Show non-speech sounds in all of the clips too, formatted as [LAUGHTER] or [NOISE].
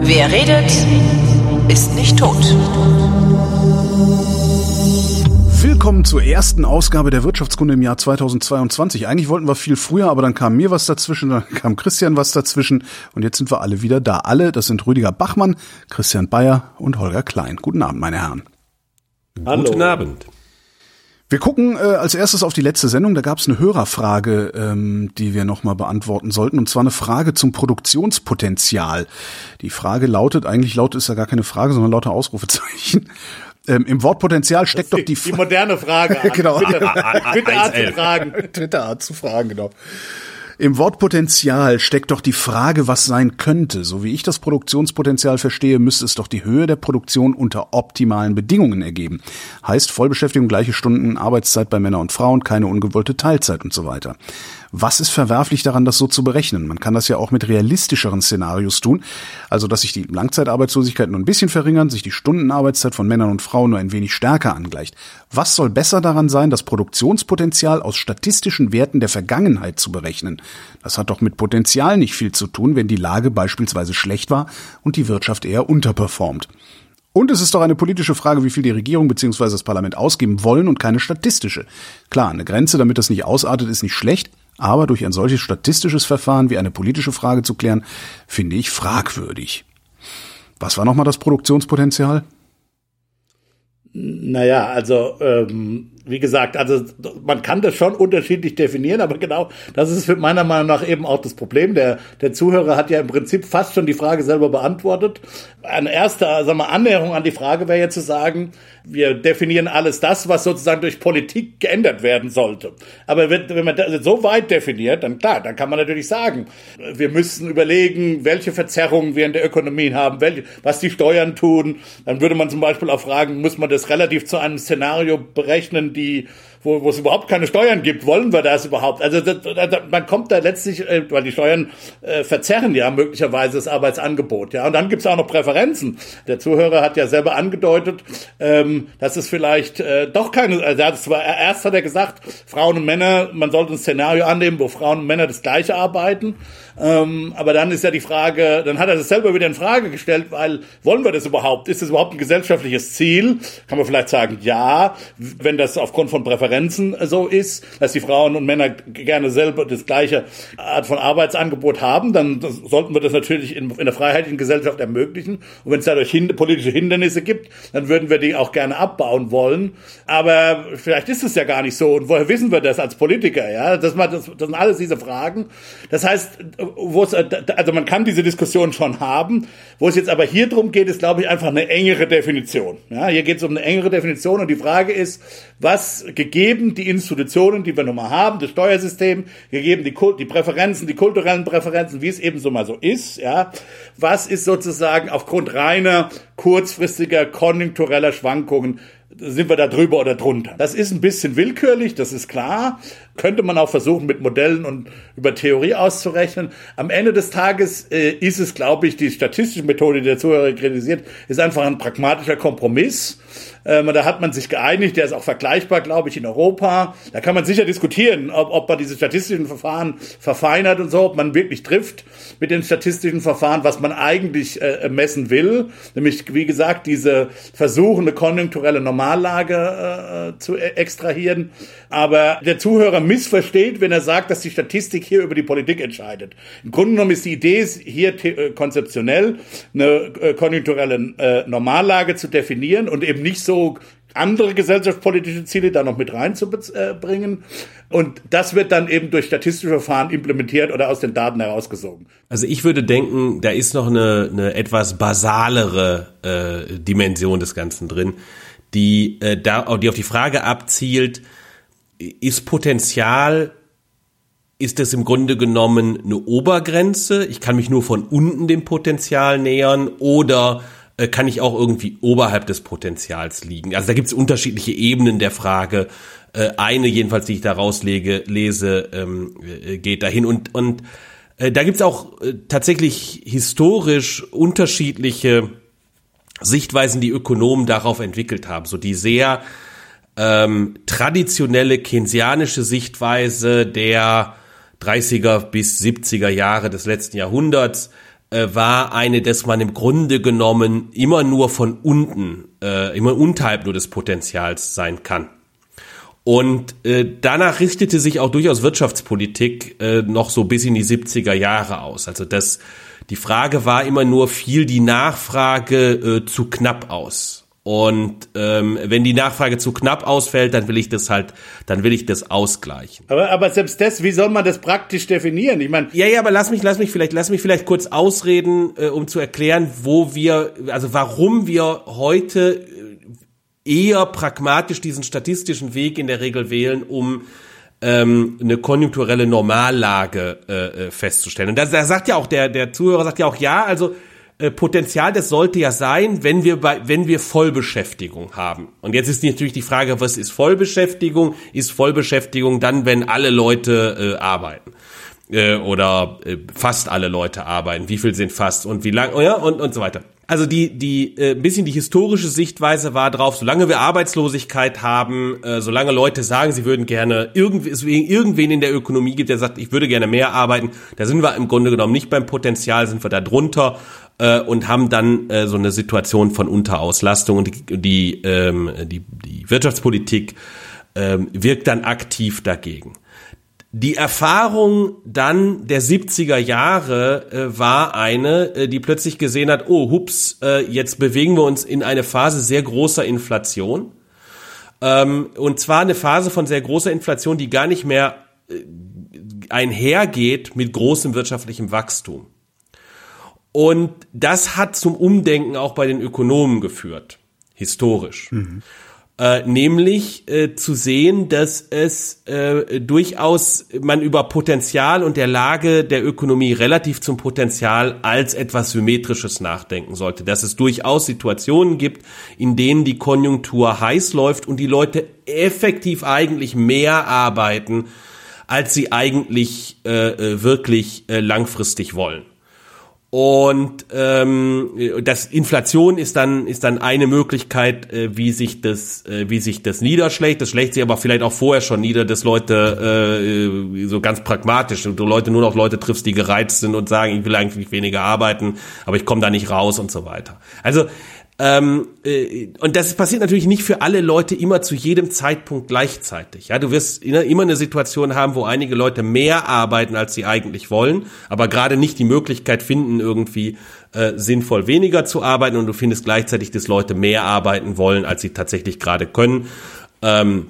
Wer redet, ist nicht tot. Willkommen zur ersten Ausgabe der Wirtschaftskunde im Jahr 2022. Eigentlich wollten wir viel früher, aber dann kam mir was dazwischen, dann kam Christian was dazwischen und jetzt sind wir alle wieder da. Alle, das sind Rüdiger Bachmann, Christian Bayer und Holger Klein. Guten Abend, meine Herren. Hallo. Guten Abend. Wir gucken äh, als erstes auf die letzte Sendung. Da gab es eine Hörerfrage, ähm, die wir nochmal beantworten sollten. Und zwar eine Frage zum Produktionspotenzial. Die Frage lautet, eigentlich lautet ist ja gar keine Frage, sondern lauter Ausrufezeichen. [LAUGHS] Ähm, Im Wort Potenzial steckt doch die, die moderne Frage. [LAUGHS] genau. Bitte, bitte Art zu fragen. Dritte Art zu fragen, genau. Im Wort Potenzial steckt doch die Frage, was sein könnte. So wie ich das Produktionspotenzial verstehe, müsste es doch die Höhe der Produktion unter optimalen Bedingungen ergeben. Heißt Vollbeschäftigung, gleiche Stunden, Arbeitszeit bei Männern und Frauen, keine ungewollte Teilzeit und so weiter. Was ist verwerflich daran, das so zu berechnen? Man kann das ja auch mit realistischeren Szenarios tun. Also, dass sich die Langzeitarbeitslosigkeit nur ein bisschen verringern, sich die Stundenarbeitszeit von Männern und Frauen nur ein wenig stärker angleicht. Was soll besser daran sein, das Produktionspotenzial aus statistischen Werten der Vergangenheit zu berechnen? Das hat doch mit Potenzial nicht viel zu tun, wenn die Lage beispielsweise schlecht war und die Wirtschaft eher unterperformt. Und es ist doch eine politische Frage, wie viel die Regierung bzw. das Parlament ausgeben wollen und keine statistische. Klar, eine Grenze, damit das nicht ausartet, ist nicht schlecht, aber durch ein solches statistisches Verfahren wie eine politische Frage zu klären, finde ich fragwürdig. Was war nochmal das Produktionspotenzial? Naja, also ähm, wie gesagt, also man kann das schon unterschiedlich definieren, aber genau das ist meiner Meinung nach eben auch das Problem. Der, der Zuhörer hat ja im Prinzip fast schon die Frage selber beantwortet. Eine erste sagen wir, Annäherung an die Frage wäre jetzt zu sagen, wir definieren alles das, was sozusagen durch Politik geändert werden sollte. Aber wenn man das so weit definiert, dann klar, dann kann man natürlich sagen, wir müssen überlegen, welche Verzerrungen wir in der Ökonomie haben, welche, was die Steuern tun. Dann würde man zum Beispiel auch fragen, muss man das relativ zu einem Szenario berechnen, die wo, wo es überhaupt keine Steuern gibt, wollen wir das überhaupt? Also das, das, man kommt da letztlich, äh, weil die Steuern äh, verzerren ja möglicherweise das Arbeitsangebot. Ja, und dann gibt es auch noch Präferenzen. Der Zuhörer hat ja selber angedeutet, ähm, dass es vielleicht äh, doch keine. Also das war, erst hat er gesagt, Frauen und Männer, man sollte ein Szenario annehmen, wo Frauen und Männer das Gleiche arbeiten. Ähm, aber dann ist ja die Frage, dann hat er das selber wieder in Frage gestellt, weil wollen wir das überhaupt? Ist das überhaupt ein gesellschaftliches Ziel? Kann man vielleicht sagen, ja, wenn das aufgrund von Präferenzen so ist, dass die Frauen und Männer gerne selber das gleiche Art von Arbeitsangebot haben, dann sollten wir das natürlich in, in der freiheitlichen Gesellschaft ermöglichen. Und wenn es dadurch hin, politische Hindernisse gibt, dann würden wir die auch gerne abbauen wollen. Aber vielleicht ist es ja gar nicht so. Und woher wissen wir das als Politiker? Ja, das, das, das sind alles diese Fragen. Das heißt, also man kann diese Diskussion schon haben. Wo es jetzt aber hier drum geht, ist, glaube ich, einfach eine engere Definition. Ja, hier geht es um eine engere Definition und die Frage ist, was gegeben die Institutionen, die wir nun mal haben, das Steuersystem, gegeben die, die Präferenzen, die kulturellen Präferenzen, wie es eben so mal so ist, ja, was ist sozusagen aufgrund reiner kurzfristiger konjunktureller Schwankungen sind wir da drüber oder drunter. Das ist ein bisschen willkürlich, das ist klar. Könnte man auch versuchen, mit Modellen und über Theorie auszurechnen. Am Ende des Tages äh, ist es, glaube ich, die statistische Methode, die der Zuhörer kritisiert, ist einfach ein pragmatischer Kompromiss. Ähm, da hat man sich geeinigt, der ist auch vergleichbar, glaube ich, in Europa. Da kann man sicher diskutieren, ob, ob man diese statistischen Verfahren verfeinert und so, ob man wirklich trifft mit den statistischen Verfahren, was man eigentlich äh, messen will. Nämlich, wie gesagt, diese Versuche, eine konjunkturelle Normallage äh, zu e-, extrahieren. Aber der Zuhörer missversteht, wenn er sagt, dass die Statistik hier über die Politik entscheidet. Im Grunde genommen ist die Idee hier äh, konzeptionell, eine äh, konjunkturelle äh, Normallage zu definieren und eben nicht so andere gesellschaftspolitische Ziele da noch mit reinzubringen. Und das wird dann eben durch statistische Verfahren implementiert oder aus den Daten herausgesogen. Also ich würde denken, da ist noch eine, eine etwas basalere äh, Dimension des Ganzen drin, die, äh, da, die auf die Frage abzielt, ist Potenzial, ist es im Grunde genommen eine Obergrenze? Ich kann mich nur von unten dem Potenzial nähern oder äh, kann ich auch irgendwie oberhalb des Potenzials liegen. Also da gibt es unterschiedliche Ebenen der Frage. Äh, eine jedenfalls, die ich da rauslege, lese, ähm, äh, geht dahin. Und, und äh, da gibt es auch äh, tatsächlich historisch unterschiedliche Sichtweisen, die Ökonomen darauf entwickelt haben, so die sehr ähm, traditionelle keynesianische Sichtweise der 30er bis 70er Jahre des letzten Jahrhunderts äh, war eine, dass man im Grunde genommen immer nur von unten, äh, immer unterhalb nur des Potenzials sein kann. Und äh, danach richtete sich auch durchaus Wirtschaftspolitik äh, noch so bis in die 70er Jahre aus. Also das, die Frage war immer nur, fiel die Nachfrage äh, zu knapp aus? Und ähm, wenn die Nachfrage zu knapp ausfällt, dann will ich das halt, dann will ich das ausgleichen. Aber, aber selbst das, wie soll man das praktisch definieren? Ich meine, ja, ja, aber lass mich, lass mich vielleicht, lass mich vielleicht kurz ausreden, äh, um zu erklären, wo wir, also warum wir heute eher pragmatisch diesen statistischen Weg in der Regel wählen, um ähm, eine konjunkturelle Normallage äh, äh festzustellen. Und da, da sagt ja auch der der Zuhörer sagt ja auch ja, also äh, Potenzial, das sollte ja sein, wenn wir bei, wenn wir Vollbeschäftigung haben. Und jetzt ist natürlich die Frage, was ist Vollbeschäftigung? Ist Vollbeschäftigung dann, wenn alle Leute äh, arbeiten? Äh, oder äh, fast alle Leute arbeiten? Wie viel sind fast und wie lang? Ja, und, und so weiter. Also die, die, äh, bisschen die historische Sichtweise war drauf, solange wir Arbeitslosigkeit haben, äh, solange Leute sagen, sie würden gerne irgendwie, es irgendwen in der Ökonomie gibt, der sagt, ich würde gerne mehr arbeiten, da sind wir im Grunde genommen nicht beim Potenzial, sind wir da drunter äh, und haben dann äh, so eine Situation von Unterauslastung und die, die, ähm, die, die Wirtschaftspolitik ähm, wirkt dann aktiv dagegen. Die Erfahrung dann der 70er Jahre äh, war eine, äh, die plötzlich gesehen hat, oh, hups, äh, jetzt bewegen wir uns in eine Phase sehr großer Inflation. Ähm, und zwar eine Phase von sehr großer Inflation, die gar nicht mehr äh, einhergeht mit großem wirtschaftlichem Wachstum. Und das hat zum Umdenken auch bei den Ökonomen geführt, historisch. Mhm äh, nämlich äh, zu sehen, dass es äh, durchaus man über Potenzial und der Lage der Ökonomie relativ zum Potenzial als etwas Symmetrisches nachdenken sollte, dass es durchaus Situationen gibt, in denen die Konjunktur heiß läuft und die Leute effektiv eigentlich mehr arbeiten, als sie eigentlich äh, äh wirklich langfristig wollen. Und ähm, das Inflation ist dann ist dann eine Möglichkeit, äh, wie sich das äh, wie sich das niederschlägt. Das schlägt sich aber vielleicht auch vorher schon nieder, dass Leute äh, so ganz pragmatisch, du Leute nur noch Leute triffst, die gereizt sind und sagen, ich will eigentlich weniger arbeiten, aber ich komme da nicht raus und so weiter. Also ähm, äh, und das passiert natürlich nicht für alle Leute immer zu jedem Zeitpunkt gleichzeitig. Ja, du wirst immer eine Situation haben, wo einige Leute mehr arbeiten, als sie eigentlich wollen, aber gerade nicht die Möglichkeit finden, irgendwie äh, sinnvoll weniger zu arbeiten und du findest gleichzeitig, dass Leute mehr arbeiten wollen, als sie tatsächlich gerade können. Ähm,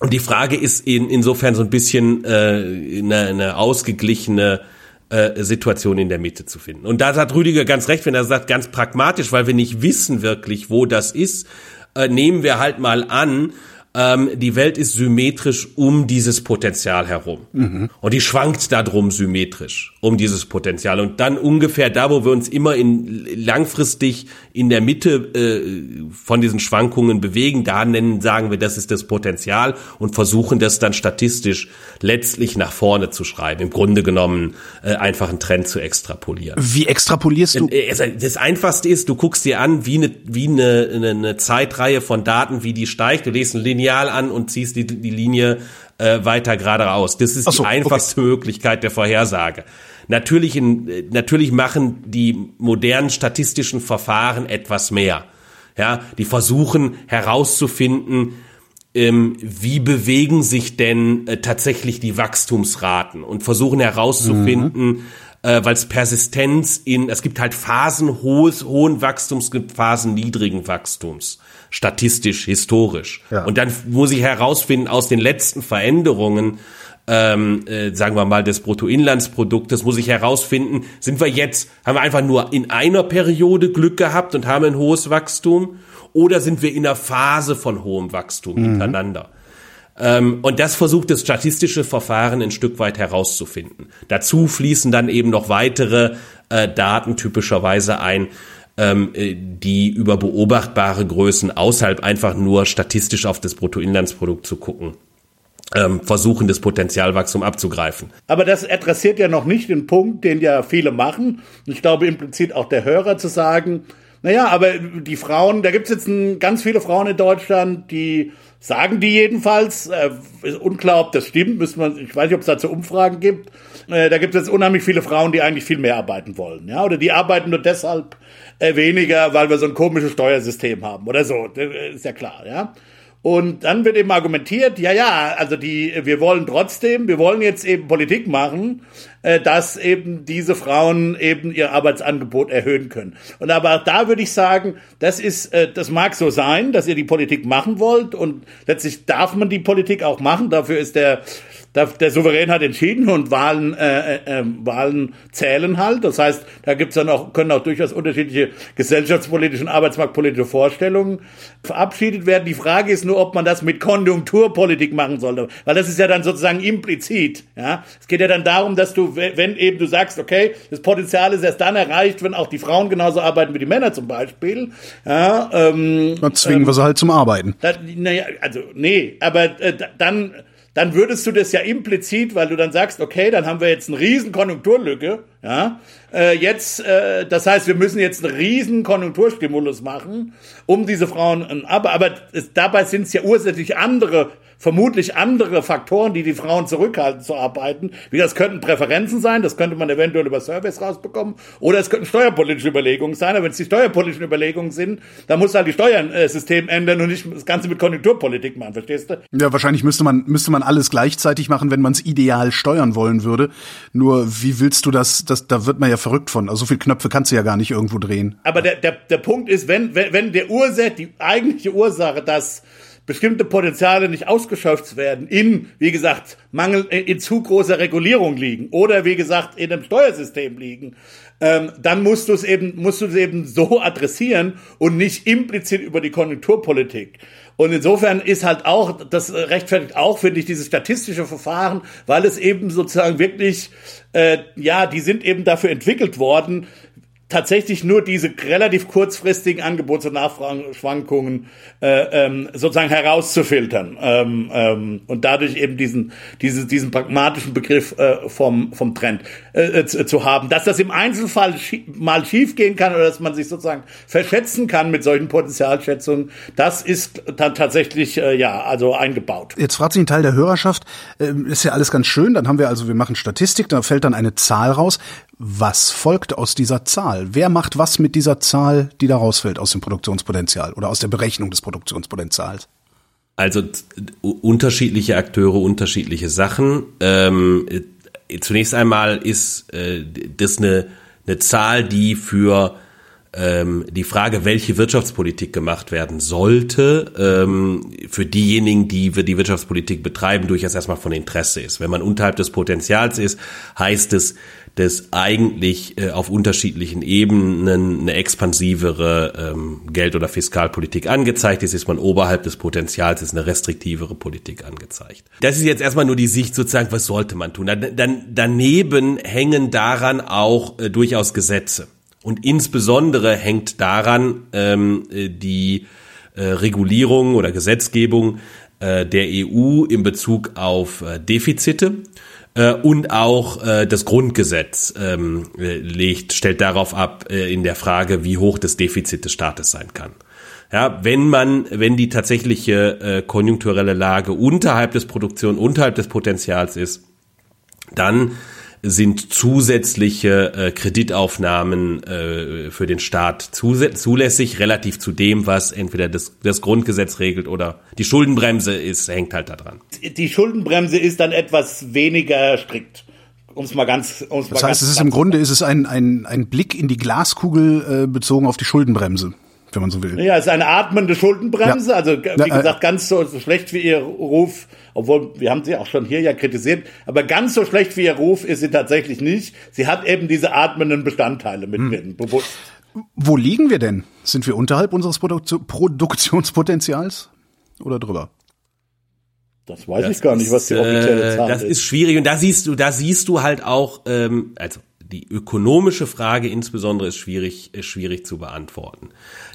und die Frage ist in, insofern so ein bisschen äh, eine, eine ausgeglichene äh, Situation in der Mitte zu finden. Und da hat Rüdiger ganz recht, wenn er sagt, ganz pragmatisch, weil wir nicht wissen wirklich, wo das ist, äh, nehmen wir halt mal an, ähm, die Welt ist symmetrisch um dieses Potenzial herum. Mhm. Und die schwankt darum symmetrisch um dieses Potenzial. Und dann ungefähr da, wo wir uns immer in langfristig in der Mitte äh, von diesen Schwankungen bewegen, da nennen, sagen wir, das ist das Potenzial und versuchen das dann statistisch letztlich nach vorne zu schreiben. Im Grunde genommen äh, einfach einen Trend zu extrapolieren. Wie extrapolierst du? Äh, das Einfachste ist, du guckst dir an, wie eine, wie eine, eine, eine Zeitreihe von Daten, wie die steigt. Du legst ein Lineal an und ziehst die, die Linie äh, weiter geradeaus. Das ist so, die einfachste okay. Möglichkeit der Vorhersage. Natürlich, in, natürlich machen die modernen statistischen Verfahren etwas mehr. Ja, die versuchen herauszufinden, ähm, wie bewegen sich denn äh, tatsächlich die Wachstumsraten und versuchen herauszufinden, mhm. äh, weil es Persistenz in, es gibt halt Phasen hohes, hohen Wachstums, es gibt Phasen niedrigen Wachstums, statistisch, historisch. Ja. Und dann muss ich herausfinden aus den letzten Veränderungen, ähm, äh, sagen wir mal, des Bruttoinlandsproduktes, muss ich herausfinden, sind wir jetzt, haben wir einfach nur in einer Periode Glück gehabt und haben ein hohes Wachstum oder sind wir in einer Phase von hohem Wachstum mhm. hintereinander? Ähm, und das versucht das statistische Verfahren ein Stück weit herauszufinden. Dazu fließen dann eben noch weitere äh, Daten typischerweise ein, ähm, äh, die über beobachtbare Größen außerhalb einfach nur statistisch auf das Bruttoinlandsprodukt zu gucken ähm, versuchen, das Potenzialwachstum abzugreifen. Aber das adressiert ja noch nicht den Punkt, den ja viele machen. Ich glaube implizit auch der Hörer zu sagen, naja, aber die Frauen, da gibt es jetzt ein, ganz viele Frauen in Deutschland, die sagen die jedenfalls. Äh, ist unklar, ob das stimmt. Müssen wir, ich weiß nicht, ob es dazu Umfragen gibt. Äh, da gibt es jetzt unheimlich viele Frauen, die eigentlich viel mehr arbeiten wollen. Ja, oder die arbeiten nur deshalb äh, weniger, weil wir so ein komisches Steuersystem haben oder so. Ist ja klar, ja. Und dann wird eben argumentiert, ja, ja, also die, wir wollen trotzdem, wir wollen jetzt eben Politik machen, äh, dass eben diese Frauen eben ihr Arbeitsangebot erhöhen können. Und aber da würde ich sagen, das ist, äh, das mag so sein, dass ihr die Politik machen wollt und letztlich darf man die Politik auch machen. Dafür ist der der Souverän hat entschieden und Wahlen, äh, äh, ähm, Wahlen zählen halt. Das heißt, da gibt's dann auch, können auch durchaus unterschiedliche gesellschaftspolitische und arbeitsmarktpolitische Vorstellungen verabschiedet werden. Die Frage ist nur, ob man das mit Konjunkturpolitik machen sollte, weil das ist ja dann sozusagen implizit. Ja, es geht ja dann darum, dass du, wenn eben du sagst, okay, das Potenzial ist erst dann erreicht, wenn auch die Frauen genauso arbeiten wie die Männer zum Beispiel. Ja, ähm, dann zwingen ähm, wir sie halt zum Arbeiten. Naja, also nee, aber äh, dann dann würdest du das ja implizit, weil du dann sagst, okay, dann haben wir jetzt eine riesen Konjunkturlücke, ja, äh, jetzt, äh, das heißt, wir müssen jetzt einen riesen Konjunkturstimulus machen, um diese Frauen, aber, aber es, dabei sind es ja ursächlich andere vermutlich andere Faktoren, die die Frauen zurückhalten zu arbeiten. Wie das könnten Präferenzen sein, das könnte man eventuell über Surveys rausbekommen, oder es könnten steuerpolitische Überlegungen sein. Aber wenn es die steuerpolitischen Überlegungen sind, dann muss halt die Steuersystem ändern und nicht das Ganze mit Konjunkturpolitik machen, verstehst du? Ja, wahrscheinlich müsste man müsste man alles gleichzeitig machen, wenn man es ideal steuern wollen würde. Nur wie willst du das? Das da wird man ja verrückt von. Also so viele Knöpfe kannst du ja gar nicht irgendwo drehen. Aber der der der Punkt ist, wenn wenn, wenn der Ursache die eigentliche Ursache, dass bestimmte Potenziale nicht ausgeschöpft werden, in, wie gesagt, Mangel, äh, in zu großer Regulierung liegen oder wie gesagt in einem Steuersystem liegen, ähm, dann musst du es eben, musst du es eben so adressieren und nicht implizit über die Konjunkturpolitik. Und insofern ist halt auch, das rechtfertigt auch, finde ich, dieses statistische Verfahren, weil es eben sozusagen wirklich, äh, ja, die sind eben dafür entwickelt worden, tatsächlich nur diese relativ kurzfristigen Angebots- und Nachfrageschwankungen äh, ähm, sozusagen herauszufiltern ähm, ähm, und dadurch eben diesen diese, diesen pragmatischen Begriff äh, vom vom Trend äh, äh zu, zu haben, dass das im Einzelfall schie mal schiefgehen kann oder dass man sich sozusagen verschätzen kann mit solchen Potenzialschätzungen, das ist dann tatsächlich äh, ja also eingebaut. Jetzt fragt sich ein Teil der Hörerschaft, äh, ist ja alles ganz schön, dann haben wir also wir machen Statistik, da fällt dann eine Zahl raus. Was folgt aus dieser Zahl? Wer macht was mit dieser Zahl, die da rausfällt aus dem Produktionspotenzial oder aus der Berechnung des Produktionspotenzials? Also unterschiedliche Akteure, unterschiedliche Sachen. Ähm, äh, zunächst einmal ist äh, das eine, eine Zahl, die für ähm, die Frage, welche Wirtschaftspolitik gemacht werden sollte, ähm, für diejenigen, die wir die Wirtschaftspolitik betreiben, durchaus erstmal von Interesse ist. Wenn man unterhalb des Potenzials ist, heißt es, dass eigentlich äh, auf unterschiedlichen Ebenen eine expansivere ähm, Geld- oder Fiskalpolitik angezeigt ist, ist man oberhalb des Potenzials, ist eine restriktivere Politik angezeigt. Das ist jetzt erstmal nur die Sicht sozusagen, was sollte man tun. Dann daneben hängen daran auch äh, durchaus Gesetze. Und insbesondere hängt daran ähm, äh, die äh, Regulierung oder Gesetzgebung äh, der EU in Bezug auf äh, Defizite äh, und auch äh, das Grundgesetz ähm, äh, legt, stellt darauf ab äh, in der Frage, wie hoch das Defizit des Staates sein kann. Ja, wenn man, wenn die tatsächliche äh, konjunkturelle Lage unterhalb des Produktion, unterhalb des Potenzials ist, dann sind zusätzliche äh, Kreditaufnahmen äh, für den Staat zulässig, relativ zu dem, was entweder das, das Grundgesetz regelt oder die Schuldenbremse ist, hängt halt da dran. Die Schuldenbremse ist dann etwas weniger strikt. Um's mal ganz, um's das mal heißt, ganz, es ist im Grunde ist es ein, ein, ein Blick in die Glaskugel äh, bezogen auf die Schuldenbremse wenn man so will. Ja, es ist eine atmende Schuldenbremse. Ja. Also wie ja, äh, gesagt, ganz so, so, schlecht wie ihr Ruf, obwohl wir haben sie auch schon hier ja kritisiert, aber ganz so schlecht wie ihr Ruf ist sie tatsächlich nicht. Sie hat eben diese atmenden Bestandteile mit hm. drin, bewusst. Wo liegen wir denn? Sind wir unterhalb unseres Produkt Produktionspotenzials oder drüber? Das weiß das ich gar nicht, was die offizielle äh, Zahl das ist. Das ist schwierig und da siehst du, da siehst du halt auch, ähm, also die ökonomische Frage insbesondere ist schwierig, ist schwierig zu beantworten.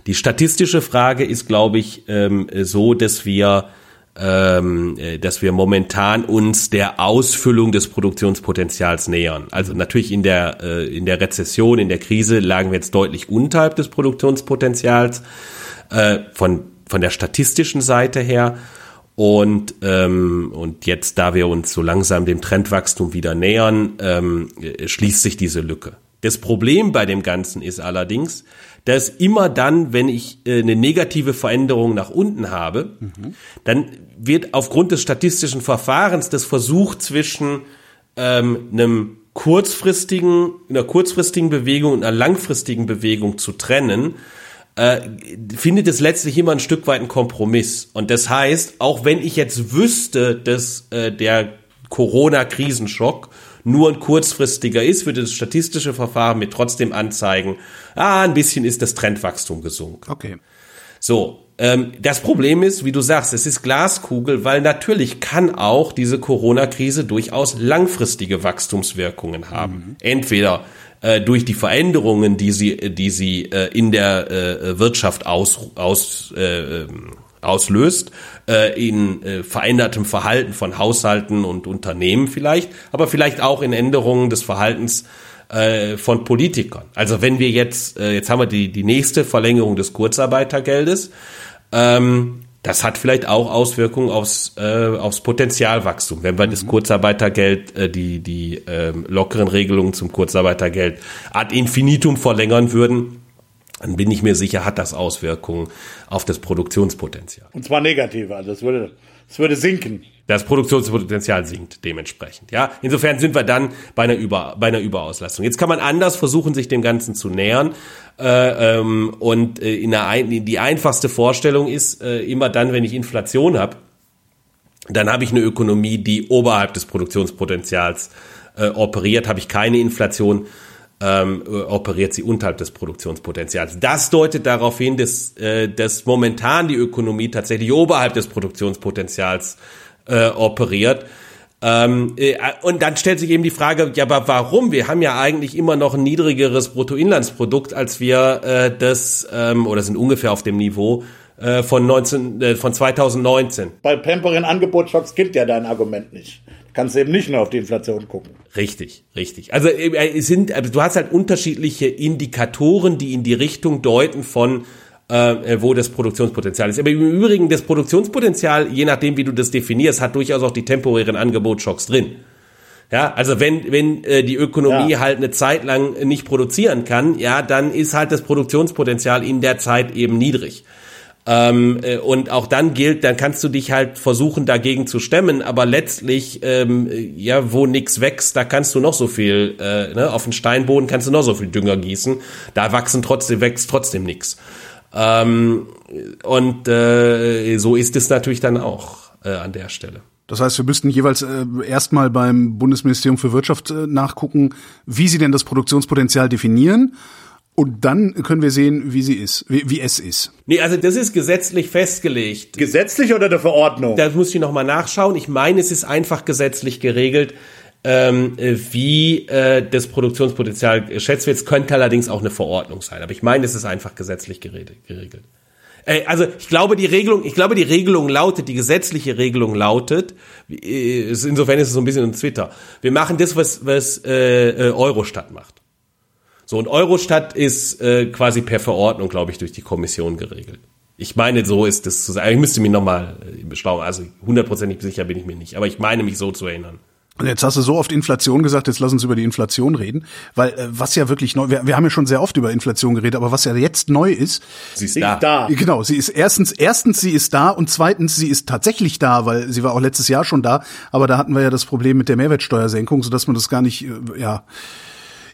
Die statistische Frage ist, glaube ich, ähm, so, dass wir ähm, äh, dass wir momentan uns der Ausfüllung des Produktionspotenzials nähern. Also natürlich in der äh, in der Rezession, in der Krise lagen wir jetzt deutlich unterhalb des Produktionspotenzials äh, von von der statistischen Seite her. Und, ähm, und jetzt, da wir uns so langsam dem Trendwachstum wieder nähern, ähm, schließt sich diese Lücke. Das Problem bei dem Ganzen ist allerdings, dass immer dann, wenn ich äh, eine negative Veränderung nach unten habe, mhm. dann wird aufgrund des statistischen Verfahrens das Versuch zwischen ähm, einem kurzfristigen, einer kurzfristigen Bewegung und einer langfristigen Bewegung zu trennen, äh, findet es letztlich immer ein Stück weit ein Kompromiss. Und das heißt, auch wenn ich jetzt wüsste, dass äh, der Corona-Krisenschock nur ein kurzfristiger ist, würde das statistische Verfahren mir trotzdem anzeigen, ah, ein bisschen ist das Trendwachstum gesunken. Okay. So, ähm, das Problem ist, wie du sagst, es ist Glaskugel, weil natürlich kann auch diese Corona-Krise durchaus langfristige Wachstumswirkungen haben. Mhm. Entweder äh, durch die Veränderungen, die sie, die sie äh, in der äh, Wirtschaft aus, aus äh, ähm, auslöst, äh, in äh, verändertem Verhalten von Haushalten und Unternehmen vielleicht, aber vielleicht auch in Änderungen des Verhaltens äh, von Politikern. Also wenn wir jetzt, äh, jetzt haben wir die, die nächste Verlängerung des Kurzarbeitergeldes, ähm, das hat vielleicht auch Auswirkungen aufs, äh, aufs Potenzialwachstum. Wenn wir mhm. das Kurzarbeitergeld, äh, die, die äh, lockeren Regelungen zum Kurzarbeitergeld ad infinitum verlängern würden, dann bin ich mir sicher, hat das Auswirkungen auf das Produktionspotenzial. Und zwar negative, also es würde, es würde sinken. Das Produktionspotenzial sinkt dementsprechend. Ja, insofern sind wir dann bei einer, Über, bei einer Überauslastung. Jetzt kann man anders versuchen, sich dem Ganzen zu nähern. Äh, ähm, und äh, in der ein, die einfachste Vorstellung ist äh, immer dann, wenn ich Inflation habe, dann habe ich eine Ökonomie, die oberhalb des Produktionspotenzials äh, operiert. Habe ich keine Inflation, ähm, operiert sie unterhalb des Produktionspotenzials. Das deutet darauf hin, dass, äh, dass momentan die Ökonomie tatsächlich oberhalb des Produktionspotenzials äh, operiert. Ähm, äh, und dann stellt sich eben die Frage, ja, aber warum? Wir haben ja eigentlich immer noch ein niedrigeres Bruttoinlandsprodukt, als wir äh, das, ähm, oder sind ungefähr auf dem Niveau äh, von, 19, äh, von 2019. Bei temporären Angebotschocks gilt ja dein Argument nicht kannst eben nicht nur auf die Inflation gucken. Richtig, richtig. Also äh, es sind, also du hast halt unterschiedliche Indikatoren, die in die Richtung deuten von äh, wo das Produktionspotenzial ist. Aber im Übrigen das Produktionspotenzial, je nachdem wie du das definierst, hat durchaus auch die temporären Angebotsschocks drin. Ja, also wenn wenn äh, die Ökonomie ja. halt eine Zeit lang nicht produzieren kann, ja, dann ist halt das Produktionspotenzial in der Zeit eben niedrig. Ähm, äh, und auch dann gilt, dann kannst du dich halt versuchen, dagegen zu stemmen, aber letztlich, ähm, ja, wo nix wächst, da kannst du noch so viel, äh, ne, auf den Steinboden kannst du noch so viel Dünger gießen, da wachsen trotzdem, wächst trotzdem nix. Ähm, und äh, so ist es natürlich dann auch äh, an der Stelle. Das heißt, wir müssten jeweils äh, erstmal beim Bundesministerium für Wirtschaft äh, nachgucken, wie sie denn das Produktionspotenzial definieren und dann können wir sehen, wie sie ist, wie, wie es ist. Nee, also das ist gesetzlich festgelegt. Gesetzlich oder der Verordnung? Da muss ich nochmal nachschauen. Ich meine, es ist einfach gesetzlich geregelt, ähm, wie äh, das Produktionspotenzial geschätzt wird. Es könnte allerdings auch eine Verordnung sein. Aber ich meine, es ist einfach gesetzlich geregelt. Äh, also ich glaube, die Regelung, ich glaube, die Regelung lautet, die gesetzliche Regelung lautet, äh, insofern ist es so ein bisschen ein Twitter. Wir machen das, was, was äh, äh Eurostat macht. So, und Eurostat ist äh, quasi per Verordnung, glaube ich, durch die Kommission geregelt. Ich meine, so ist es zu sagen. Ich müsste mich nochmal äh, beschlauen. Also hundertprozentig sicher bin ich mir nicht. Aber ich meine, mich so zu erinnern. Und jetzt hast du so oft Inflation gesagt, jetzt lass uns über die Inflation reden, weil äh, was ja wirklich neu, wir, wir haben ja schon sehr oft über Inflation geredet, aber was ja jetzt neu ist, sie ist, sie da. ist da. Genau, sie ist erstens, erstens sie ist da und zweitens sie ist tatsächlich da, weil sie war auch letztes Jahr schon da, aber da hatten wir ja das Problem mit der Mehrwertsteuersenkung, so dass man das gar nicht, äh, ja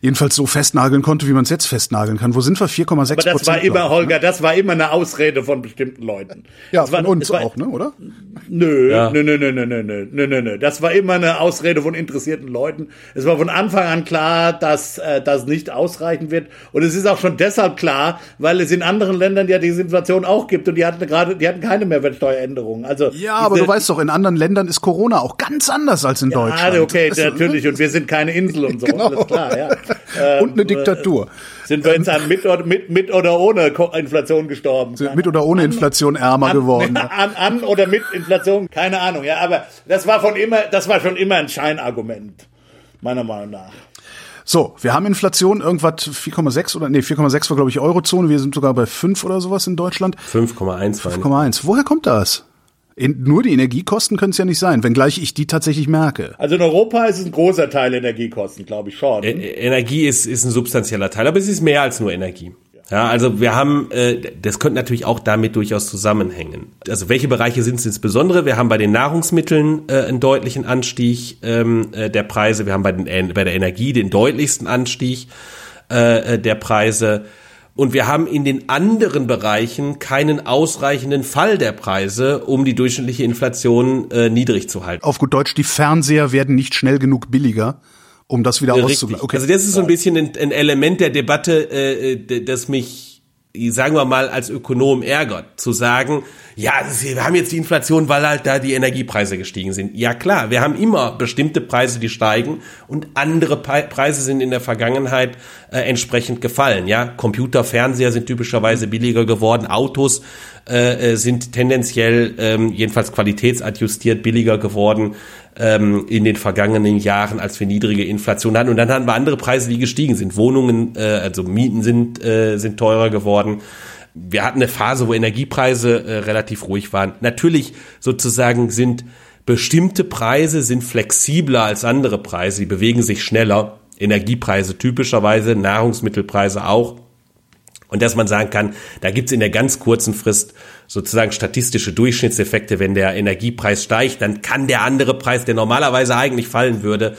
jedenfalls so festnageln konnte, wie man es jetzt festnageln kann. Wo sind wir? 4,6 Prozent. Aber das war immer, Holger, ne? das war immer eine Ausrede von bestimmten Leuten. [LAUGHS] Ja, das von war, uns war, auch, ne, oder? Nö, ja. nö, nö, nö, nö, nö, nö, nö, nö. Das war immer eine Ausrede von interessierten Leuten. Es war von Anfang an klar, dass äh, das nicht ausreichen wird. Und es ist auch schon deshalb klar, weil es in anderen Ländern ja diese Inflation auch gibt und die hatten gerade, die hatten keine Mehrwertsteueränderung. Also ja, aber du weißt doch, in anderen Ländern ist Corona auch ganz anders als in ja, Deutschland. okay, natürlich. Und wir sind keine Insel und so. [LAUGHS] genau. Alles klar, ja. Ähm, und eine Diktatur. Sind wir jetzt an mit oder, mit, mit oder ohne Inflation gestorben? Sind mit oder ohne Inflation ärmer an, geworden? [LAUGHS] An, an oder mit Inflation, keine Ahnung. Ja, aber das war von immer, das war schon immer ein Scheinargument, meiner Meinung nach. So, wir haben Inflation irgendwas 4,6 oder nee, 4,6 war glaube ich Eurozone, wir sind sogar bei 5 oder sowas in Deutschland. 5,1 5,1. Woher kommt das? In, nur die Energiekosten können es ja nicht sein, wenngleich ich die tatsächlich merke. Also in Europa ist es ein großer Teil Energiekosten, glaube ich schon. E Energie ist, ist ein substanzieller Teil, aber es ist mehr als nur Energie. Ja, also wir haben, äh, das könnte natürlich auch damit durchaus zusammenhängen. Also welche Bereiche sind es insbesondere? Wir haben bei den Nahrungsmitteln äh, einen deutlichen Anstieg ähm, äh, der Preise. Wir haben bei, den, äh, bei der Energie den deutlichsten Anstieg äh, äh der Preise. Und wir haben in den anderen Bereichen keinen ausreichenden Fall der Preise, um die durchschnittliche Inflation äh, niedrig zu halten. Auf gut Deutsch, die Fernseher werden nicht schnell genug billiger, um das wieder auszugleichen. Okay. Also das ist so ein bisschen ein, ein Element der Debatte, äh, äh das mich sagen wir mal, als Ökonom ärgert, zu sagen, ja, wir haben jetzt die Inflation, weil halt da die Energiepreise gestiegen sind. Ja klar, wir haben immer bestimmte Preise, die steigen und andere Preise sind in der Vergangenheit äh, entsprechend gefallen. Ja, Computer, Fernseher sind typischerweise billiger geworden, Autos äh, äh sind tendenziell ähm, jedenfalls qualitätsadjustiert billiger geworden ähm, in den vergangenen Jahren, als wir niedrige Inflation hatten. Und dann hatten wir andere Preise, die gestiegen sind. Wohnungen, äh, also Mieten sind, äh, sind teurer geworden. Wir hatten eine Phase, wo Energiepreise äh, relativ ruhig waren. Natürlich sozusagen sind bestimmte Preise sind flexibler als andere Preise, die bewegen sich schneller. Energiepreise typischerweise, Nahrungsmittelpreise auch. Und dass man sagen kann, da gibt's in der ganz kurzen Frist sozusagen statistische Durchschnittseffekte. Wenn der Energiepreis steigt, dann kann der andere Preis, der normalerweise eigentlich fallen würde,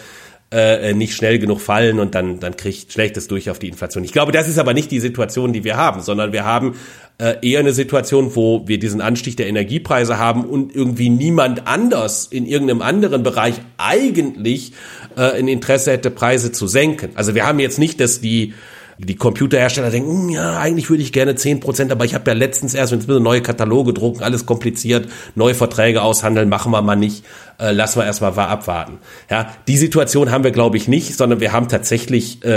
äh, nicht schnell genug fallen und dann, dann kriegt schlechtes durch auf die Inflation. Ich glaube, das ist aber nicht die Situation, die wir haben, sondern wir haben äh, eher eine Situation, wo wir diesen Anstieg der Energiepreise haben und irgendwie niemand anders in irgendeinem anderen Bereich eigentlich äh, ein Interesse hätte, Preise zu senken. Also wir haben jetzt nicht, dass die die Computerhersteller denken, hm, ja, eigentlich würde ich gerne zehn Prozent, aber ich habe ja letztens erst, wenn wir neue Kataloge drucken, alles kompliziert, neue Verträge aushandeln, machen wir mal nicht, äh, lassen wir erstmal abwarten. Ja, die Situation haben wir, glaube ich, nicht, sondern wir haben tatsächlich äh,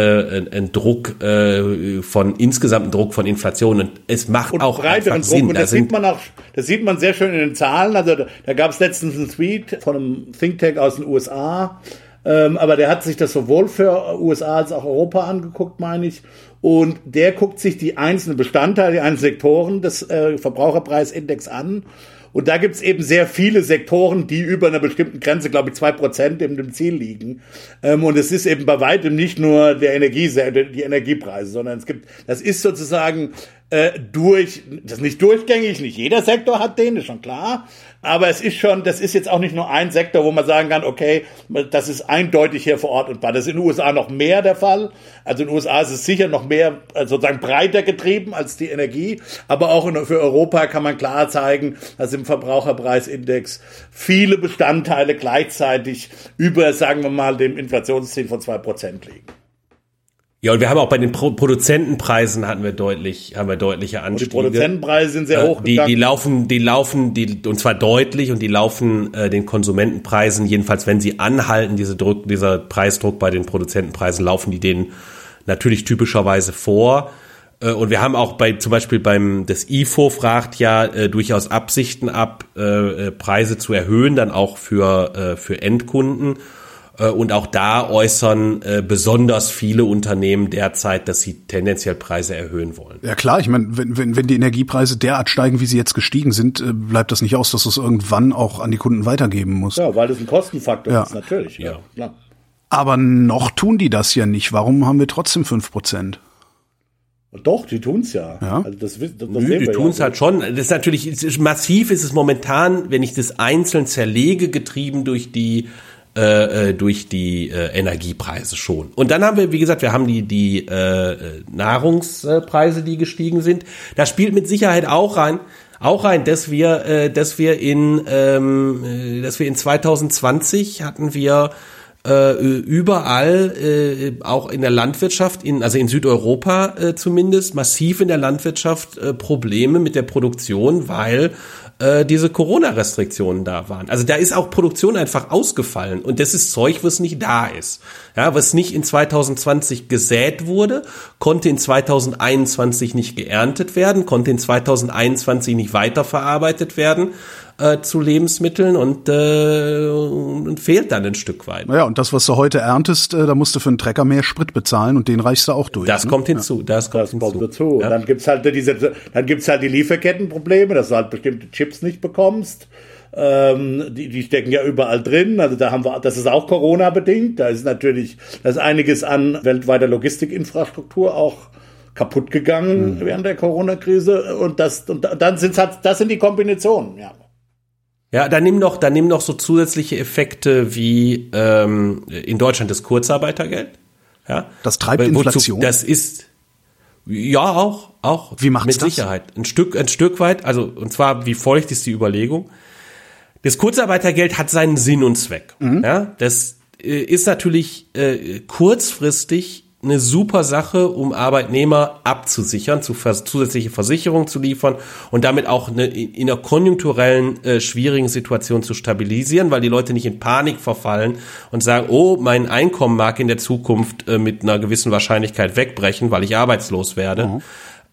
einen Druck äh, von insgesamten Druck von Inflation und es macht und auch breiteren Druck. Sinn. Und das da sieht man auch, das sieht man sehr schön in den Zahlen. Also da, da gab es letztens einen Tweet von einem Think Tank aus den USA, ähm, aber der hat sich das sowohl für USA als auch Europa angeguckt, meine ich. Und der guckt sich die einzelnen Bestandteile, die einzelnen Sektoren des äh, Verbraucherpreisindex an. Und da gibt's eben sehr viele Sektoren, die über einer bestimmten Grenze, glaube ich, zwei Prozent in dem Ziel liegen. Ähm, und es ist eben bei weitem nicht nur der Energie, die Energiepreise, sondern es gibt, das ist sozusagen äh, durch, das ist nicht durchgängig, nicht jeder Sektor hat den, ist schon klar, aber es ist schon, das ist jetzt auch nicht nur ein Sektor, wo man sagen kann, okay, das ist eindeutig hier vor Ort und war das in den USA noch mehr der Fall. Also in den USA ist es sicher noch mehr äh, sozusagen breiter getrieben als die Energie, aber auch in, für Europa kann man klar zeigen, dass im Verbraucherpreisindex viele Bestandteile gleichzeitig über, sagen wir mal, dem Inflationsziel von zwei Prozent liegen. Ja, und wir haben auch bei den Pro Produzentenpreisen hatten wir deutlich, haben wir deutliche Anstiege. Und die Produzentenpreise sind sehr äh, hoch. Die, die laufen, die laufen, die, und zwar deutlich, und die laufen äh, den Konsumentenpreisen, jedenfalls wenn sie anhalten, diese Druck, dieser Preisdruck bei den Produzentenpreisen, laufen die denen natürlich typischerweise vor. Äh, und wir haben auch bei, zum Beispiel beim, das IFO fragt ja äh, durchaus Absichten ab, äh, äh, Preise zu erhöhen, dann auch für, äh, für Endkunden. Äh, und auch da äußern äh, besonders viele Unternehmen derzeit, dass sie tendenziell Preise erhöhen wollen. Ja klar, ich meine, wenn, wenn, wenn die Energiepreise derart steigen, wie sie jetzt gestiegen sind, äh, bleibt das nicht aus, dass du es irgendwann auch an die Kunden weitergeben musst. Ja, weil das ein Kostenfaktor ja. ist, natürlich. Ja. ja. Aber noch tun die das ja nicht. Warum haben wir trotzdem fünf Prozent? Doch, die tun's ja. ja? Also das, das, das Nö, die tun's ja. halt schon. Das ist natürlich ist, massiv ist es momentan, wenn ich das einzeln zerlege, getrieben durch die äh, äh, durch die äh, Energiepreise schon. Und dann haben wir, wie gesagt, wir haben die, die äh, Nahrungspreise, die gestiegen sind. Da spielt mit Sicherheit auch rein, auch rein, dass wir, äh, dass wir in, ähm, äh, dass wir in 2020 hatten wir äh, überall, äh, auch in der Landwirtschaft, in, also in Südeuropa äh, zumindest, massiv in der Landwirtschaft äh, Probleme mit der Produktion, weil äh, diese Corona-Restriktionen da waren. Also da ist auch Produktion einfach ausgefallen und das ist Zeug, was nicht da ist. Ja, was nicht in 2020 gesät wurde, konnte in 2021 nicht geerntet werden, konnte in 2021 nicht weiterverarbeitet werden äh, zu Lebensmitteln und, äh, und fehlt dann ein Stück weit. Naja, und das, was du heute erntest, äh, da musst du für einen Trecker mehr Sprit bezahlen und den reichst du auch durch. Das ne? kommt hinzu, ja. das kommt das hinzu. Dazu. Ja. Dann gibt's halt diese, dann gibt's halt die Lieferkettenprobleme, dass du halt bestimmte Chips nicht bekommst. ähm, die, die stecken ja überall drin. Also da haben wir, das ist auch Corona-bedingt. Da ist natürlich, da ist einiges an weltweiter Logistikinfrastruktur auch kaputt gegangen mhm. während der Corona-Krise. Und das, und dann sind halt, das sind die Kombinationen, ja. Ja, dann nimm noch, dann nimm noch so zusätzliche Effekte wie ähm, in Deutschland das Kurzarbeitergeld. Ja, das treibt Wozu, Inflation. Das ist ja auch, auch. Wie macht's mit Sicherheit ein Stück, ein Stück weit. Also und zwar wie folgt ist die Überlegung. Das Kurzarbeitergeld hat seinen Sinn und Zweck. Mhm. Ja, das äh, ist natürlich äh, kurzfristig eine super Sache, um Arbeitnehmer abzusichern, zu vers zusätzliche Versicherungen zu liefern und damit auch eine, in einer konjunkturellen äh, schwierigen Situation zu stabilisieren, weil die Leute nicht in Panik verfallen und sagen, oh, mein Einkommen mag in der Zukunft äh, mit einer gewissen Wahrscheinlichkeit wegbrechen, weil ich arbeitslos werde. Mhm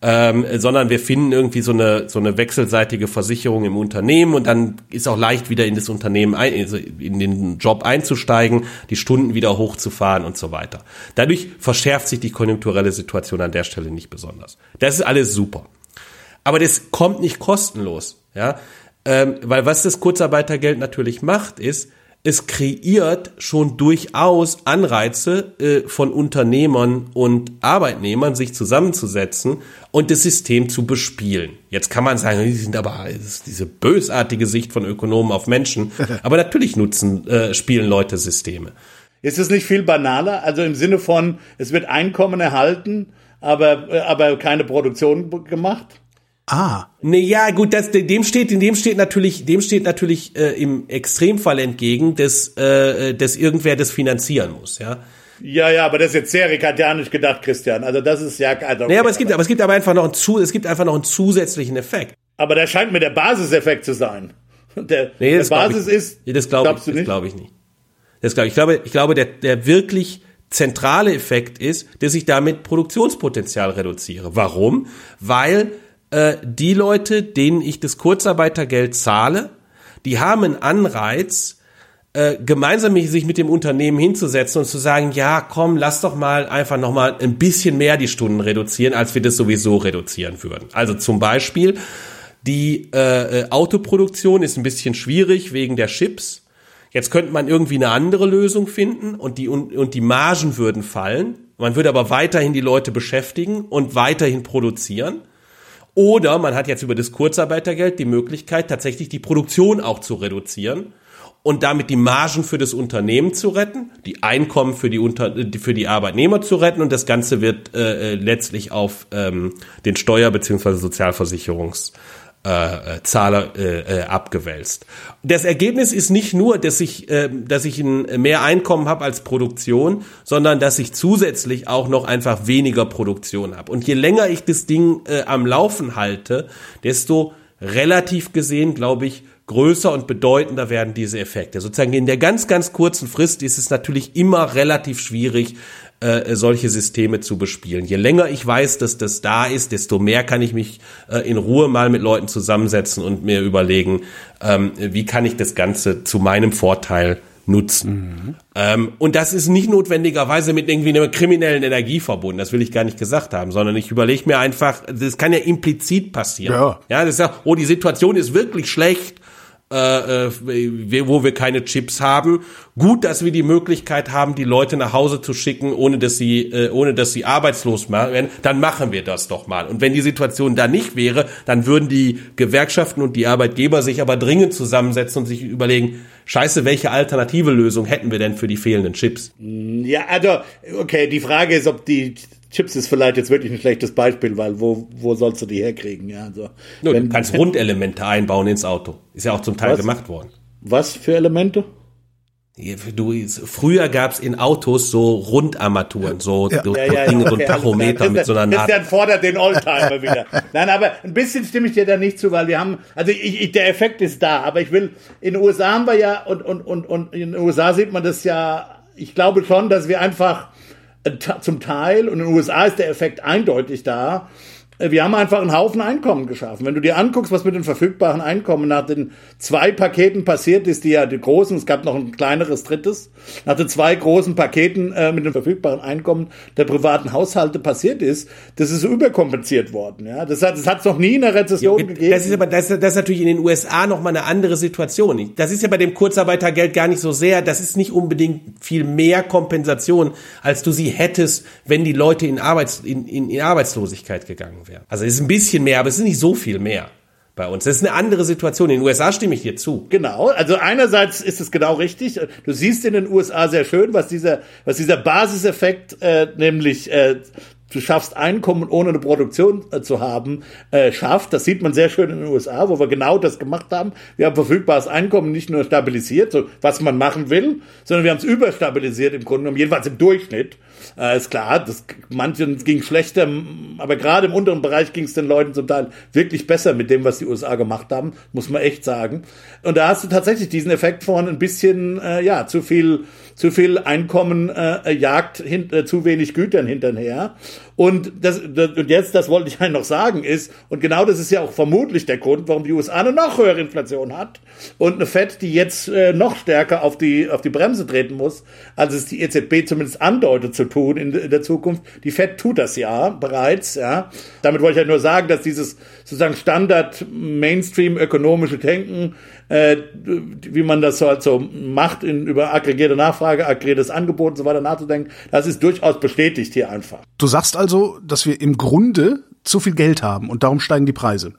ähm, sondern wir finden irgendwie so eine so eine wechselseitige Versicherung im Unternehmen und dann ist auch leicht wieder in das Unternehmen ein, also in den Job einzusteigen, die Stunden wieder hochzufahren und so weiter. Dadurch verschärft sich die konjunkturelle Situation an der Stelle nicht besonders. Das ist alles super, aber das kommt nicht kostenlos, ja, ähm, weil was das Kurzarbeitergeld natürlich macht, ist es kreiert schon durchaus Anreize äh, von Unternehmern und Arbeitnehmern, sich zusammenzusetzen und das System zu bespielen. Jetzt kann man sagen, die sind aber diese bösartige Sicht von Ökonomen auf Menschen. [LAUGHS] Aber natürlich nutzen, äh, spielen Leute Systeme. Ist es nicht viel banaler? Also im Sinne von, es wird Einkommen erhalten, aber, äh, aber keine Produktion gemacht? Ah. Nee, ja, gut, das, dem steht, dem steht natürlich, dem steht natürlich äh, im Extremfall entgegen, dass, äh, dass irgendwer das finanzieren muss, ja. Ja, ja, aber das ist jetzt sehr ricardianisch gedacht, Christian. Also das ist ja. Also okay, nee, aber es gibt, aber es gibt aber einfach noch einen, zu, es gibt einfach noch einen zusätzlichen Effekt. Aber der scheint mir der Basiseffekt zu sein. Der, nee, der Basis ich, ist. Nee, das glaube ich, das glaube ich nicht. Das glaube ich. Ich glaube, ich glaube, der, der wirklich zentrale Effekt ist, dass ich damit Produktionspotenzial reduziere. Warum? Weil äh, die Leute, denen ich das Kurzarbeitergeld zahle, die haben einen Anreiz, äh, gemeinsam sich mit dem Unternehmen hinzusetzen und zu sagen, ja, komm, lass doch mal einfach noch mal ein bisschen mehr die Stunden reduzieren, als wir das sowieso reduzieren würden. Also zum Beispiel die äh, äh Autoproduktion ist ein bisschen schwierig wegen der Chips. Jetzt könnte man irgendwie eine andere Lösung finden und die und, und die Margen würden fallen. Man würde aber weiterhin die Leute beschäftigen und weiterhin produzieren. Oder man hat jetzt über das Kurzarbeitergeld die Möglichkeit, tatsächlich die Produktion auch zu reduzieren und damit die Margen für das Unternehmen zu retten, die Einkommen für die, Unter für die Arbeitnehmer zu retten und das Ganze wird äh, äh letztlich auf ähm, den Steuer- bzw. Sozialversicherungs äh, äh, Zahler äh, äh, abgewälzt. Das Ergebnis ist nicht nur, dass ich, äh, dass ich ein mehr Einkommen habe als Produktion, sondern dass ich zusätzlich auch noch einfach weniger Produktion habe. Und je länger ich das Ding äh, am Laufen halte, desto relativ gesehen, glaube ich, größer und bedeutender werden diese Effekte. Sozusagen in der ganz, ganz kurzen Frist ist es natürlich immer relativ schwierig, äh, solche Systeme zu bespielen. Je länger ich weiß, dass das da ist, desto mehr kann ich mich äh, in Ruhe mal mit Leuten zusammensetzen und mir überlegen, ähm, wie kann ich das Ganze zu meinem Vorteil nutzen. Mhm. Ähm, und das ist nicht notwendigerweise mit irgendwie einer kriminellen Energie verbunden, das will ich gar nicht gesagt haben, sondern ich überlege mir einfach, das kann ja implizit passieren. Ja. ja, das ist ja, oh, die Situation ist wirklich schlecht äh, äh, wo wir keine Chips haben. Gut, dass wir die Möglichkeit haben, die Leute nach Hause zu schicken, ohne dass sie, äh, ohne dass sie arbeitslos werden. Dann machen wir das doch mal. Und wenn die Situation da nicht wäre, dann würden die Gewerkschaften und die Arbeitgeber sich aber dringend zusammensetzen und sich überlegen, Scheiße, welche alternative Lösung hätten wir denn für die fehlenden Chips? Ja, also, okay, die Frage ist, ob die Chips ist vielleicht jetzt wirklich ein schlechtes Beispiel, weil wo, wo sollst du die herkriegen? Ja, also, Nur, wenn, du kannst Rundelemente einbauen ins Auto. Ist ja auch zum Teil was, gemacht worden. Was für Elemente? Du, früher gab's in Autos so Rundarmaturen, so, ja. so ja, ja, Dinge, so ein Tachometer mit so einer Naht. Christian fordert den Oldtimer wieder. Nein, aber ein bisschen stimme ich dir da nicht zu, weil wir haben, also ich, ich, der Effekt ist da, aber ich will, in den USA haben wir ja, und, und, und, und in den USA sieht man das ja, ich glaube schon, dass wir einfach zum Teil, und in den USA ist der Effekt eindeutig da, Äh, wir haben einfach einen Haufen Einkommen geschaffen. Wenn du dir anguckst, was mit den verfügbaren Einkommen nach den zwei Paketen passiert ist, die ja die großen, es gab noch ein kleineres drittes, nach den zwei großen Paketen äh, mit den verfügbaren Einkommen der privaten Haushalte passiert ist, das ist überkompensiert worden. Ja, das hat es noch nie in der Rezession ja, gegeben. Das ist aber das, das ist natürlich in den USA noch mal eine andere Situation. Das ist ja bei dem Kurzarbeitergeld gar nicht so sehr. Das ist nicht unbedingt viel mehr Kompensation, als du sie hättest, wenn die Leute in, Arbeits, in, in, in Arbeitslosigkeit gegangen wären. Also es ist ein bisschen mehr, aber es ist nicht so viel mehr bei uns. Das ist eine andere Situation. In den USA stimme ich dir zu. Genau. Also einerseits ist es genau richtig. Du siehst in den USA sehr schön, was dieser, was dieser Basiseffekt, äh, nämlich äh, du schaffst Einkommen ohne eine Produktion äh, zu haben, äh, schafft. Das sieht man sehr schön in den USA, wo wir genau das gemacht haben. Wir haben verfügbares Einkommen nicht nur stabilisiert, so was man machen will, sondern wir haben es überstabilisiert im Grunde genommen, jedenfalls im Durchschnitt. Äh, ist klar, das, manchen ging schlechter, aber gerade im unteren Bereich ging es den Leuten zum Teil wirklich besser mit dem, was die USA gemacht haben, muss man echt sagen. Und da hast du tatsächlich diesen Effekt von ein bisschen, äh, ja, zu viel zu viel Einkommen äh, jagt hin, äh, zu wenig Gütern hinterher. Und, das, das, und jetzt, das wollte ich eigentlich noch sagen, ist, und genau das ist ja auch vermutlich der Grund, warum die USA eine noch höhere Inflation hat und eine FED, die jetzt äh, noch stärker auf die, auf die Bremse treten muss, als es die EZB zumindest andeutet zu tun in, in der Zukunft. Die FED tut das ja bereits, ja. Damit wollte ich ja nur sagen, dass dieses sozusagen Standard Mainstream ökonomische Denken äh, wie man das so halt so macht, in, über aggregierte Nachfrage, aggregiertes Angebot und so weiter nachzudenken, das ist durchaus bestätigt hier einfach. Du sagst also, dass wir im Grunde zu viel Geld haben und darum steigen die Preise.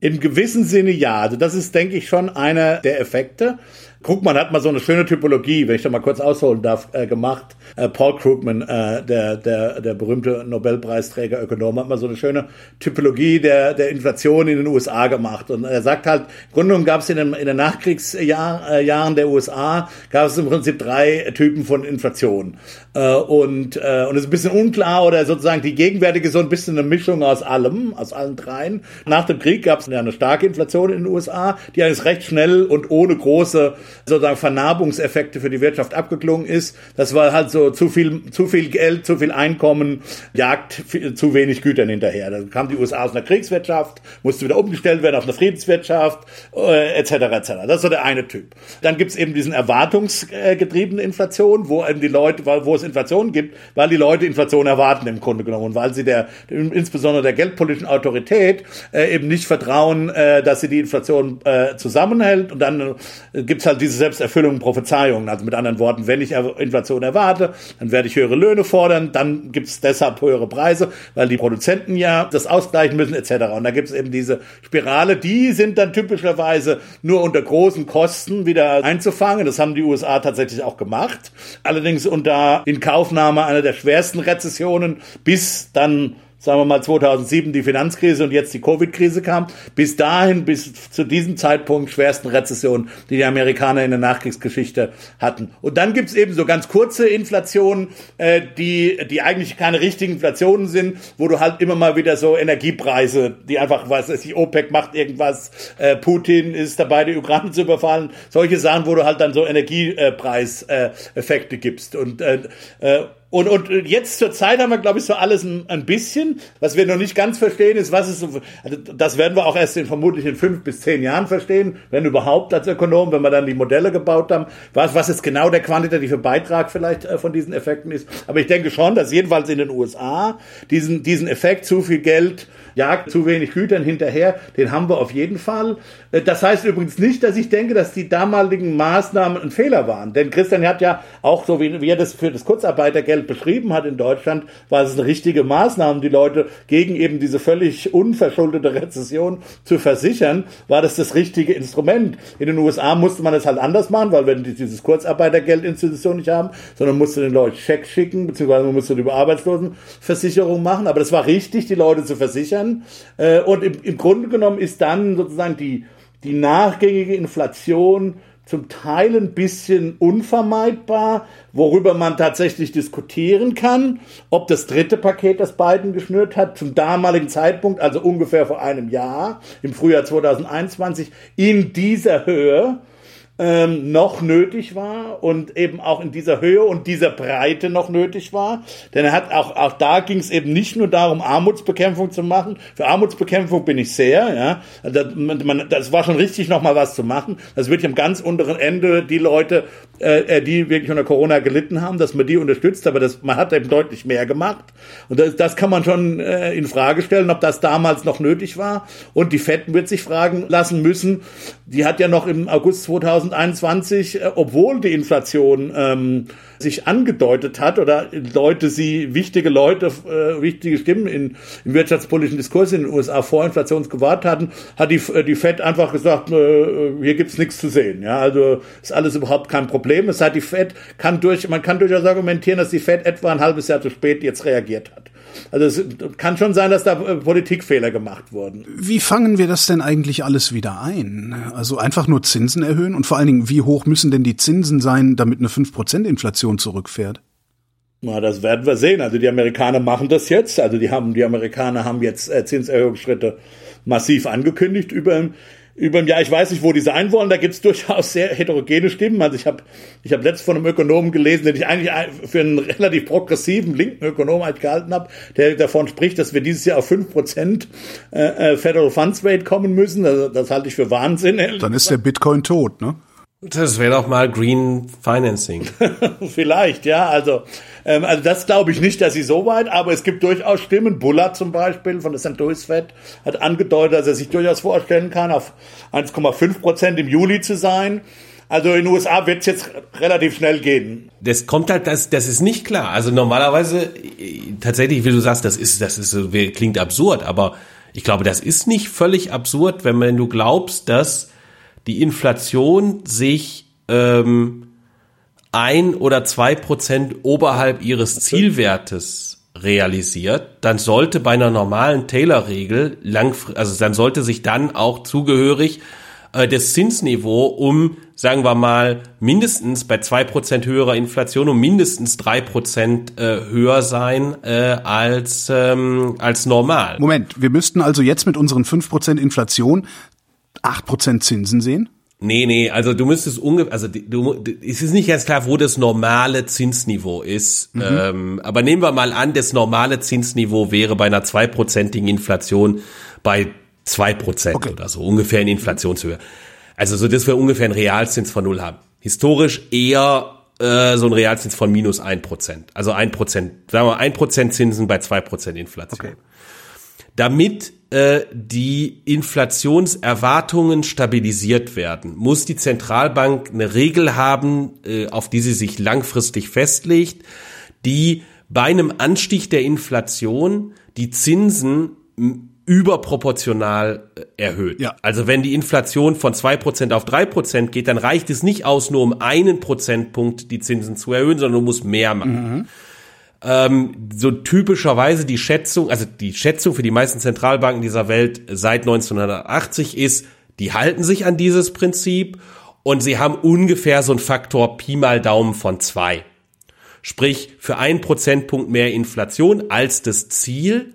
Im gewissen Sinne ja. Also das ist, denke ich, schon einer der Effekte. Krugman hat mal so eine schöne Typologie, wenn ich da mal kurz ausholen darf, äh, gemacht. Äh, Paul Krugman, äh, der, der, der berühmte Nobelpreisträger Ökonom, hat mal so eine schöne Typologie der, der Inflation in den USA gemacht. Und er sagt halt, im Grunde genommen gab es in, den, in den Nachkriegsjahren der USA, gab es im Prinzip drei Typen von Inflation. Äh, und, äh, und es ist ein bisschen unklar oder sozusagen die gegenwärtige so ein bisschen eine Mischung aus allem, aus allen dreien. Nach dem Krieg gab es ja eine starke Inflation in den USA, die eigentlich recht schnell und ohne große sozusagen Vernarbungseffekte für die Wirtschaft abgeklungen ist. Das war halt so zu viel, zu viel Geld, zu viel Einkommen, jagt zu wenig Gütern hinterher. Dann kam die USA aus einer Kriegswirtschaft, musste wieder umgestellt werden auf eine Friedenswirtschaft, äh, etc. etc. Das ist so der eine Typ. Dann gibt's eben diesen erwartungsgetriebenen Inflation, wo eben die Leute, wo es Inflation gibt, weil die Leute Inflation erwarten im Grunde genommen und weil sie der insbesondere der geldpolitischen Autorität äh, eben nicht vertrauen, äh, dass sie die Inflation äh, zusammenhält und dann äh, gibt's halt diese Selbsterfüllung Prophezeiungen. Also mit anderen Worten, wenn ich Inflation erwarte, dann werde ich höhere Löhne fordern, dann gibt es deshalb höhere Preise, weil die Produzenten ja das ausgleichen müssen etc. Und da gibt es eben diese Spirale, die sind dann typischerweise nur unter großen Kosten wieder einzufangen. Das haben die USA tatsächlich auch gemacht. Allerdings unter Inkaufnahme einer der schwersten Rezessionen bis dann sagen wir mal 2007 die Finanzkrise und jetzt die Covid-Krise kam, bis dahin, bis zu diesem Zeitpunkt schwersten Rezession, die die Amerikaner in der Nachkriegsgeschichte hatten. Und dann gibt's eben so ganz kurze Inflationen, äh, die, die eigentlich keine richtigen Inflationen sind, wo du halt immer mal wieder so Energiepreise, die einfach, was weiß ich, OPEC macht irgendwas, äh, Putin ist dabei, die Ukraine zu überfallen, solche Sachen, wo du halt dann so Energiepreiseffekte äh, gibst. Und äh, äh, und, und jetzt zur Zeit haben wir, glaube ich, so alles ein, ein bisschen. Was wir noch nicht ganz verstehen, ist, was ist so, also das werden wir auch erst in vermutlich in fünf bis zehn Jahren verstehen, wenn überhaupt als Ökonom, wenn wir dann die Modelle gebaut haben, was, was jetzt genau der quantitative Beitrag vielleicht äh, von diesen Effekten ist. Aber ich denke schon, dass jedenfalls in den USA diesen, diesen Effekt zu viel Geld jagt zu wenig Gütern hinterher, den haben wir auf jeden Fall. Äh, das heißt übrigens nicht, dass ich denke, dass die damaligen Maßnahmen ein Fehler waren. Denn Christian hat ja auch so, wie, wie er das für das Kurzarbeitergeld beschrieben hat in Deutschland, war es eine richtige Maßnahme, die Leute gegen eben diese völlig unverschuldete Rezession zu versichern, war das das richtige Instrument. In den USA musste man das halt anders machen, weil wir dieses Kurzarbeitergeldinstitution nicht haben, sondern musste den Leuten Scheck schicken, beziehungsweise man musste über Arbeitslosenversicherung machen. Aber das war richtig, die Leute zu versichern Äh, und im, im Grunde genommen ist dann sozusagen die, die nachgängige Inflation zum Teil ein bisschen unvermeidbar, worüber man tatsächlich diskutieren kann, ob das dritte Paket, das Biden geschnürt hat, zum damaligen Zeitpunkt, also ungefähr vor einem Jahr, im Frühjahr 2021, in dieser Höhe ähm, noch nötig war und eben auch in dieser Höhe und dieser Breite noch nötig war. Denn er hat auch, auch da ging es eben nicht nur darum, Armutsbekämpfung zu machen. Für Armutsbekämpfung bin ich sehr, ja. Das, man, das war schon richtig, noch mal was zu machen. Das wird am ganz unteren Ende die Leute, äh, äh, die wirklich unter Corona gelitten haben, dass man die unterstützt, aber das, man hat eben deutlich mehr gemacht. Und das, das kann man schon äh, in Frage stellen, ob das damals noch nötig war. Und die FED wird sich fragen lassen müssen. Die hat ja noch im August 2000 2021, äh, obwohl die Inflation ähm, sich angedeutet hat oder Leute sie, wichtige Leute, äh, wichtige Stimmen in, im wirtschaftspolitischen Diskurs in den USA vor Inflationsgewahrt hatten, hat die, äh, die Fed einfach gesagt, äh, hier gibt's nichts zu sehen. Ja, also ist alles überhaupt kein Problem. Es hat die Fed kann durch, man kann durchaus argumentieren, dass die Fed etwa ein halbes Jahr zu spät jetzt reagiert hat. Also es kann schon sein, dass da äh, Politikfehler gemacht wurden. Wie fangen wir das denn eigentlich alles wieder ein? Also einfach nur Zinsen erhöhen und vor allen Dingen, wie hoch müssen denn die Zinsen sein, damit eine 5% Inflation zurückfährt? Na, das werden wir sehen. Also die Amerikaner machen das jetzt. Also die haben, die Amerikaner haben jetzt äh, Zinserhöhungsschritte massiv angekündigt über über ein Jahr. Ich weiß nicht, wo die sein wollen. Da gibt's [LAUGHS] durchaus sehr heterogene Stimmen. Also ich habe ich hab letztens von einem Ökonomen gelesen, den ich eigentlich für einen relativ progressiven linken Ökonomen halt gehalten habe, der davon spricht, dass wir dieses Jahr auf 5% äh, äh, Federal Funds Rate kommen müssen. Also das halte ich für Wahnsinn. Dann ist der Bitcoin tot, ne? Das wäre doch mal Green Financing. [LAUGHS] Vielleicht, ja. Also, ähm, also das glaube ich nicht, dass sie so weit, aber es gibt durchaus Stimmen. Bullard zum Beispiel von der St. Louis Fed hat angedeutet, dass er sich durchaus vorstellen kann, auf 1,5 Prozent im Juli zu sein. Also in den USA wird es jetzt relativ schnell gehen. Das kommt halt, das, das ist nicht klar. Also normalerweise, tatsächlich, wie du sagst, das ist, das ist, klingt absurd, aber ich glaube, das ist nicht völlig absurd, wenn, wenn du glaubst, dass die Inflation sich ähm, ein oder zwei Prozent oberhalb ihres Zielwertes realisiert, dann sollte bei einer normalen Taylor-Regel langfristig, also dann sollte sich dann auch zugehörig äh, das Zinsniveau um, sagen wir mal, mindestens bei zwei Prozent höherer Inflation um mindestens drei Prozent äh, höher sein äh, als, ähm, als normal. Moment, wir müssten also jetzt mit unseren fünf Prozent Inflation 8% Zinsen sehen? Nee, nee, also du müsstest ungefähr, also du, es ist nicht ganz klar, wo das normale Zinsniveau ist. Mhm. Ähm, aber nehmen wir mal an, das normale Zinsniveau wäre bei einer zweiprozentigen Inflation bei zwei Prozent okay. oder so, ungefähr in Inflationshöhe. Also so, dass wir ungefähr einen Realzins von null haben. Historisch eher äh, so ein Realzins von minus ein Prozent. Also ein Prozent, sagen wir ein Prozent Zinsen bei zwei Prozent Inflation. Okay. Damit äh, die Inflationserwartungen stabilisiert werden, muss die Zentralbank eine Regel haben, äh, auf die sie sich langfristig festlegt, die bei einem Anstieg der Inflation die Zinsen überproportional äh, erhöht. Ja. Also wenn die Inflation von zwei Prozent auf drei Prozent geht, dann reicht es nicht aus, nur um einen Prozentpunkt die Zinsen zu erhöhen, sondern du musst mehr machen. Mhm ähm, so typischerweise die Schätzung, also die Schätzung für die meisten Zentralbanken dieser Welt seit 1980 ist, die halten sich an dieses Prinzip und sie haben ungefähr so einen Faktor Pi mal Daumen von zwei. Sprich, für einen Prozentpunkt mehr Inflation als das Ziel,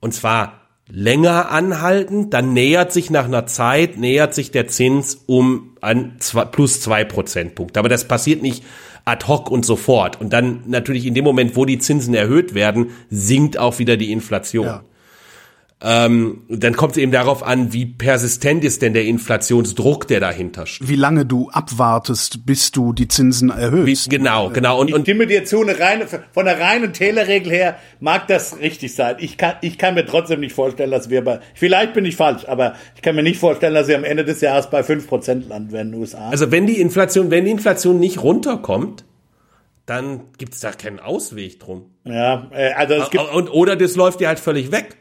und zwar länger anhalten, dann nähert sich nach einer Zeit, nähert sich der Zins um an zwei, plus zwei Prozentpunkte. Aber das passiert nicht ad hoc und sofort. Und dann natürlich in dem Moment, wo die Zinsen erhöht werden, sinkt auch wieder die Inflation. Ja. Ähm, dann kommt es eben darauf an, wie persistent ist denn der Inflationsdruck, der dahinter steht. Wie lange du abwartest, bis du die Zinsen erhöhst. Wie, genau, genau. Und, und ich stimme dir zu, eine reine, von der reinen Taylor-Regel her mag das richtig sein. Ich kann, ich kann mir trotzdem nicht vorstellen, dass wir bei, vielleicht bin ich falsch, aber ich kann mir nicht vorstellen, dass wir am Ende des Jahres bei fünf Prozent landen werden in den USA. Also wenn die Inflation, wenn die Inflation nicht runterkommt, dann gibt es da keinen Ausweg drum. Ja, äh, also es gibt und oder das läuft dir halt völlig weg.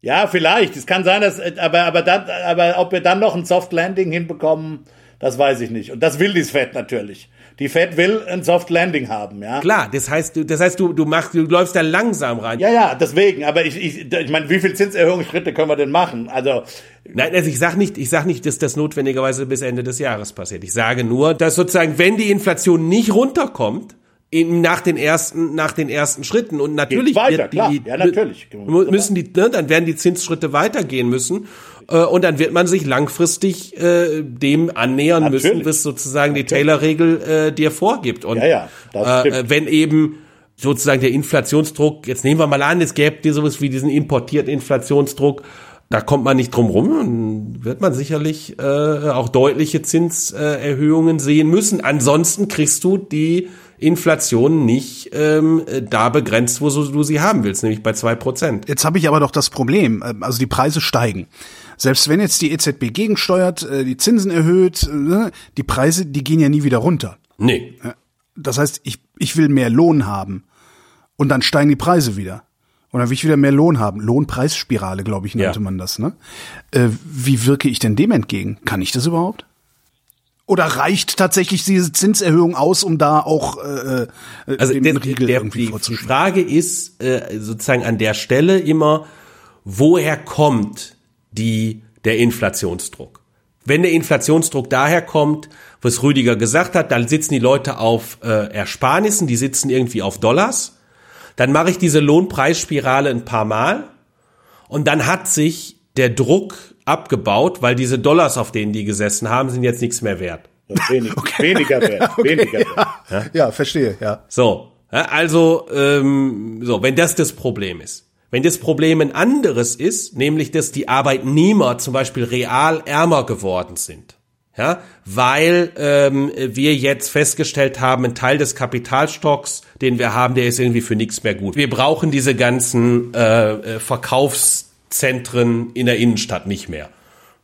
Ja, vielleicht. Es kann sein, dass, aber, aber dann, aber ob wir dann noch ein Soft Landing hinbekommen, das weiß ich nicht. Und das will die Fed natürlich. Die Fed will ein Soft Landing haben, ja. Klar, das heißt, du, das heißt, du, du machst, du läufst da langsam rein. Ja, ja, deswegen. Aber ich, ich, ich meine, wie viel Zinserhöhungsschritte können wir denn machen? Also. Nein, also ich sag nicht, ich sag nicht, dass das notwendigerweise bis Ende des Jahres passiert. Ich sage nur, dass sozusagen, wenn die Inflation nicht runterkommt, in, nach den ersten nach den ersten Schritten und natürlich weiter, die, klar. Ja, natürlich. müssen die ne, dann werden die Zinsschritte weitergehen müssen Äh, und dann wird man sich langfristig äh, dem annähern Natürlich. müssen, bis sozusagen die Taylor-Regel äh, dir vorgibt. Und Ja, ja, äh, wenn eben sozusagen der Inflationsdruck, jetzt nehmen wir mal an, es gäbe dir sowas wie diesen importierten Inflationsdruck, da kommt man nicht drum rum, dann wird man sicherlich äh, auch deutliche Zinserhöhungen sehen müssen. Ansonsten kriegst du die Inflation nicht ähm, da begrenzt, wo du sie haben willst, nämlich bei zwei Prozent. Jetzt habe ich aber doch das Problem, äh, also die Preise steigen. Selbst wenn jetzt die EZB gegensteuert, äh, die Zinsen erhöht, äh, die Preise, die gehen ja nie wieder runter. Nee. Das heißt, ich, ich will mehr Lohn haben und dann steigen die Preise wieder. Und dann will ich wieder mehr Lohn haben. Lohnpreisspirale, glaube ich, nannte Ja. man das. Ne? Äh, wie wirke ich denn dem entgegen? Kann ich das überhaupt? Oder reicht tatsächlich diese Zinserhöhung aus, um da auch äh, äh, Also den der, Riegel der, irgendwie die? Frage ist äh, sozusagen an der Stelle immer, woher kommt die, der Inflationsdruck? Wenn der Inflationsdruck daher kommt, was Rüdiger gesagt hat, dann sitzen die Leute auf äh, Ersparnissen, die sitzen irgendwie auf Dollars. Dann mache ich diese Lohnpreisspirale ein paar Mal und dann hat sich der Druck abgebaut, weil diese Dollars, auf denen die gesessen haben, sind jetzt nichts mehr wert. Wenig, [LAUGHS] Weniger wert, [LAUGHS] weniger wert. ja, ja, verstehe, ja. So, ja, also ähm, so, wenn das das Problem ist. Wenn das Problem ein anderes ist, nämlich dass die Arbeitnehmer zum Beispiel real ärmer geworden sind, ja, weil ähm, wir jetzt festgestellt haben, ein Teil des Kapitalstocks, den wir haben, der ist irgendwie für nichts mehr gut. Wir brauchen diese ganzen äh, äh, Verkaufszentren in der Innenstadt nicht mehr.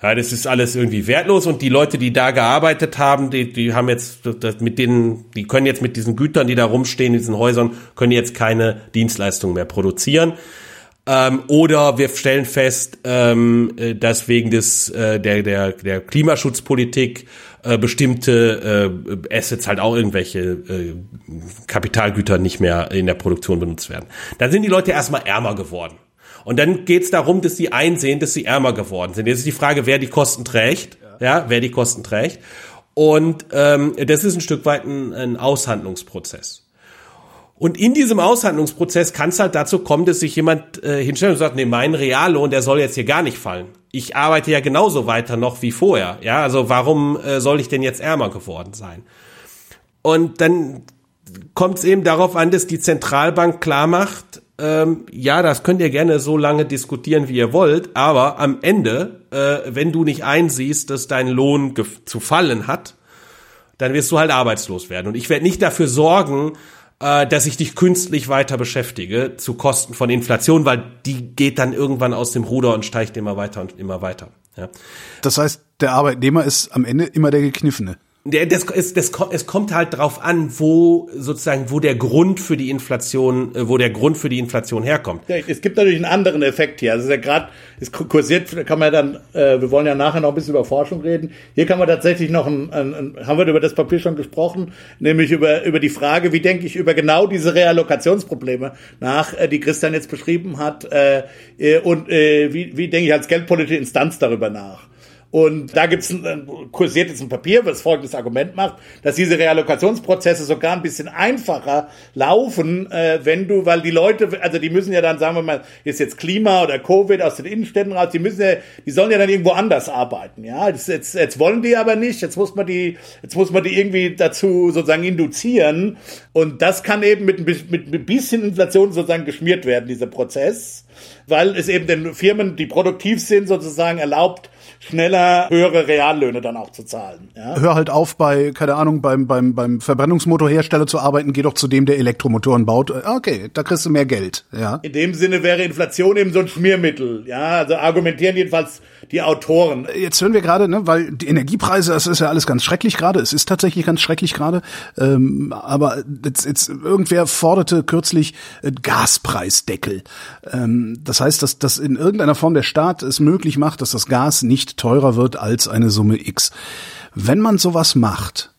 Ja, das ist alles irgendwie wertlos und die Leute, die da gearbeitet haben, die, die haben jetzt das mit denen, die können jetzt mit diesen Gütern, die da rumstehen, diesen Häusern, können jetzt keine Dienstleistungen mehr produzieren. Ähm, oder wir stellen fest, ähm, äh, dass wegen des äh, der der der Klimaschutzpolitik äh, bestimmte äh, Assets halt auch irgendwelche äh, Kapitalgüter nicht mehr in der Produktion benutzt werden. Dann sind die Leute erstmal ärmer geworden. Und dann geht es darum, dass sie einsehen, dass sie ärmer geworden sind. Jetzt ist die Frage, wer die Kosten trägt. Ja, wer die Kosten trägt. Und ähm, das ist ein Stück weit ein, ein Aushandlungsprozess. Und in diesem Aushandlungsprozess kann es halt dazu kommen, dass sich jemand äh, hinstellt und sagt, nee, mein Reallohn, der soll jetzt hier gar nicht fallen. Ich arbeite ja genauso weiter noch wie vorher. Ja, also warum äh, soll ich denn jetzt ärmer geworden sein? Und dann kommt es eben darauf an, dass die Zentralbank klar macht, ähm, ja, das könnt ihr gerne so lange diskutieren, wie ihr wollt, aber am Ende, äh, wenn du nicht einsiehst, dass dein Lohn zu fallen hat, dann wirst du halt arbeitslos werden. Und ich werde nicht dafür sorgen, äh, dass ich dich künstlich weiter beschäftige zu Kosten von Inflation, weil die geht dann irgendwann aus dem Ruder und steigt immer weiter und immer weiter. Ja. Das heißt, der Arbeitnehmer ist am Ende immer der Gekniffene. Das, es, das, ko- es kommt halt drauf an, wo sozusagen, wo der Grund für die Inflation, äh, wo der Grund für die Inflation herkommt. Ja, es gibt natürlich einen anderen Effekt hier. Also es ist ja gerade, es kursiert, kann man ja dann, äh, wir wollen ja nachher noch ein bisschen über Forschung reden. Hier kann man tatsächlich noch ein, ein, ein haben wir über das Papier schon gesprochen, nämlich über, über die Frage, wie denke ich über genau diese Reallokationsprobleme nach, äh, die Christian jetzt beschrieben hat, äh, äh, und äh, wie, wie denke ich als geldpolitische Instanz darüber nach. Und da gibt's ein, kursiert jetzt ein Papier, was folgendes Argument macht, dass diese Reallokationsprozesse sogar ein bisschen einfacher laufen, äh, wenn du, weil die Leute, also die müssen ja dann, sagen wir mal, ist jetzt Klima oder Covid aus den Innenstädten raus, die müssen ja, die sollen ja dann irgendwo anders arbeiten, ja. Das, jetzt, jetzt wollen die aber nicht, jetzt muss man die, jetzt muss man die irgendwie dazu sozusagen induzieren. Und das kann eben mit, mit, mit ein bisschen Inflation sozusagen geschmiert werden, dieser Prozess, weil es eben den Firmen, die produktiv sind, sozusagen erlaubt, schneller höhere Reallöhne dann auch zu zahlen. Ja? Hör halt auf, bei, keine Ahnung, beim, beim, beim Verbrennungsmotorhersteller zu arbeiten, geh doch zu dem, der Elektromotoren baut. Äh, Okay, da kriegst du mehr Geld, ja. In dem Sinne wäre Inflation eben so ein Schmiermittel. Ja, also argumentieren jedenfalls die Autoren. Jetzt hören wir gerade, ne, weil die Energiepreise, das ist ja alles ganz schrecklich gerade. Es ist tatsächlich ganz schrecklich gerade. Ähm, aber jetzt, jetzt irgendwer forderte kürzlich äh, Gaspreisdeckel. Ähm, das heißt, dass, dass in irgendeiner Form der Staat es möglich macht, dass das Gas nicht teurer wird als eine Summe X. Wenn man sowas macht,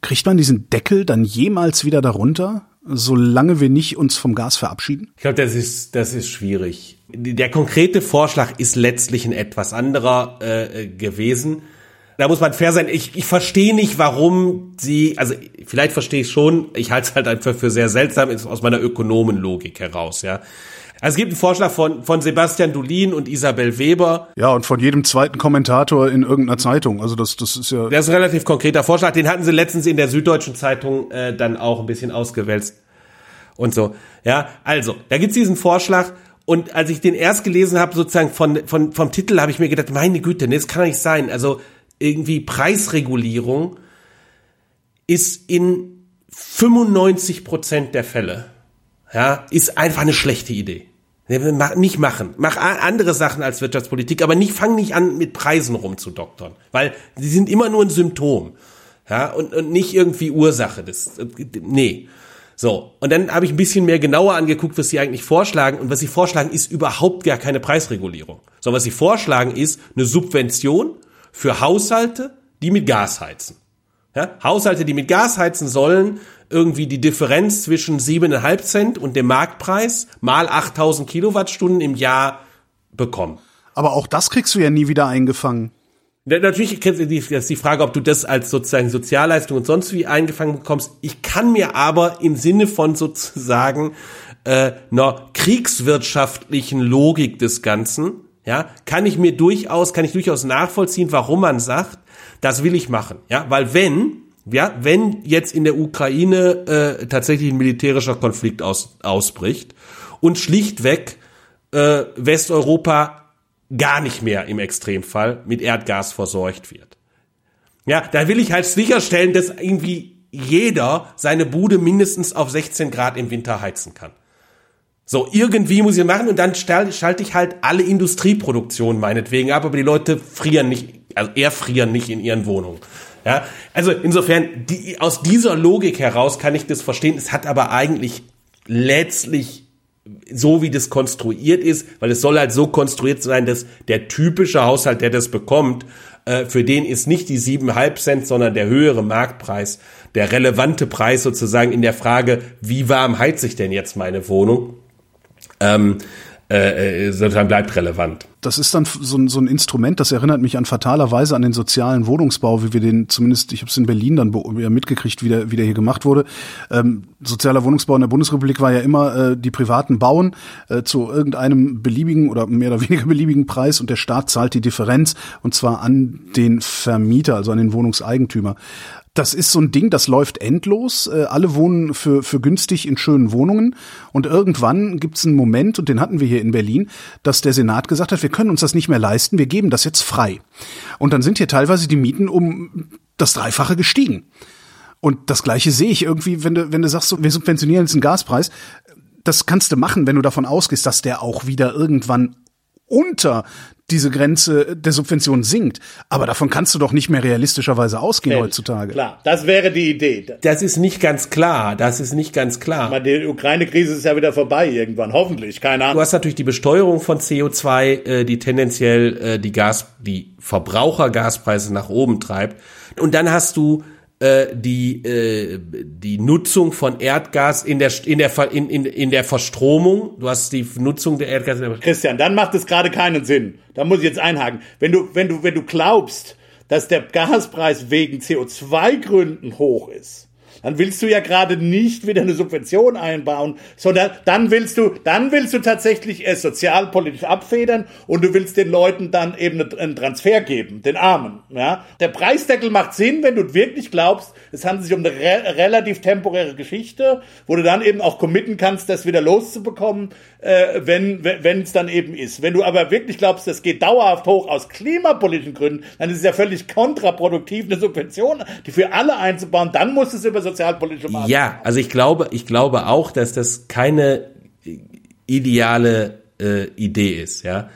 kriegt man diesen Deckel dann jemals wieder darunter, solange wir nicht uns vom Gas verabschieden? Ich glaube, das ist, das ist schwierig. Der konkrete Vorschlag ist letztlich ein etwas anderer äh, gewesen. Da muss man fair sein. Ich, ich verstehe nicht, warum sie, also vielleicht verstehe ich schon, ich halte es halt einfach für sehr seltsam, aus meiner Ökonomenlogik heraus, ja. Also es gibt einen Vorschlag von, von Sebastian Dulin und Isabel Weber. Ja, und von jedem zweiten Kommentator in irgendeiner Zeitung. Also das, das ist ja. Das ist ein relativ konkreter Vorschlag. Den hatten sie letztens in der Süddeutschen Zeitung äh, dann auch ein bisschen ausgewälzt und so. Ja, also, da gibt's diesen Vorschlag. Und als ich den erst gelesen habe, sozusagen von, von, vom Titel, habe ich mir gedacht, meine Güte, nee, das kann nicht sein. Also irgendwie Preisregulierung ist in 95 Prozent der Fälle, ja, ist einfach eine schlechte Idee. Nicht machen. Mach andere Sachen als Wirtschaftspolitik, aber nicht, fang nicht an, mit Preisen rumzudoktern. Weil sie sind immer nur ein Symptom. Ja, und, und nicht irgendwie Ursache des, nee. So. Und dann habe ich ein bisschen mehr genauer angeguckt, was sie eigentlich vorschlagen. Und was sie vorschlagen, ist überhaupt gar keine Preisregulierung. Sondern was sie vorschlagen, ist eine Subvention für Haushalte, die mit Gas heizen. Ja? Haushalte, die mit Gas heizen sollen, irgendwie die Differenz zwischen 7,5 Cent und dem Marktpreis mal 8000 Kilowattstunden im Jahr bekommen. Aber auch das kriegst du ja nie wieder eingefangen. Natürlich ist die Frage, ob du das als sozusagen Sozialleistung und sonst wie eingefangen bekommst. Ich kann mir aber im Sinne von sozusagen äh, einer kriegswirtschaftlichen Logik des Ganzen, ja, kann ich mir durchaus, kann ich durchaus nachvollziehen, warum man sagt, das will ich machen, ja, weil wenn ja, wenn jetzt in der Ukraine äh, tatsächlich ein militärischer Konflikt aus, ausbricht und schlichtweg äh, Westeuropa gar nicht mehr im Extremfall mit Erdgas versorgt wird. Ja, da will ich halt sicherstellen, dass irgendwie jeder seine Bude mindestens auf 16 Grad im Winter heizen kann. So, irgendwie muss ich machen und dann schalte ich halt alle Industrieproduktionen meinetwegen ab, aber die Leute frieren nicht, also erfrieren nicht in ihren Wohnungen. Ja, also insofern, die, aus dieser Logik heraus kann ich das verstehen. Es hat aber eigentlich letztlich so wie das konstruiert ist, weil es soll halt so konstruiert sein, dass der typische Haushalt, der das bekommt, äh, für den ist nicht die 7,5 Cent, sondern der höhere Marktpreis, der relevante Preis sozusagen in der Frage, wie warm heizt sich denn jetzt meine Wohnung, ähm, äh, äh, sozusagen bleibt relevant. Das ist dann so ein, so ein Instrument, das erinnert mich an fatalerweise an den sozialen Wohnungsbau, wie wir den zumindest, ich habe es in Berlin dann mitgekriegt, wie der, wie der hier gemacht wurde. Ähm, sozialer Wohnungsbau in der Bundesrepublik war ja immer äh, die privaten bauen äh, zu irgendeinem beliebigen oder mehr oder weniger [LAUGHS] beliebigen Preis und der Staat zahlt die Differenz und zwar an den Vermieter, also an den Wohnungseigentümer. Das ist so ein Ding, das läuft endlos. Äh, alle wohnen für, für günstig in schönen Wohnungen. Und irgendwann gibt es einen Moment, und den hatten wir hier in Berlin, dass der Senat gesagt hat, wir können uns das nicht mehr leisten, wir geben das jetzt frei. Und dann sind hier teilweise die Mieten um das Dreifache gestiegen. Und das Gleiche sehe ich irgendwie, wenn du, wenn du sagst, wir subventionieren jetzt einen Gaspreis. Das kannst du machen, wenn du davon ausgehst, dass der auch wieder irgendwann unter diese Grenze der Subvention sinkt. Aber davon kannst du doch nicht mehr realistischerweise ausgehen nee, heutzutage. Klar, das wäre die Idee. Das ist nicht ganz klar. Das ist nicht ganz klar. Aber die Ukraine-Krise ist ja wieder vorbei irgendwann, hoffentlich. Keine Ahnung. Du hast natürlich die Besteuerung von CO2, äh, die tendenziell äh, die Gas, die Verbrauchergaspreise nach oben treibt. Und dann hast du äh, die äh, die Nutzung von Erdgas in der in der in, in, in der Verstromung. Du hast die Nutzung der Erdgas. Christian, dann macht es gerade keinen Sinn. Da muss ich jetzt einhaken. Wenn du wenn du wenn du glaubst, dass der Gaspreis wegen CO2 Gründen hoch ist, dann willst du ja gerade nicht wieder eine Subvention einbauen, sondern dann willst du, dann willst du tatsächlich es sozialpolitisch abfedern und du willst den Leuten dann eben einen Transfer geben, den Armen. Ja? Der Preisdeckel macht Sinn, wenn du wirklich glaubst, es handelt sich um eine re relativ temporäre Geschichte, wo du dann eben auch committen kannst, das wieder loszubekommen, äh, wenn wenn es dann eben ist. Wenn du aber wirklich glaubst, das geht dauerhaft hoch aus klimapolitischen Gründen, dann ist es ja völlig kontraproduktiv, eine Subvention, die für alle einzubauen. Dann muss es über sozialpolitische Maßnahmen. Ja, also ich glaube, ich glaube auch, dass das keine ideale äh, Idee ist, ja.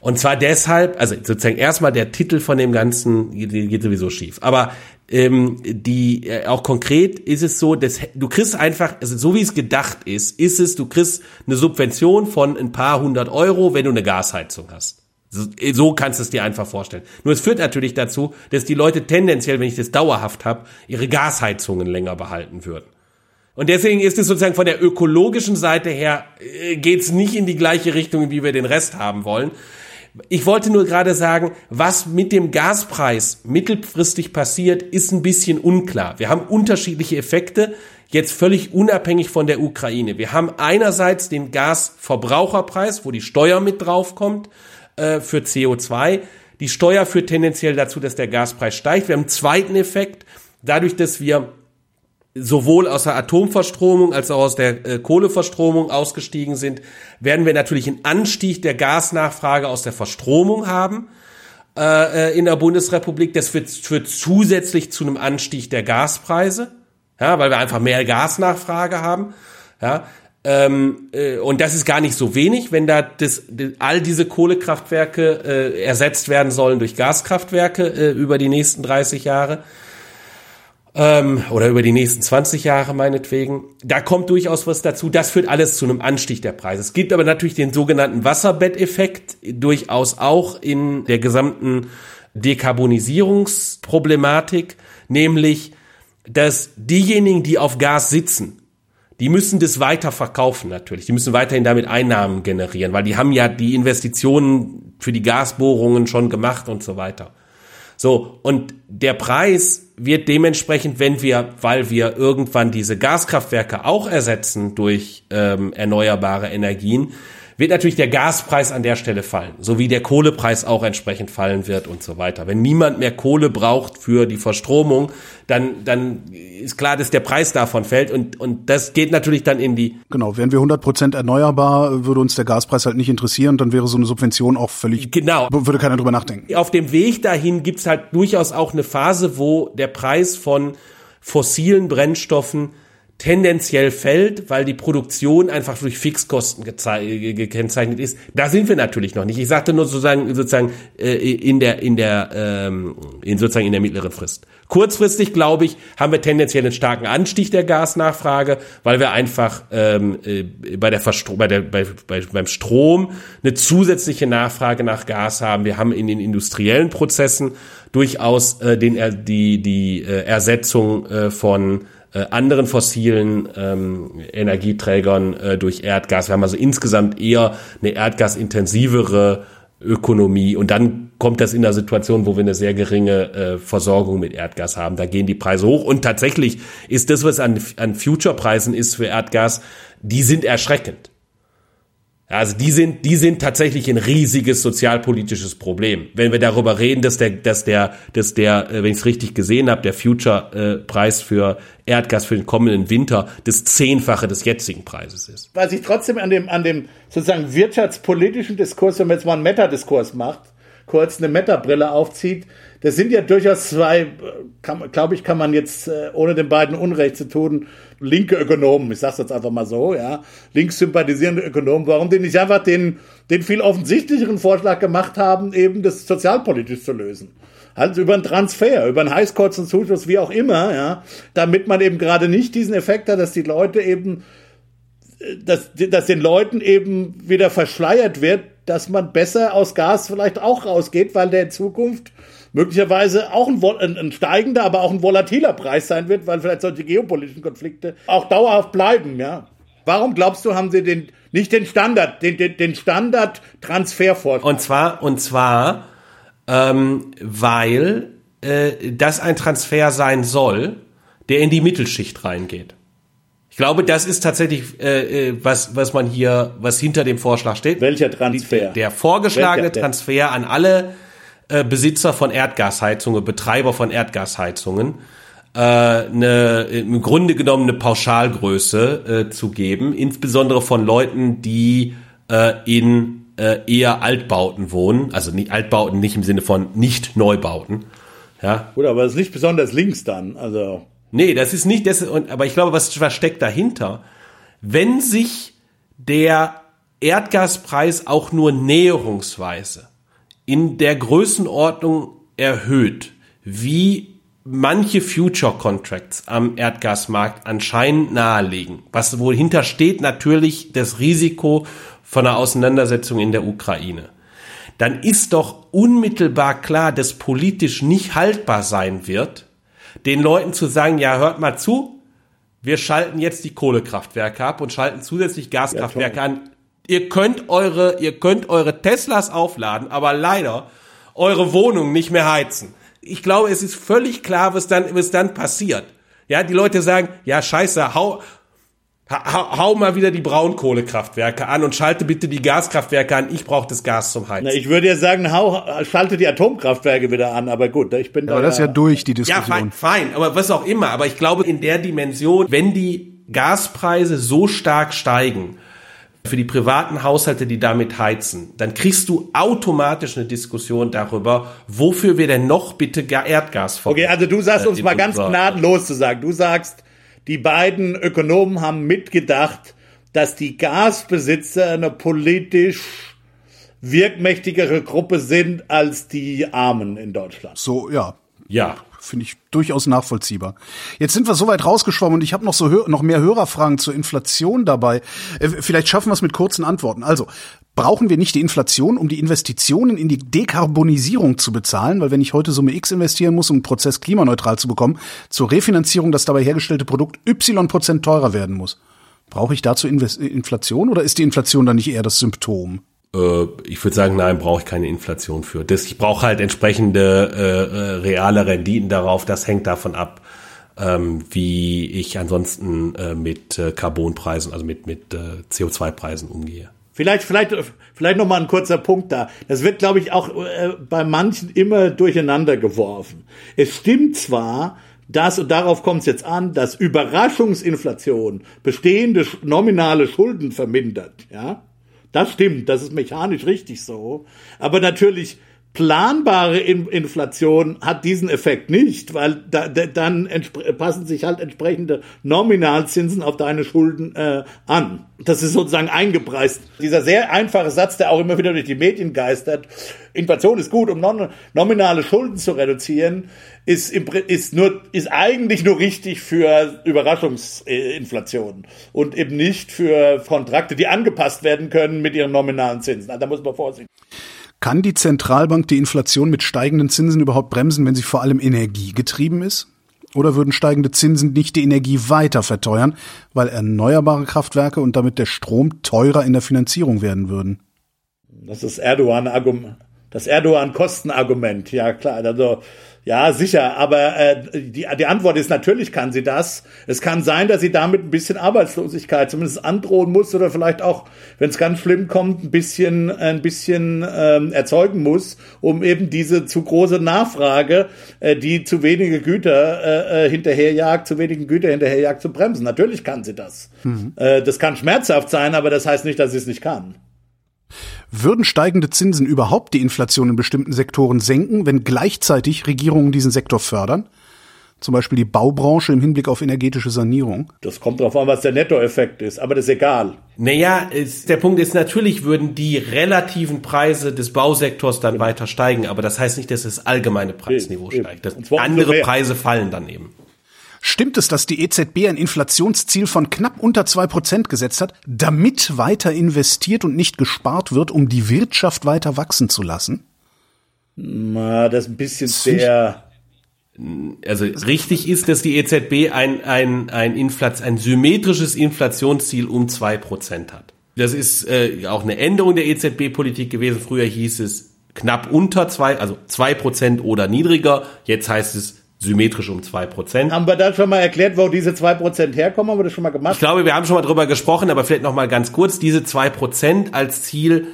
Und zwar deshalb, also sozusagen erstmal der Titel von dem Ganzen geht, sowieso schief. Aber ähm, die äh, auch konkret ist es so, dass du kriegst einfach, also so wie es gedacht ist, ist es, du kriegst eine Subvention von ein paar hundert Euro, wenn du eine Gasheizung hast. So kannst du es dir einfach vorstellen. Nur es führt natürlich dazu, dass die Leute tendenziell, wenn ich das dauerhaft habe, ihre Gasheizungen länger behalten würden. Und deswegen ist es sozusagen von der ökologischen Seite her, äh, geht's nicht in die gleiche Richtung, wie wir den Rest haben wollen. Ich wollte nur gerade sagen, was mit dem Gaspreis mittelfristig passiert, ist ein bisschen unklar. Wir haben unterschiedliche Effekte, jetzt völlig unabhängig von der Ukraine. Wir haben einerseits den Gasverbraucherpreis, wo die Steuer mit draufkommt äh, für CO2. Die Steuer führt tendenziell dazu, dass der Gaspreis steigt. Wir haben einen zweiten Effekt, dadurch, dass wir sowohl aus der Atomverstromung als auch aus der äh, Kohleverstromung ausgestiegen sind, werden wir natürlich einen Anstieg der Gasnachfrage aus der Verstromung haben äh, äh in der Bundesrepublik. Das führt, führt zusätzlich zu einem Anstieg der Gaspreise, ja, weil wir einfach mehr Gasnachfrage haben. Ja, ähm, äh, und das ist gar nicht so wenig, wenn da das, all diese Kohlekraftwerke äh, ersetzt werden sollen durch Gaskraftwerke äh, über die nächsten 30 Jahre ähm, oder über die nächsten 20 Jahre meinetwegen. Da kommt durchaus was dazu. Das führt alles zu einem Anstieg der Preise. Es gibt aber natürlich den sogenannten Wasserbetteffekt durchaus auch in der gesamten Dekarbonisierungsproblematik, nämlich dass diejenigen, die auf Gas sitzen, die müssen das weiter verkaufen natürlich. Die müssen weiterhin damit Einnahmen generieren, weil die haben ja die Investitionen für die Gasbohrungen schon gemacht und so weiter. So, und der Preis wird dementsprechend, wenn wir, weil wir irgendwann diese Gaskraftwerke auch ersetzen durch ähm, erneuerbare Energien, wird natürlich der Gaspreis an der Stelle fallen, so wie der Kohlepreis auch entsprechend fallen wird und so weiter. Wenn niemand mehr Kohle braucht für die Verstromung, dann, dann ist klar, dass der Preis davon fällt und, und das geht natürlich dann in die... Genau, wären wir 100 Prozent erneuerbar, würde uns der Gaspreis halt nicht interessieren, dann wäre so eine Subvention auch völlig... Genau. Würde keiner drüber nachdenken. Auf dem Weg dahin gibt's halt durchaus auch eine Phase, wo der Preis von fossilen Brennstoffen tendenziell fällt, weil die Produktion einfach durch Fixkosten gekennzeichnet ist. Da sind wir natürlich noch nicht. Ich sagte nur sozusagen sozusagen äh, in der in der ähm, in sozusagen in der mittleren Frist. Kurzfristig glaube ich haben wir tendenziell einen starken Anstieg der Gasnachfrage, weil wir einfach ähm, äh, bei der Verstro bei der bei, bei, beim Strom eine zusätzliche Nachfrage nach Gas haben. Wir haben in den industriellen Prozessen durchaus äh, den die die äh, Ersetzung äh, von äh, anderen fossilen ähm, Energieträgern äh, durch Erdgas. Wir haben also insgesamt eher eine erdgasintensivere Ökonomie und dann kommt das in der Situation, wo wir eine sehr geringe äh, Versorgung mit Erdgas haben. Da gehen die Preise hoch und tatsächlich ist das, was an, an Future-Preisen ist für Erdgas, die sind erschreckend. Also die sind, die sind tatsächlich ein riesiges sozialpolitisches Problem. Wenn wir darüber reden, dass der, dass der, dass der, äh, wenn ich es richtig gesehen habe, der Future-Preis für Erdgas für den kommenden Winter das Zehnfache des jetzigen Preises ist. Was ich trotzdem an dem, an dem sozusagen wirtschaftspolitischen Diskurs, wenn man jetzt mal einen Meta-Diskurs macht, kurz eine Meta-Brille aufzieht, das sind ja durchaus zwei, glaube ich, kann man jetzt, äh, ohne den beiden Unrecht zu tun, linke Ökonomen, ich sage jetzt einfach mal so, ja, links sympathisierende Ökonomen, warum die nicht einfach den, den viel offensichtlicheren Vorschlag gemacht haben, eben das sozialpolitisch zu lösen. Also über einen Transfer, über einen heißkurzen Zuschuss, wie auch immer, ja, damit man eben gerade nicht diesen Effekt hat, dass die Leute eben, äh, dass, dass den Leuten eben wieder verschleiert wird, dass man besser aus Gas vielleicht auch rausgeht, weil der in Zukunft möglicherweise auch ein, ein, ein, steigender, aber auch ein volatiler Preis sein wird, weil vielleicht solche geopolitischen Konflikte auch dauerhaft bleiben, ja. Warum glaubst du, haben sie den nicht den Standard, den, den, den Standard Transfervorschlag? Und zwar und zwar, ähm, weil äh, das ein Transfer sein soll, der in die Mittelschicht reingeht. Ich glaube, das ist tatsächlich äh, äh was, was man hier, was hinter dem Vorschlag steht. Welcher Transfer? Der, der vorgeschlagene Welcher, Transfer an alle äh, Besitzer von Erdgasheizungen, Betreiber von Erdgasheizungen, äh, eine, im Grunde genommen eine Pauschalgröße äh, zu geben, insbesondere von Leuten, die äh, in äh, eher Altbauten wohnen, also nicht Altbauten nicht im Sinne von nicht Neubauten. Ja. Gut, aber das ist nicht besonders links dann, also. Nee, das ist nicht das, aber ich glaube, was, was steckt dahinter? Wenn sich der Erdgaspreis auch nur näherungsweise in der Größenordnung erhöht, wie manche Future Contracts am Erdgasmarkt anscheinend nahelegen, was wohl hintersteht natürlich das Risiko von einer Auseinandersetzung in der Ukraine, dann ist doch unmittelbar klar, dass politisch nicht haltbar sein wird, den Leuten zu sagen, ja, hört mal zu, wir schalten jetzt die Kohlekraftwerke ab und schalten zusätzlich Gaskraftwerke ja, an. Ihr könnt eure, ihr könnt eure Teslas aufladen, aber leider eure Wohnung nicht mehr heizen. Ich glaube, es ist völlig klar, was dann, was dann passiert. Ja, die Leute sagen, ja, scheiße, hau, hau, hau mal wieder die Braunkohlekraftwerke an und schalte bitte die Gaskraftwerke an. Ich brauche das Gas zum Heizen. Na, ich würde ja sagen, hau, schalte die Atomkraftwerke wieder an, aber gut, ich bin ja, da. Aber das ist ja durch, die Diskussion. Ja, fein, fein, aber was auch immer. Aber ich glaube, in der Dimension, wenn die Gaspreise so stark steigen, für die privaten Haushalte, die damit heizen, dann kriegst du automatisch eine Diskussion darüber, wofür wir denn noch bitte Erdgas verwenden. Okay, also du sagst äh, uns mal ganz gnadenlos zu sagen. Du sagst, die beiden Ökonomen haben mitgedacht, dass die Gasbesitzer eine politisch wirkmächtigere Gruppe sind als die Armen in Deutschland. So, ja. Ja. Finde ich durchaus nachvollziehbar. Jetzt sind wir so weit rausgeschwommen und ich habe noch so noch mehr Hörerfragen zur Inflation dabei. Äh, vielleicht schaffen wir es mit kurzen Antworten. Also, brauchen wir nicht die Inflation, um die Investitionen in die Dekarbonisierung zu bezahlen? Weil wenn ich heute Summe X investieren muss, um einen Prozess klimaneutral zu bekommen, zur Refinanzierung das dabei hergestellte Produkt Y Prozent teurer werden muss. Brauche ich dazu Inflation oder ist die Inflation dann nicht eher das Symptom? Äh, ich würde sagen, nein, brauche ich keine Inflation für. Das, ich brauche halt entsprechende äh, äh, reale Renditen darauf. Das hängt davon ab, ähm, wie ich ansonsten äh, mit äh, Carbonpreisen, also mit, mit äh, CO2-Preisen umgehe. Vielleicht, vielleicht, vielleicht noch mal ein kurzer Punkt da. Das wird, glaube ich, auch äh, bei manchen immer durcheinander geworfen. Es stimmt zwar, dass, und darauf kommt es jetzt an, dass Überraschungsinflation bestehende nominale Schulden vermindert, ja. Das stimmt, das ist mechanisch richtig so. Aber natürlich planbare Inflation hat diesen Effekt nicht, weil da, da, dann passen sich halt entsprechende Nominalzinsen auf deine Schulden äh, an. Das ist sozusagen eingepreist. Dieser sehr einfache Satz, der auch immer wieder durch die Medien geistert, Inflation ist gut, um non nominale Schulden zu reduzieren, ist, ist, nur, ist eigentlich nur richtig für Überraschungsinflation und eben nicht für Kontrakte, die angepasst werden können mit ihren nominalen Zinsen. Also da muss man vorsichtig kann die Zentralbank die Inflation mit steigenden Zinsen überhaupt bremsen, wenn sie vor allem energiegetrieben ist? Oder würden steigende Zinsen nicht die Energie weiter verteuern, weil erneuerbare Kraftwerke und damit der Strom teurer in der Finanzierung werden würden? Das ist Erdogan-Argument. Das Erdogan-Kostenargument, ja klar. Also ja, sicher, aber äh, die, die Antwort ist natürlich kann sie das. Es kann sein, dass sie damit ein bisschen Arbeitslosigkeit zumindest androhen muss oder vielleicht auch, wenn es ganz schlimm kommt, ein bisschen ein bisschen ähm, erzeugen muss, um eben diese zu große Nachfrage, äh, die zu wenige Güter äh, äh hinterherjagt, zu wenigen Güter hinterherjagt, zu bremsen. Natürlich kann sie das. Mhm. Äh, das kann schmerzhaft sein, aber das heißt nicht, dass sie es nicht kann. Würden steigende Zinsen überhaupt die Inflation in bestimmten Sektoren senken, wenn gleichzeitig Regierungen diesen Sektor fördern? Zum Beispiel die Baubranche im Hinblick auf energetische Sanierung? Das kommt darauf an, was der Nettoeffekt ist, aber das ist egal. Naja, ist, der Punkt ist, natürlich würden die relativen Preise des Bausektors dann genau. weiter steigen, aber das heißt nicht, dass das allgemeine Preisniveau steigt. Das, andere Preise fallen dann eben. Stimmt es, dass die EZB ein Inflationsziel von knapp unter zwei Prozent gesetzt hat, damit weiter investiert und nicht gespart wird, um die Wirtschaft weiter wachsen zu lassen? Na, das ist ein bisschen sehr. Also richtig ist, dass die EZB ein, ein, ein, Inflats ein symmetrisches Inflationsziel um zwei Prozent hat. Das ist äh, auch eine Änderung der EZB-Politik gewesen. Früher hieß es knapp unter zwei, also zwei Prozent oder niedriger. Jetzt heißt es symmetrisch um zwei Prozent. Haben wir da schon mal erklärt, wo diese zwei Prozent herkommen? Haben wir das schon mal gemacht? Ich glaube, wir haben schon mal drüber gesprochen, aber vielleicht noch mal ganz kurz. Diese zwei Prozent als Ziel,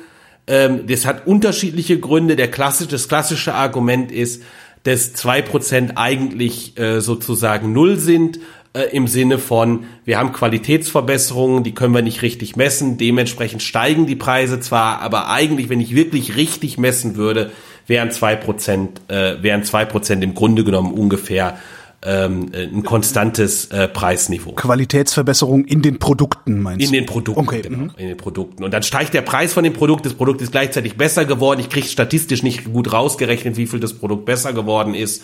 ähm, das hat unterschiedliche Gründe. Der klassische, das klassische Argument ist, dass zwei Prozent eigentlich äh, sozusagen null sind äh, im Sinne von, wir haben Qualitätsverbesserungen, die können wir nicht richtig messen, dementsprechend steigen die Preise zwar, aber eigentlich, wenn ich wirklich richtig messen würde, wären zwei Prozent, äh, wären zwei Prozent im Grunde genommen ungefähr ähm, ein konstantes äh, Preisniveau. Qualitätsverbesserung in den Produkten meinst du? In den Produkten, okay. genau, mhm. in den Produkten. Und dann steigt der Preis von dem Produkt, das Produkt ist gleichzeitig besser geworden. Ich kriege statistisch nicht gut rausgerechnet, wie viel das Produkt besser geworden ist.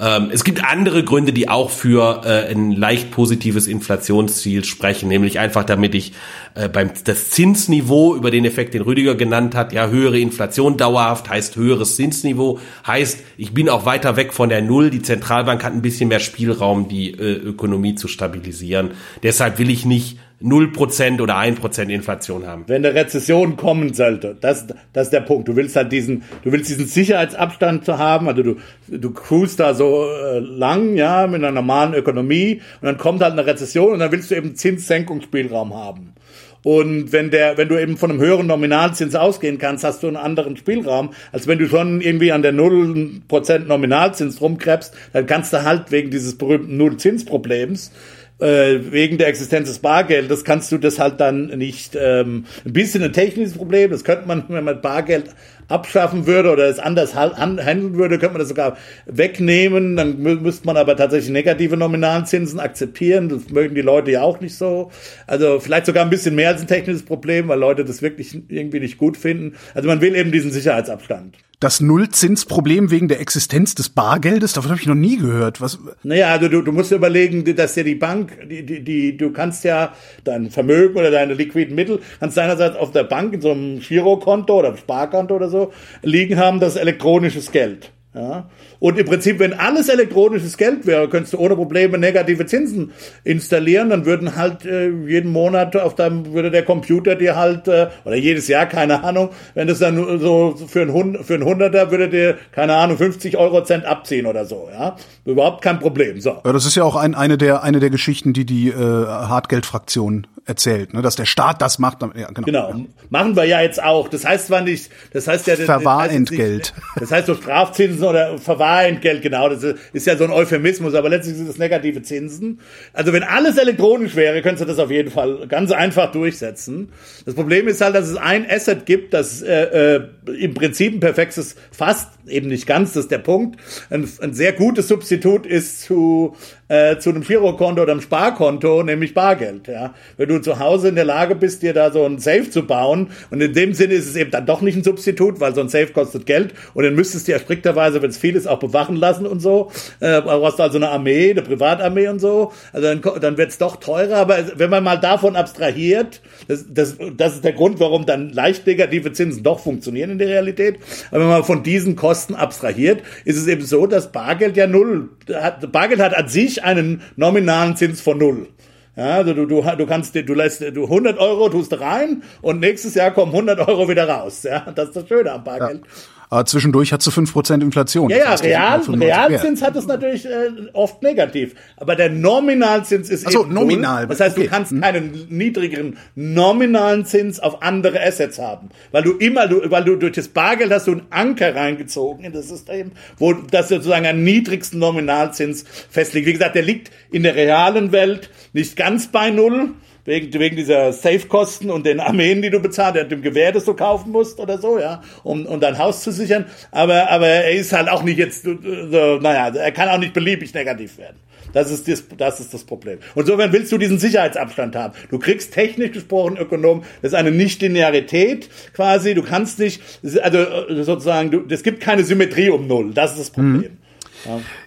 Ähm, es gibt andere Gründe, die auch für äh, ein leicht positives Inflationsziel sprechen, nämlich einfach damit ich äh, beim das Zinsniveau über den Effekt, den Rüdiger genannt hat, ja höhere Inflation dauerhaft heißt höheres Zinsniveau, heißt ich bin auch weiter weg von der Null. Die Zentralbank hat ein bisschen mehr Spielraum, die äh, Ökonomie zu stabilisieren. Deshalb will ich nicht 0% oder 1% Inflation haben. Wenn eine Rezession kommen sollte, das, das ist der Punkt. Du willst halt diesen, du willst diesen Sicherheitsabstand zu haben, also du, du cruist da so äh, lang, ja, mit einer normalen Ökonomie und dann kommt halt eine Rezession und dann willst du eben Zinssenkungsspielraum haben. Und wenn der, wenn du eben von einem höheren Nominalzins ausgehen kannst, hast du einen anderen Spielraum, als wenn du schon irgendwie an der 0% Nominalzins rumkrebst, dann kannst du halt wegen dieses berühmten Nullzinsproblems äh, wegen der Existenz des Bargeldes kannst du das halt dann nicht. Ähm, ein bisschen ein technisches Problem, das könnte man, wenn man Bargeld abschaffen würde oder es anders handeln würde, könnte man das sogar wegnehmen. Dann müsste man aber tatsächlich negative Nominalzinsen akzeptieren. Das mögen die Leute ja auch nicht so. Also vielleicht sogar ein bisschen mehr als ein technisches Problem, weil Leute das wirklich irgendwie nicht gut finden. Also man will eben diesen Sicherheitsabstand das Nullzinsproblem wegen der Existenz des Bargeldes, davon habe ich noch nie gehört. Was? Naja, also du, du musst überlegen, dass ja die Bank, die, die, die, du kannst ja dein Vermögen oder deine liquiden Mittel, kannst einerseits auf der Bank in so einem Girokonto oder Sparkonto oder so liegen haben, das elektronisches Geld. Ja? Und im Prinzip, wenn alles elektronisches Geld wäre, könntest du ohne Probleme negative Zinsen installieren, dann würden halt äh, jeden Monat auf deinem, würde der Computer dir halt, äh, oder jedes Jahr, keine Ahnung, wenn das dann so für ein, Hund, für ein Hunderter würde dir, keine Ahnung, 50 Euro Cent abziehen oder so, ja. Überhaupt kein Problem, so. Ja, das ist ja auch ein, eine der, eine der Geschichten, die die äh, Hartgeldfraktion erzählt, ne, dass der Staat das macht. Ja, genau. genau. Machen wir ja jetzt auch. Das heißt zwar nicht, das heißt ja Verwahrentgelt. Das heißt, das heißt so Strafzinsen oder Verwahrentgelt, genau. Das ist ja so ein Euphemismus, aber letztlich sind das negative Zinsen. Also wenn alles elektronisch wäre, könntest du das auf jeden Fall ganz einfach durchsetzen. Das Problem ist halt, dass es ein Asset gibt, das äh, äh, im Prinzip ein perfektes, fast eben nicht ganz, das ist der Punkt, ein, ein sehr gutes Substitut ist zu äh, zu einem Girokonto oder einem Sparkonto, nämlich Bargeld. Ja. Wenn du zu Hause in der Lage bist, dir da so ein Safe zu bauen, und in dem Sinne ist es eben dann doch nicht ein Substitut, weil so ein Safe kostet Geld und dann müsstest du ja strikterweise, wenn es viel ist, auch bewachen lassen und so. Äh, du hast also eine Armee, eine Privatarmee und so. Also dann, dann wird es doch teurer, aber wenn man mal davon abstrahiert, das, das, das ist der Grund, warum dann leicht negative Zinsen doch funktionieren in der Realität. Aber wenn man von diesen Kosten abstrahiert, ist es eben so, dass Bargeld ja null, hat, Bargeld hat an sich einen nominalen Zins von null. Ja, also du, du, du kannst, du lässt, du 100 Euro tust rein und nächstes Jahr kommen 100 Euro wieder raus. Ja, das ist das Schöne am Bargeld. Ja. Aber zwischendurch hat sie 5% Inflation. Ja, ja, Real, Realzins hat es natürlich äh, oft negativ. Aber der Nominalzins ist also nominal. Null. Das heißt, du kannst hm. keinen niedrigeren nominalen Zins auf andere Assets haben. Weil du immer, du, weil du durch das Bargeld hast du einen Anker reingezogen in das System, wo das sozusagen einen niedrigsten Nominalzins festlegt. Wie gesagt, der liegt in der realen Welt nicht ganz bei Null wegen, wegen dieser Safe-Kosten und den Armeen, die du bezahlt, dem Gewehr, das du kaufen musst oder so, ja, um, um dein Haus zu sichern. Aber, aber er ist halt auch nicht jetzt, so, naja, er kann auch nicht beliebig negativ werden. Das ist das, das ist das Problem. Und insofern willst du diesen Sicherheitsabstand haben. Du kriegst technisch gesprochen, Ökonom, das ist eine Nichtlinearität quasi. Du kannst nicht, also sozusagen, du, es gibt keine Symmetrie um Null. Das ist das Problem. Mhm.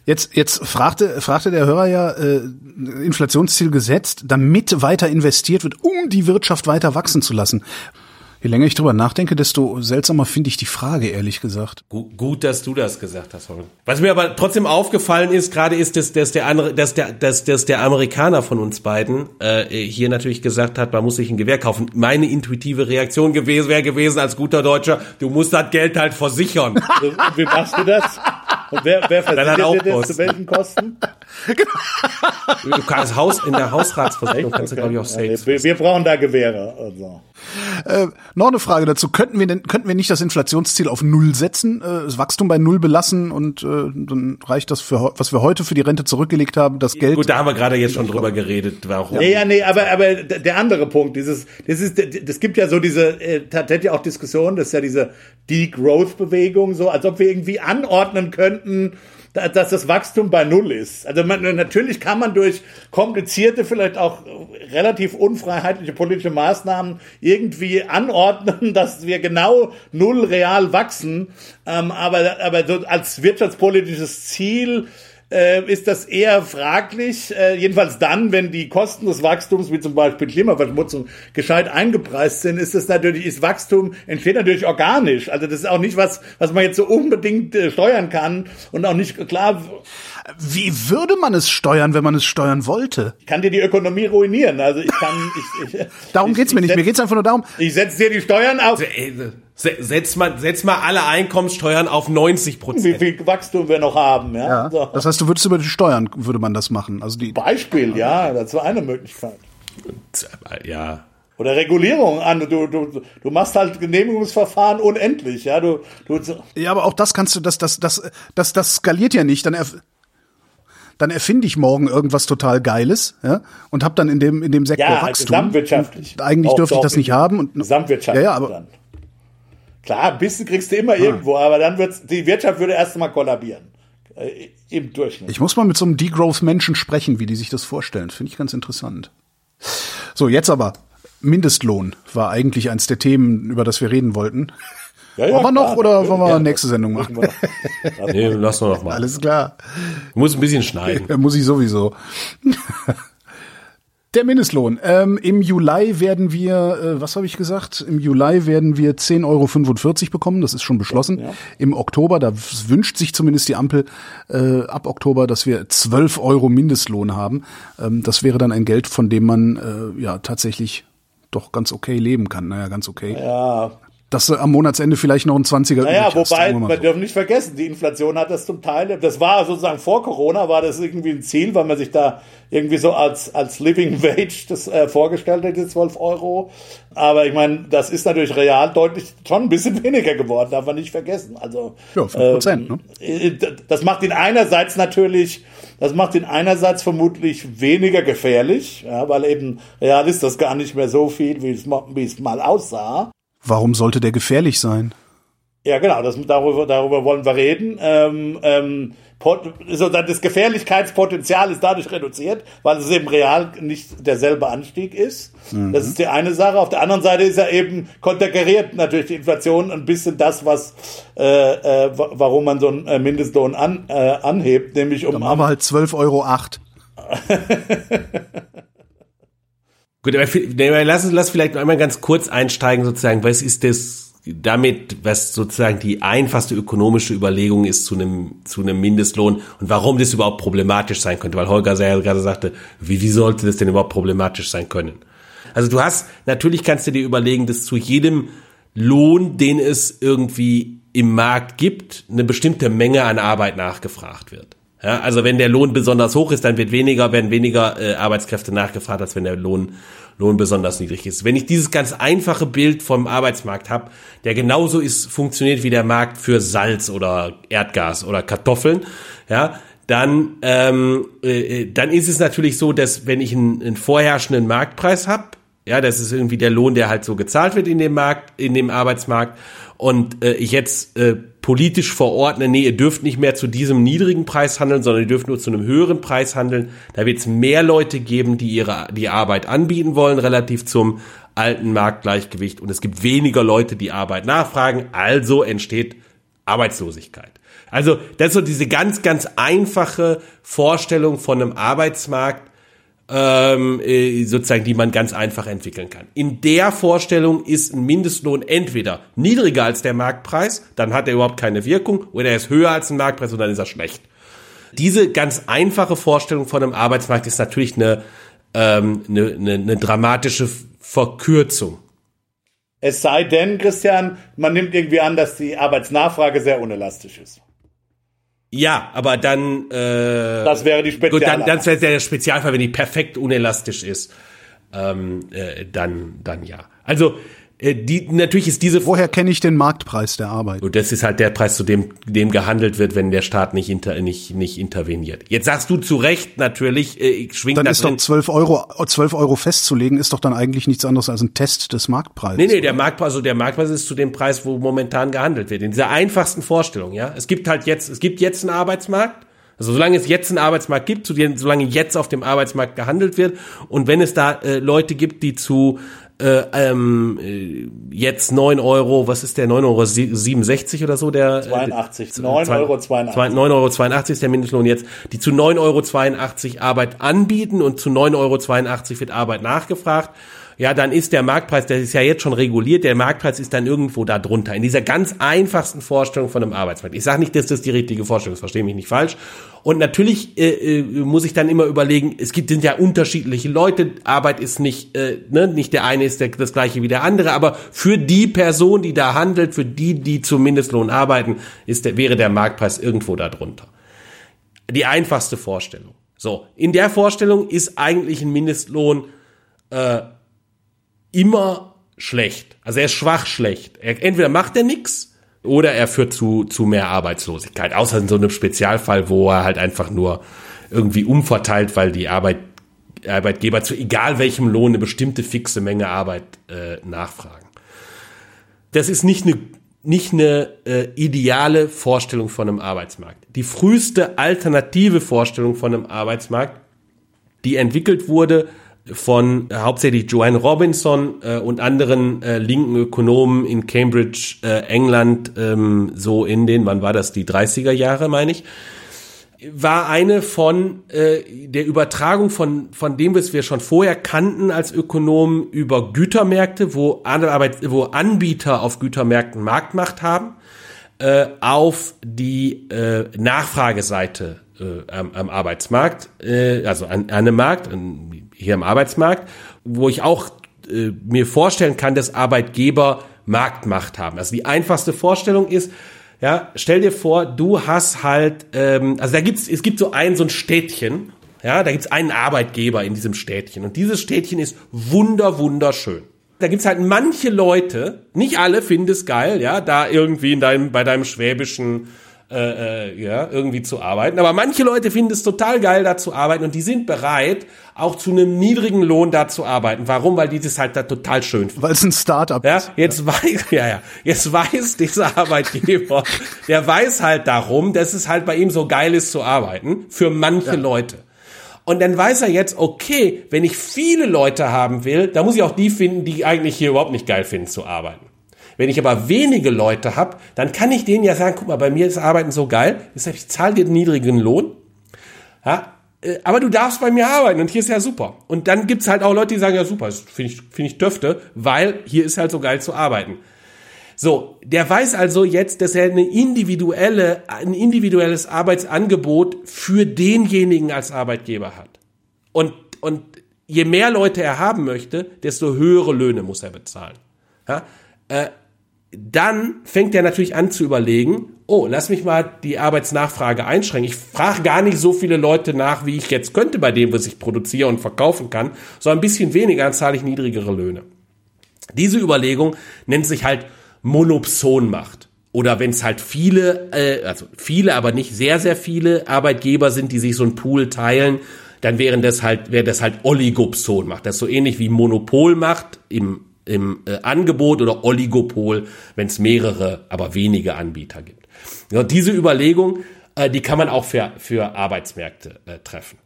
Jetzt, jetzt fragte, fragte der Hörer ja, äh, Inflationsziel gesetzt, damit weiter investiert wird, um die Wirtschaft weiter wachsen zu lassen. Je länger ich drüber nachdenke, desto seltsamer finde ich die Frage, ehrlich gesagt. Gut, gut, dass du das gesagt hast, Holger. Was mir aber trotzdem aufgefallen ist, gerade ist, dass, dass der andere, dass der, dass, dass der Amerikaner von uns beiden äh, hier natürlich gesagt hat, man muss sich ein Gewehr kaufen. Meine intuitive Reaktion gewesen wäre gewesen als guter Deutscher, du musst das Geld halt versichern. [LAUGHS] Wie machst du das? Und wer, wer versichert dir das zu welchen Kosten? Du kannst Haus, in der Hausratsversicherung kannst du, glaube ich, auch safe. Wir, wir brauchen da Gewehre. Also. Äh, noch eine Frage dazu. Könnten wir denn, könnten wir nicht das Inflationsziel auf Null setzen, äh, das Wachstum bei Null belassen und äh, dann reicht das für, was wir heute für die Rente zurückgelegt haben, das Geld. Gut, da haben wir gerade jetzt schon drüber geredet, warum. Ja, ja, nee, aber, aber der andere Punkt, dieses, das ist, das gibt ja so diese, äh, tatsächlich auch Diskussionen, das ist ja diese Degrowth-Bewegung, so, als ob wir irgendwie anordnen könnten, dass das Wachstum bei Null ist. Also man, natürlich kann man durch komplizierte, vielleicht auch relativ unfreiheitliche politische Maßnahmen irgendwie anordnen, [LAUGHS] dass wir genau Null real wachsen. Ähm, aber aber so als wirtschaftspolitisches Ziel äh, ist das eher fraglich. Äh, jedenfalls dann, wenn die Kosten des Wachstums, wie zum Beispiel Klimaverschmutzung, gescheit eingepreist sind, ist es natürlich, ist Wachstum entsteht natürlich organisch. Also das ist auch nicht was, was man jetzt so unbedingt äh, steuern kann und auch nicht klar. Wie würde man es steuern, wenn man es steuern wollte? Ich kann dir die Ökonomie ruinieren. Also ich kann. Ich, ich, Darum ich, geht's mir ich nicht. setz- Mir geht's einfach nur darum. Ich setze dir die Steuern auf. Se- Setz mal, setz mal alle Einkommenssteuern auf 90% Wie Prozent. viel Wachstum wir noch haben, ja. Ja. So. Das heißt, du würdest über die Steuern würde man das machen. Also die. Beispiel, ja, das war eine Möglichkeit. Ja. Oder Regulierung an. Du, du, du machst halt Genehmigungsverfahren unendlich, ja. Du, du, Ja, aber auch das kannst du, das, das, das, das, das skaliert ja nicht. Dann, dann erfinde ich morgen irgendwas total Geiles, ja, und habe dann in dem in dem Sektor ja, Wachstum. gesamtwirtschaftlich. Und eigentlich dürfte ich das nicht haben. Und, Gesamtwirtschaftlich Ja, ja, aber dann. Klar, ein bisschen kriegst du immer irgendwo, aber dann wird's, die Wirtschaft würde erst mal kollabieren. Äh, Im Durchschnitt. ich muss mal mit so einem Degrowth-Menschen sprechen, wie die sich das vorstellen. Finde ich ganz interessant. So, jetzt aber. Mindestlohn war eigentlich eins der Themen, über das wir reden wollten. Ja, Wollen wir noch klar, oder wollen wir ja. nächste Sendung machen? Wir. Nee, lass nur noch mal. Alles klar. Muss ein bisschen schneiden. Ja, Muss ich sowieso. [LAUGHS] Der Mindestlohn. Ähm, Im Juli werden wir, äh, was habe ich gesagt? Im Juli werden wir 10,45 Euro bekommen. Das ist schon beschlossen. Im Oktober, da wünscht sich zumindest die Ampel äh, ab Oktober, dass wir 12 Euro Mindestlohn haben. Ähm, das wäre dann ein Geld, von dem man äh, ja tatsächlich doch ganz okay leben kann. Naja, ganz okay. Ja, Dass du am Monatsende vielleicht noch ein 20er Naja, hast, wobei, wir dürfen nicht vergessen, die Inflation hat das zum Teil, das war sozusagen vor Corona, war das irgendwie ein Ziel, weil man sich da irgendwie so als, als Living Wage das äh, vorgestellt hat, die 12 Euro. Aber ich meine, das ist natürlich real deutlich schon ein bisschen [LAUGHS] weniger geworden, darf man nicht vergessen. Also, Ja, 5%, ne? äh, das macht ihn einerseits natürlich, das macht ihn einerseits vermutlich weniger gefährlich, ja, weil eben real ist das gar nicht mehr so viel, wie es, mal- wie es mal aussah. Warum sollte der gefährlich sein? Ja, genau, das, darüber, darüber wollen wir reden. Ähm, ähm, Pot- so, das Gefährlichkeitspotenzial ist dadurch reduziert, weil es eben real nicht derselbe Anstieg ist. Das ist die eine Sache. Auf der anderen Seite ist er eben konterkariert natürlich die Inflation ein bisschen das, was äh, äh, wa- warum man so einen äh, Mindestlohn an, äh, anhebt, nämlich um Dann haben wir halt 12,08 Euro. [LAUGHS] Gut, aber lass lass vielleicht einmal ganz kurz einsteigen, sozusagen, was ist das damit, was sozusagen die einfachste ökonomische Überlegung ist zu einem, zu einem Mindestlohn und warum das überhaupt problematisch sein könnte, weil Holger ja gerade sagte, wie, wie sollte das denn überhaupt problematisch sein können? Also du hast, natürlich kannst du dir überlegen, dass zu jedem Lohn, den es irgendwie im Markt gibt, eine bestimmte Menge an Arbeit nachgefragt wird. Ja, also wenn der Lohn besonders hoch ist, dann wird weniger, werden weniger äh, Arbeitskräfte nachgefragt, als wenn der Lohn, Lohn besonders niedrig ist. Wenn ich dieses ganz einfache Bild vom Arbeitsmarkt habe, der genauso ist, funktioniert wie der Markt für Salz oder Erdgas oder Kartoffeln, ja, dann, ähm, äh, dann ist es natürlich so, dass wenn ich einen, einen vorherrschenden Marktpreis habe, ja, das ist irgendwie der Lohn, der halt so gezahlt wird in dem Markt, in dem Arbeitsmarkt. Und äh, ich jetzt äh, politisch verordne, nee, ihr dürft nicht mehr zu diesem niedrigen Preis handeln, sondern ihr dürft nur zu einem höheren Preis handeln. Da wird es mehr Leute geben, die ihre die Arbeit anbieten wollen, relativ zum alten Marktgleichgewicht. Und es gibt weniger Leute, die Arbeit nachfragen. Also entsteht Arbeitslosigkeit. Also das ist so diese ganz, ganz einfache Vorstellung von einem Arbeitsmarkt, ähm, äh, sozusagen, die man ganz einfach entwickeln kann. In der Vorstellung ist ein Mindestlohn entweder niedriger als der Marktpreis, dann hat er überhaupt keine Wirkung, oder er ist höher als ein Marktpreis und dann ist er schlecht. Diese ganz einfache Vorstellung von einem Arbeitsmarkt ist natürlich eine, ähm, eine, eine, eine dramatische Verkürzung. Es sei denn, Christian, man nimmt irgendwie an, dass die Arbeitsnachfrage sehr unelastisch ist. Ja, aber dann äh, Das wäre die Gut, dann, dann wäre der Spezialfall, wenn die perfekt unelastisch ist, ähm, äh, dann, dann ja. Also die, natürlich ist diese Woher kenne ich den Marktpreis der Arbeit? und das ist halt der Preis, zu dem, dem gehandelt wird, wenn der Staat nicht, inter, nicht, nicht interveniert. Jetzt sagst du zu Recht natürlich, äh, schwingt Dann da ist doch drin. 12 Euro, 12 Euro festzulegen, ist doch dann eigentlich nichts anderes als ein Test des Marktpreises. Nee, nee, der Marktpreis, also der Marktpreis ist zu dem Preis, wo momentan gehandelt wird. In dieser einfachsten Vorstellung, ja. Es gibt halt jetzt, es gibt jetzt einen Arbeitsmarkt. Also solange es jetzt einen Arbeitsmarkt gibt, zu dem- solange jetzt auf dem Arbeitsmarkt gehandelt wird und wenn es da äh, Leute gibt, die zu äh, ähm, äh, jetzt neun Euro, was ist der, neun Euro sie- 67 oder so, der äh, 82, 9,82 Euro. Zwei- 9,82 Euro ist der Mindestlohn jetzt, die zu 9,82 Euro Arbeit anbieten und zu 9,82 Euro wird Arbeit nachgefragt. Ja, dann ist der Marktpreis, der ist ja jetzt schon reguliert, der Marktpreis ist dann irgendwo da drunter, in dieser ganz einfachsten Vorstellung von einem Arbeitsmarkt. Ich sage nicht, dass das die richtige Vorstellung ist, verstehe mich nicht falsch. Und natürlich äh, äh, muss ich dann immer überlegen, es gibt sind ja unterschiedliche Leute, Arbeit ist nicht, äh, ne, nicht der eine ist der, das gleiche wie der andere, aber für die Person, die da handelt, für die, die zum Mindestlohn arbeiten, ist der, wäre der Marktpreis irgendwo da drunter. Die einfachste Vorstellung. So, in der Vorstellung ist eigentlich ein Mindestlohn äh, immer schlecht. Also er ist schwach schlecht. Er, entweder macht er nichts oder er führt zu, zu mehr Arbeitslosigkeit. Außer in so einem Spezialfall, wo er halt einfach nur irgendwie umverteilt, weil die Arbeit, Arbeitgeber zu egal welchem Lohn eine bestimmte fixe Menge Arbeit äh, nachfragen. Das ist nicht eine nicht eine äh, ideale Vorstellung von einem Arbeitsmarkt. Die früheste alternative Vorstellung von einem Arbeitsmarkt, die entwickelt wurde von äh, hauptsächlich Joanne Robinson äh, und anderen äh, linken Ökonomen in Cambridge, äh, England, ähm, so in den, wann war das, die 30er Jahre, meine ich, war eine von äh, der Übertragung von, von dem, was wir schon vorher kannten als Ökonomen über Gütermärkte, wo, Arbeit, wo Anbieter auf Gütermärkten Marktmacht haben, äh, auf die äh, Nachfrageseite äh, am, am Arbeitsmarkt, äh, also an, an einem Markt, an, hier am Arbeitsmarkt, wo ich auch äh, mir vorstellen kann, dass Arbeitgeber Marktmacht haben. Also die einfachste Vorstellung ist, ja, stell dir vor, du hast halt, ähm, also da gibt's, es gibt so ein so ein Städtchen, ja, da gibt's einen Arbeitgeber in diesem Städtchen und dieses Städtchen ist wunder wunderschön. Da gibt's halt manche Leute, nicht alle finden es geil, ja, da irgendwie in deinem bei deinem schwäbischen äh, äh, ja, irgendwie zu arbeiten. Aber manche Leute finden es total geil, da zu arbeiten und die sind bereit, auch zu einem niedrigen Lohn da zu arbeiten. Warum? Weil die das halt da total schön finden. Weil es ein Startup ja, ist. Jetzt ja. weiß, [LAUGHS] ja, ja, jetzt weiß dieser Arbeitgeber, [LAUGHS] der weiß halt darum, dass es halt bei ihm so geil ist zu arbeiten, für manche ja. Leute. Und dann weiß er jetzt, okay, wenn ich viele Leute haben will, dann muss ich auch die finden, die eigentlich hier überhaupt nicht geil finden zu arbeiten. Wenn ich aber wenige Leute habe, dann kann ich denen ja sagen, guck mal, bei mir ist Arbeiten so geil, deshalb ich zahle dir einen niedrigen Lohn. Ja, äh, aber du darfst bei mir arbeiten und hier ist ja super. Und dann gibt's halt auch Leute, die sagen, ja super, finde ich, finde ich döfte, weil hier ist halt so geil zu arbeiten. So, der weiß also jetzt, dass er eine individuelle, ein individuelles Arbeitsangebot für denjenigen als Arbeitgeber hat. Und, und je mehr Leute er haben möchte, desto höhere Löhne muss er bezahlen. Ja? Dann fängt er natürlich an zu überlegen, oh, lass mich mal die Arbeitsnachfrage einschränken. Ich frage gar nicht so viele Leute nach, wie ich jetzt könnte bei dem, was ich produziere und verkaufen kann, sondern ein bisschen weniger, dann zahle ich niedrigere Löhne. Diese Überlegung nennt sich halt Monopsonmacht. Oder wenn es halt viele, äh, also viele, aber nicht sehr, sehr viele Arbeitgeber sind, die sich so ein Pool teilen, dann wären das halt, wäre das halt Oligopsonmacht. Das ist so ähnlich wie Monopolmacht im im äh, Angebot oder Oligopol, wenn es mehrere, aber wenige Anbieter gibt. Ja, diese Überlegung, äh, die kann man auch für, für Arbeitsmärkte äh, treffen.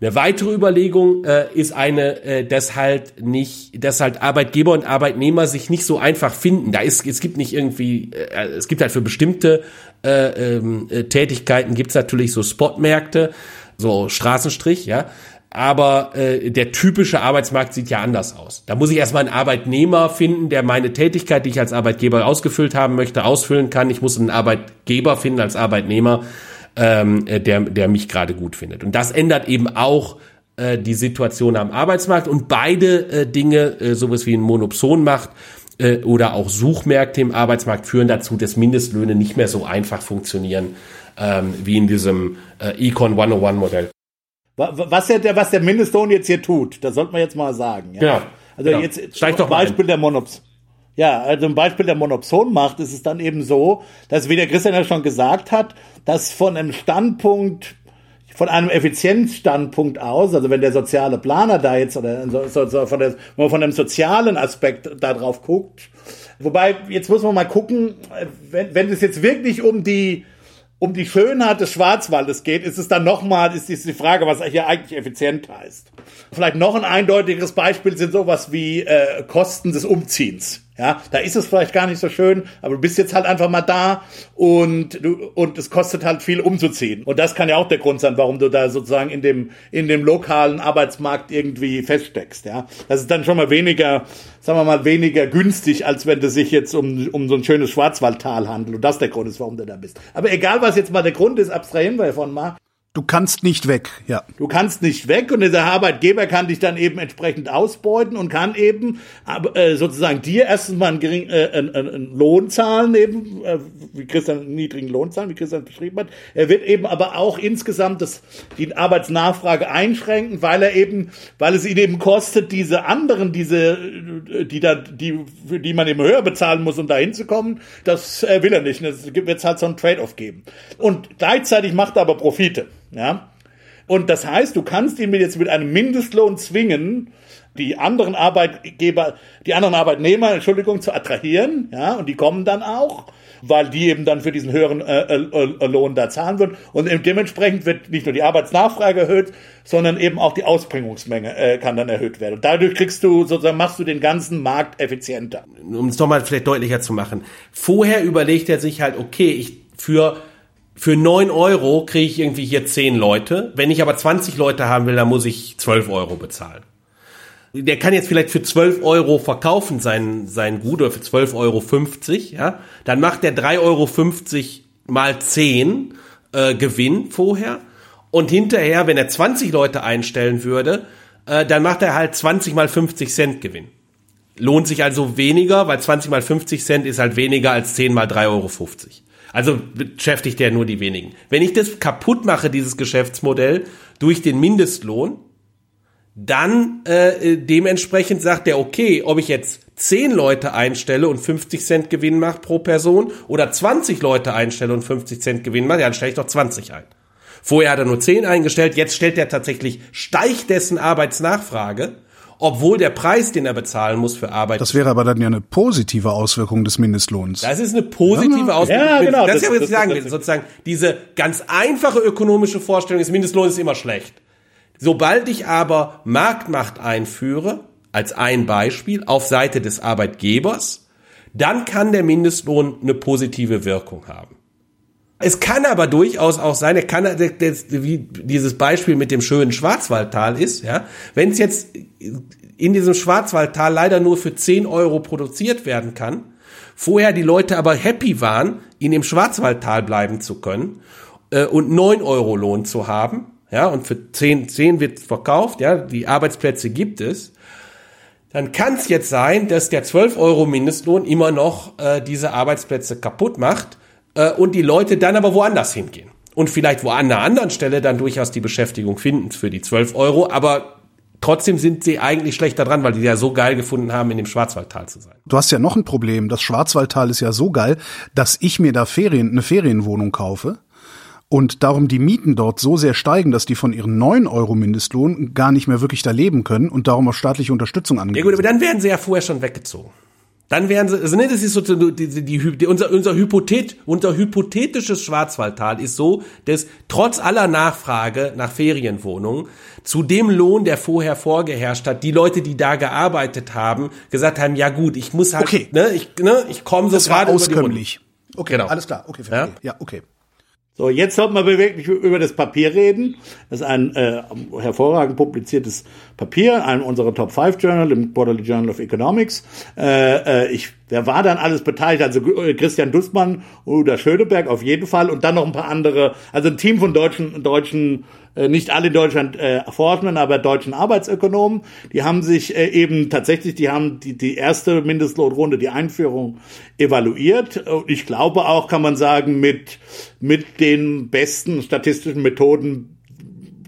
Eine weitere Überlegung äh, ist eine, äh, dass halt nicht, dass halt Arbeitgeber und Arbeitnehmer sich nicht so einfach finden. Da ist, es gibt nicht irgendwie, äh, es gibt halt für bestimmte äh, ähm, äh, Tätigkeiten gibt's natürlich so Spotmärkte, so Straßenstrich, ja aber äh, der typische Arbeitsmarkt sieht ja anders aus. Da muss ich erstmal einen Arbeitnehmer finden, der meine Tätigkeit, die ich als Arbeitgeber ausgefüllt haben möchte, ausfüllen kann. Ich muss einen Arbeitgeber finden als Arbeitnehmer, ähm, äh, der, der mich gerade gut findet. Und das ändert eben auch äh, die Situation am Arbeitsmarkt. Und beide äh, Dinge, äh, sowas wie ein Monopson macht, äh, oder auch Suchmärkte im Arbeitsmarkt führen dazu, dass Mindestlöhne nicht mehr so einfach funktionieren ähm, wie in diesem äh, Econ 101 Modell. Was der, was der Mindestlohn jetzt hier tut, das sollte man jetzt mal sagen. Ja? Genau. Also genau. jetzt Steig doch Beispiel der Monops. Ja, also ein Beispiel der Monopson macht, ist es dann eben so, dass, wie der Christian ja schon gesagt hat, dass von einem Standpunkt, von einem Effizienzstandpunkt aus, also wenn der soziale Planer da jetzt oder so, so, von, der, wenn man von einem sozialen Aspekt da drauf guckt, wobei jetzt muss man mal gucken, wenn, wenn es jetzt wirklich um die um die Schönheit des Schwarzwaldes geht, ist es dann nochmal, ist die Frage, was hier eigentlich effizient heißt. Vielleicht noch ein eindeutigeres Beispiel sind sowas wie äh, Kosten des Umziehens. Ja, da ist es vielleicht gar nicht so schön, aber du bist jetzt halt einfach mal da und du, und es kostet halt viel umzuziehen. Und das kann ja auch der Grund sein, warum du da sozusagen in dem, in dem lokalen Arbeitsmarkt irgendwie feststeckst, ja. Das ist dann schon mal weniger, sagen wir mal, weniger günstig, als wenn es sich jetzt um, um so ein schönes Schwarzwaldtal handelt. Und das der Grund ist, warum du da bist. Aber egal, was jetzt mal der Grund ist, abstrahieren wir davon mal. Du kannst nicht weg, ja. Du kannst nicht weg und der Arbeitgeber kann dich dann eben entsprechend ausbeuten und kann eben äh, sozusagen dir erstens mal einen, gering, äh, einen, einen Lohn zahlen, eben, äh, wie Christian einen niedrigen Lohn zahlen, wie Christian beschrieben hat. Er wird eben aber auch insgesamt das, die Arbeitsnachfrage einschränken, weil er eben, weil es ihn eben kostet, diese anderen, diese, die da, die, für die man eben höher bezahlen muss, um da hinzukommen, das äh, will er nicht. Es wird halt so ein Trade-off geben. Und gleichzeitig macht er aber Profite. Ja? Und das heißt, du kannst ihn jetzt mit einem Mindestlohn zwingen, die anderen Arbeitgeber, die anderen Arbeitnehmer, Entschuldigung, zu attrahieren, ja, und die kommen dann auch, weil die eben dann für diesen höheren äh, äh, Lohn da zahlen würden. Und dementsprechend wird nicht nur die Arbeitsnachfrage erhöht, sondern eben auch die Ausbringungsmenge äh, kann dann erhöht werden. Und dadurch kriegst du sozusagen machst du den ganzen Markt effizienter. Um es nochmal vielleicht deutlicher zu machen. Vorher überlegt er sich halt, okay, ich für für neun Euro kriege ich irgendwie hier zehn Leute. Wenn ich aber 20 Leute haben will, dann muss ich zwölf Euro bezahlen. Der kann jetzt vielleicht für zwölf Euro verkaufen sein, sein Gut oder für zwölf Euro, fünfzig, ja. Dann macht der drei Euro fünfzig mal zehn äh, Gewinn vorher. Und hinterher, wenn er 20 Leute einstellen würde, äh, dann macht er halt 20 mal 50 Cent Gewinn. Lohnt sich also weniger, weil 20 mal 50 Cent ist halt weniger als 10 mal 3,50 Euro. Also beschäftigt er nur die wenigen. Wenn ich das kaputt mache, dieses Geschäftsmodell, durch den Mindestlohn, dann äh, dementsprechend sagt er, okay, ob ich jetzt 10 Leute einstelle und 50 Cent Gewinn mache pro Person oder 20 Leute einstelle und 50 Cent Gewinn mache, dann stelle ich doch 20 ein. Vorher hat er nur 10 eingestellt, jetzt stellt er tatsächlich, steigt dessen Arbeitsnachfrage obwohl der Preis, den er bezahlen muss für Arbeit. Das wäre aber dann ja eine positive Auswirkung des Mindestlohns. Das ist eine positive ja, Auswirkung. Ja, genau. Das, das ist ja, was ich sagen will. Sozusagen, diese ganz einfache ökonomische Vorstellung des Mindestlohns ist immer schlecht. Sobald ich aber Marktmacht einführe, als ein Beispiel, auf Seite des Arbeitgebers, dann kann der Mindestlohn eine positive Wirkung haben. Es kann aber durchaus auch sein, er kann, wie dieses Beispiel mit dem schönen Schwarzwaldtal ist, ja, wenn es jetzt in diesem Schwarzwaldtal leider nur für 10 Euro produziert werden kann, vorher die Leute aber happy waren, in dem Schwarzwaldtal bleiben zu können äh, und 9 Euro Lohn zu haben, ja, und für 10, 10 wird verkauft, ja, die Arbeitsplätze gibt es, dann kann es jetzt sein, dass der 12 Euro Mindestlohn immer noch äh, diese Arbeitsplätze kaputt macht äh, und die Leute dann aber woanders hingehen. Und vielleicht wo an einer anderen Stelle dann durchaus die Beschäftigung finden für die 12 Euro, aber trotzdem sind sie eigentlich schlechter dran, weil die ja so geil gefunden haben, in dem Schwarzwaldtal zu sein. Du hast ja noch ein Problem. Das Schwarzwaldtal ist ja so geil, dass ich mir da Ferien, eine Ferienwohnung kaufe und darum die Mieten dort so sehr steigen, dass die von ihren 9 Euro Mindestlohn gar nicht mehr wirklich da leben können und darum auf staatliche Unterstützung angewiesen Ja gut, aber dann werden sie ja vorher schon weggezogen. Dann wären sie, also ne, das ist so die, die, die, die, unser, unser, Hypothet, unser hypothetisches Schwarzwaldtal ist so, dass trotz aller Nachfrage nach Ferienwohnungen zu dem Lohn, der vorher vorgeherrscht hat, die Leute, die da gearbeitet haben, gesagt haben, ja gut, ich muss halt, okay. ne, ich, ne, ich komme so gerade auskömmlich. Okay, genau. alles klar, okay, verstehe. Ja? ja, okay. So, jetzt sollten wir wirklich über das Papier reden. Das ist ein äh, hervorragend publiziertes Papier, ein unserer Top 5 Journal im Quarterly Journal of Economics. Äh, äh, ich, wer war dann alles beteiligt? Also äh, Christian Dussmann, Uda Schöneberg auf jeden Fall und dann noch ein paar andere, also ein Team von deutschen, deutschen nicht alle in Deutschland äh, Forschenden, aber deutschen Arbeitsökonomen, die haben sich äh, eben tatsächlich, die haben die, die erste Mindestlohnrunde, die Einführung evaluiert. Und ich glaube auch, kann man sagen, mit, mit den besten statistischen Methoden,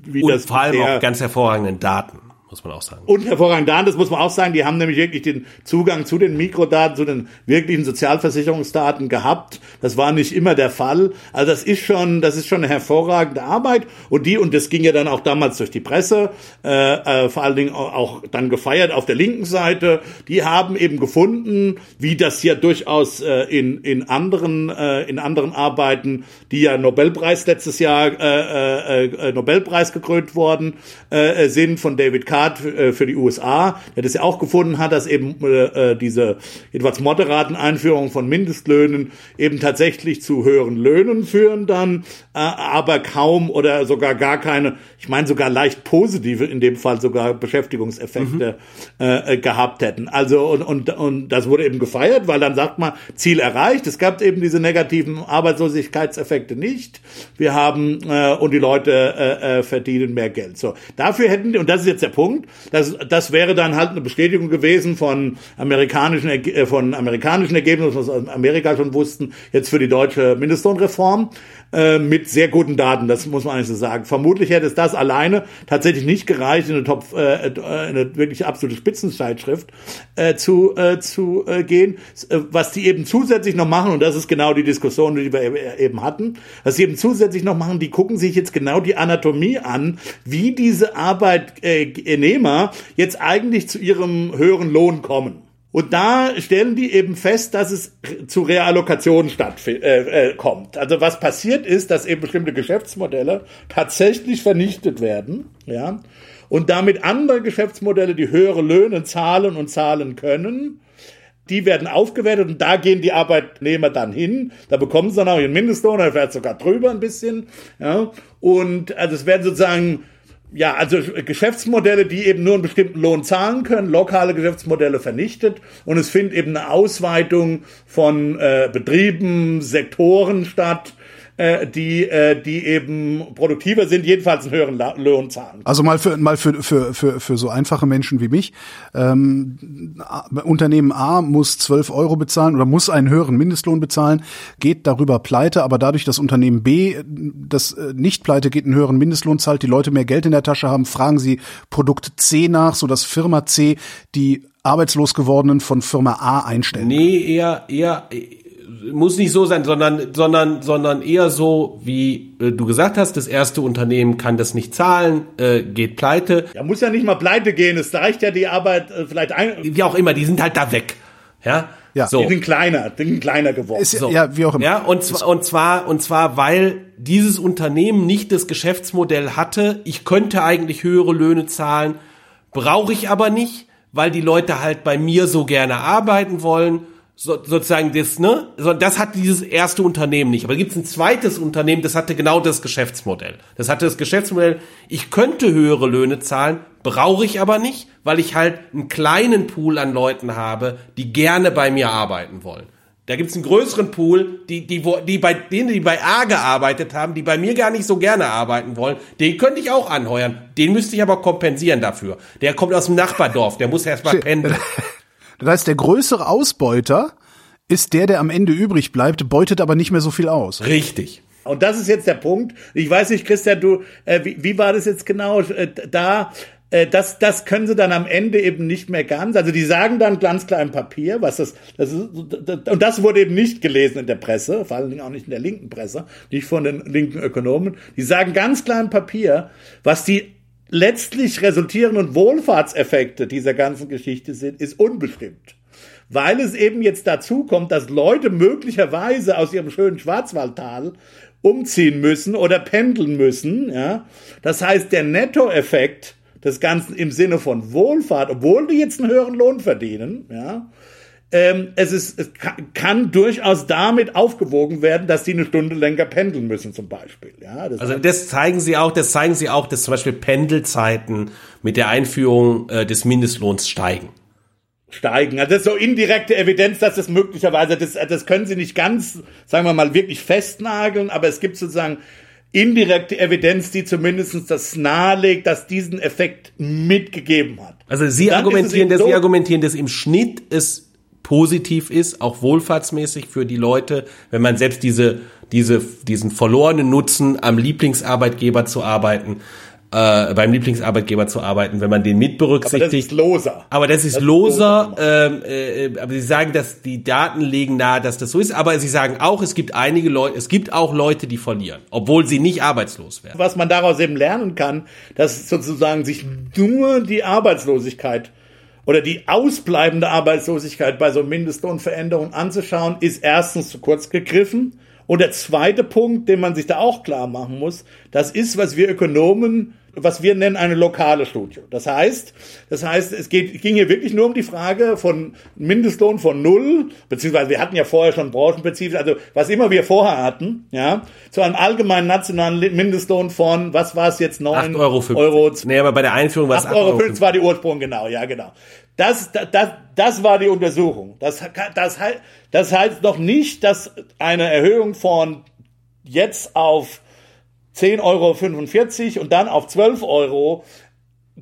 wie Und das vor allem auch ganz hervorragenden Daten muss man auch sagen. Und hervorragend Daten, das muss man auch sagen, die haben nämlich wirklich den Zugang zu den Mikrodaten, zu den wirklichen Sozialversicherungsdaten gehabt. Das war nicht immer der Fall. Also das ist schon, das ist schon eine hervorragende Arbeit. Und die, und das ging ja dann auch damals durch die Presse, äh, äh, vor allen Dingen auch dann gefeiert auf der linken Seite, die haben eben gefunden, wie das ja durchaus äh, in, in anderen, äh, in anderen Arbeiten, die ja Nobelpreis letztes Jahr, äh, äh, äh Nobelpreis gekrönt worden äh, sind von David Carr Rat äh, für die USA, der das ja auch gefunden hat, dass eben äh, äh, diese etwas moderaten Einführungen von Mindestlöhnen eben tatsächlich zu höheren Löhnen führen dann, äh, aber kaum oder sogar gar keine, ich meine sogar leicht positive, in dem Fall sogar Beschäftigungseffekte mhm. äh, gehabt hätten. Also und, und, und das wurde eben gefeiert, weil dann sagt man, Ziel erreicht. Es gab eben diese negativen Arbeitslosigkeitseffekte nicht. Wir haben äh, und die Leute äh, äh, verdienen mehr Geld. So dafür hätten und das ist jetzt der Punkt. Das das wäre dann halt eine Bestätigung gewesen von amerikanischen äh, von amerikanischen Ergebnissen, was Amerika schon wussten, jetzt für die deutsche Mindestlohnreform. Äh, mit sehr guten Daten, das muss man eigentlich so sagen. Vermutlich hätte es das alleine tatsächlich nicht gereicht, in eine Top, äh, äh eine wirklich absolute Spitzenzeitschrift äh, zu, äh, zu äh, gehen. Äh, was die eben zusätzlich noch machen, und das ist genau die Diskussion, die wir eben hatten, was sie eben zusätzlich noch machen, die gucken sich jetzt genau die Anatomie an, wie diese Arbeitnehmer jetzt eigentlich zu ihrem höheren Lohn kommen. Und da stellen die eben fest, dass es zu Reallokationen stattkommt. Äh, äh, kommt. also was passiert ist, dass eben bestimmte Geschäftsmodelle tatsächlich vernichtet werden, ja, und damit andere Geschäftsmodelle, die höhere Löhne zahlen und zahlen können, die werden aufgewertet und da gehen die Arbeitnehmer dann hin. Da bekommen sie dann auch ihren Mindestlohn, oder vielleicht sogar drüber ein bisschen. Ja. Und also es werden sozusagen ja, also Geschäftsmodelle, die eben nur einen bestimmten Lohn zahlen können, lokale Geschäftsmodelle vernichtet. Und es findet eben eine Ausweitung von äh, Betrieben, Sektoren statt, äh, die, äh, die eben produktiver sind, jedenfalls einen höheren Lohn zahlen. Also mal für mal für für für, für so einfache Menschen wie mich. Ähm, Unternehmen A muss 12 Euro bezahlen oder muss einen höheren Mindestlohn bezahlen, geht darüber pleite, aber dadurch, dass Unternehmen B das äh, nicht pleite geht, einen höheren Mindestlohn zahlt, die Leute mehr Geld in der Tasche haben, fragen sie Produkt C nach, so dass Firma C die arbeitslos gewordenen von Firma A einstellen. Nee, eher eher muss nicht so sein, sondern, sondern, sondern eher so, wie äh, du gesagt hast, das erste Unternehmen kann das nicht zahlen, äh, geht pleite. Ja, muss ja nicht mal pleite gehen, es reicht ja die Arbeit äh, vielleicht ein. Wie auch immer, die sind halt da weg. Ja. Ja. So. Die sind kleiner, die sind kleiner geworden. Ist, so. Ja, wie auch immer. Ja, und zwar, und zwar, und zwar, weil dieses Unternehmen nicht das Geschäftsmodell hatte, ich könnte eigentlich höhere Löhne zahlen, brauche ich aber nicht, weil die Leute halt bei mir so gerne arbeiten wollen so, sozusagen das, ne? So, das hat dieses erste Unternehmen nicht. Aber gibt es ein zweites Unternehmen, das hatte genau das Geschäftsmodell. Das hatte das Geschäftsmodell, ich könnte höhere Löhne zahlen, brauche ich aber nicht, weil ich halt einen kleinen Pool an Leuten habe, die gerne bei mir arbeiten wollen. Da gibt's einen größeren Pool, die, die, wo, die bei denen, die bei A gearbeitet haben, die bei mir gar nicht so gerne arbeiten wollen, den könnte ich auch anheuern. Den müsste ich aber kompensieren dafür. Der kommt aus dem Nachbardorf, der muss erst mal pendeln. [LAUGHS] Das heißt, der größere Ausbeuter ist der, der am Ende übrig bleibt, beutet aber nicht mehr so viel aus. Richtig. Und das ist jetzt der Punkt. Ich weiß nicht, Christian, du, äh, wie, wie war das jetzt genau? Äh, da, äh, das, das können sie dann am Ende eben nicht mehr ganz. Also die sagen dann ganz klar im Papier, was das, das ist, das, und das wurde eben nicht gelesen in der Presse, vor allen Dingen auch nicht in der linken Presse, nicht von den linken Ökonomen. Die sagen ganz klar im Papier, was die letztlich resultierenden Wohlfahrtseffekte dieser ganzen Geschichte sind, ist unbestimmt. Weil es eben jetzt dazu kommt, dass Leute möglicherweise aus ihrem schönen Schwarzwaldtal umziehen müssen oder pendeln müssen, ja. Das heißt, der Nettoeffekt des Ganzen im Sinne von Wohlfahrt, obwohl die jetzt einen höheren Lohn verdienen, ja, ähm, es, ist, es kann, kann, durchaus damit aufgewogen werden, dass die eine Stunde länger pendeln müssen, zum Beispiel. Ja, das also das zeigen sie auch, das zeigen sie auch, dass zum Beispiel Pendelzeiten mit der Einführung äh, des Mindestlohns steigen steigen. Also das ist so indirekte Evidenz, dass das möglicherweise, das, das können sie nicht ganz, sagen wir mal, wirklich festnageln, aber es gibt sozusagen indirekte Evidenz, die zumindest das nahelegt, dass diesen Effekt mitgegeben hat. Also Sie argumentieren, dass Sie argumentieren, dass im Schnitt es positiv ist, auch wohlfahrtsmäßig für die Leute, wenn man selbst diese, diese, diesen verlorenen Nutzen am Lieblingsarbeitgeber zu arbeiten, äh, beim Lieblingsarbeitgeber zu arbeiten, wenn man den mit berücksichtigt. Aber das ist loser. Aber das ist das loser. loser ähm, äh, aber sie sagen, dass die Daten legen nahe, dass das so ist. Aber sie sagen auch, es gibt einige Leute, es gibt auch Leute, die verlieren, obwohl sie nicht arbeitslos werden. Was man daraus eben lernen kann, dass sozusagen sich nur die Arbeitslosigkeit oder die ausbleibende Arbeitslosigkeit bei so Mindestlohnveränderungen anzuschauen, ist erstens zu kurz gegriffen. Und der zweite Punkt, den man sich da auch klar machen muss, das ist, was wir Ökonomen was wir nennen eine lokale Studie. Das heißt, das heißt, es geht, ging hier wirklich nur um die Frage von Mindestlohn von null, beziehungsweise wir hatten ja vorher schon branchenspezifisch, also was immer wir vorher hatten, ja, zu einem allgemeinen nationalen Mindestlohn von, was war es jetzt, neun Euro. Euro nee, aber bei der Einführung war es 8,50 Euro. 8 Euro war die Ursprung, genau, ja, genau. Das, das, das war die Untersuchung. Das, das, das heißt noch nicht, dass eine Erhöhung von jetzt auf 10,45 Euro und dann auf 12 Euro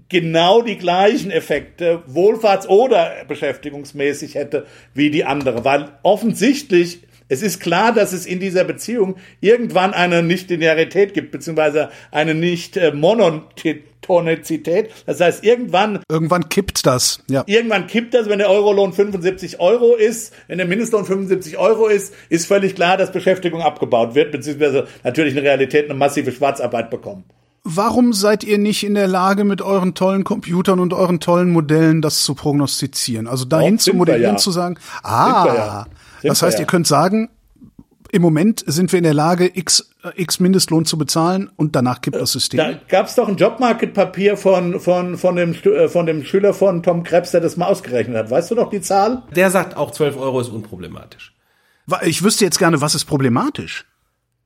genau die gleichen Effekte wohlfahrts- oder beschäftigungsmäßig hätte wie die andere. Weil offensichtlich es ist klar, dass es in dieser Beziehung irgendwann eine Nicht-Linearität gibt, beziehungsweise eine Nicht-Monotonizität. Das heißt, irgendwann... Irgendwann kippt das, ja. Irgendwann kippt das, wenn der Eurolohn 75 Euro ist, wenn der Mindestlohn 75 Euro ist, ist völlig klar, dass Beschäftigung abgebaut wird, beziehungsweise natürlich in Realität eine massive Schwarzarbeit bekommen. Warum seid ihr nicht in der Lage, mit euren tollen Computern und euren tollen Modellen das zu prognostizieren? Also dahin Doch, zu modellieren, ja. zu sagen, ah, das heißt, ja. ihr könnt sagen, im Moment sind wir in der Lage, X, X Mindestlohn zu bezahlen und danach kippt das System. Da gab es doch ein Jobmarket-Papier von, von, von, dem, äh, von dem Schüler von Tom Krebs, der das mal ausgerechnet hat. Weißt du noch die Zahl? Der sagt auch 12 Euro ist unproblematisch. Ich wüsste jetzt gerne, was ist problematisch?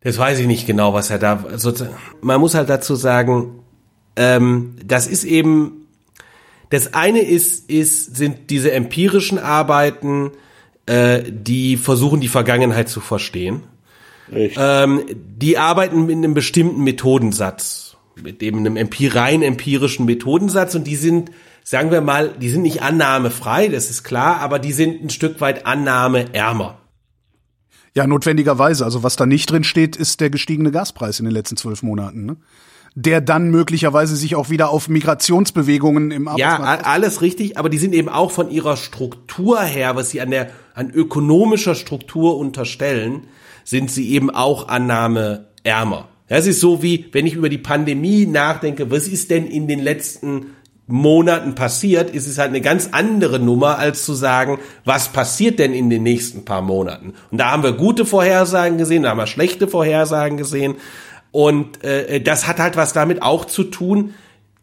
Das weiß ich nicht genau, was er da. Also, man muss halt dazu sagen, ähm, das ist eben. Das eine ist, ist, sind diese empirischen Arbeiten, äh, die versuchen, die Vergangenheit zu verstehen. Ähm, die arbeiten mit einem bestimmten Methodensatz, mit eben einem empir rein empirischen Methodensatz und die sind, sagen wir mal, die sind nicht annahmefrei, das ist klar, aber die sind ein Stück weit annahmeärmer. Ja, notwendigerweise. Also was da nicht drin steht, ist der gestiegene Gaspreis in den letzten zwölf Monaten. Ne? Der dann möglicherweise sich auch wieder auf Migrationsbewegungen im Arbeitsmarkt. Ja, alles richtig, aber die sind eben auch von ihrer Struktur her, was sie an der an ökonomischer Struktur unterstellen, sind sie eben auch annahmeärmer. Das ist so wie, wenn ich über die Pandemie nachdenke, was ist denn in den letzten Monaten passiert, ist es halt eine ganz andere Nummer, als zu sagen, was passiert denn in den nächsten paar Monaten. Und da haben wir gute Vorhersagen gesehen, da haben wir schlechte Vorhersagen gesehen. Und äh, das hat halt was damit auch zu tun,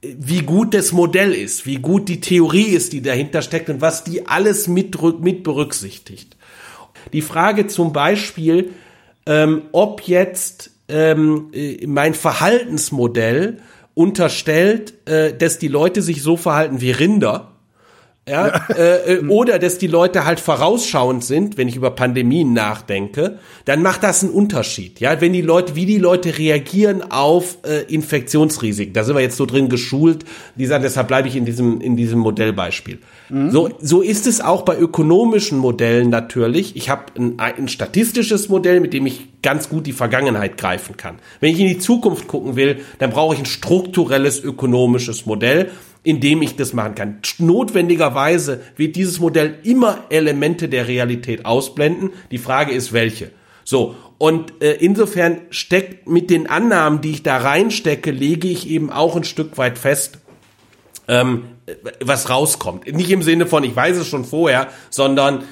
wie gut das Modell ist, wie gut die Theorie ist, die dahinter steckt und was die alles mit, mit berücksichtigt. Die Frage zum Beispiel, ähm, ob jetzt ähm, äh, mein Verhaltensmodell unterstellt, äh, dass die Leute sich so verhalten wie Rinder, ja, äh, äh, oder dass die Leute halt vorausschauend sind, wenn ich über Pandemien nachdenke, dann macht das einen Unterschied. Ja, wenn die Leute, wie die Leute reagieren auf äh, Infektionsrisiken, da sind wir jetzt so drin geschult, die sagen, deshalb bleibe ich in diesem in diesem Modellbeispiel. Mhm. So so ist es auch bei ökonomischen Modellen natürlich. Ich habe ein, ein statistisches Modell, mit dem ich ganz gut die Vergangenheit greifen kann. Wenn ich in die Zukunft gucken will, dann brauche ich ein strukturelles ökonomisches Modell in dem ich das machen kann. Notwendigerweise wird dieses Modell immer Elemente der Realität ausblenden. Die Frage ist, welche. So, und äh, insofern steckt mit den Annahmen, die ich da reinstecke, lege ich eben auch ein Stück weit fest, ähm, was rauskommt. Nicht im Sinne von, ich weiß es schon vorher, sondern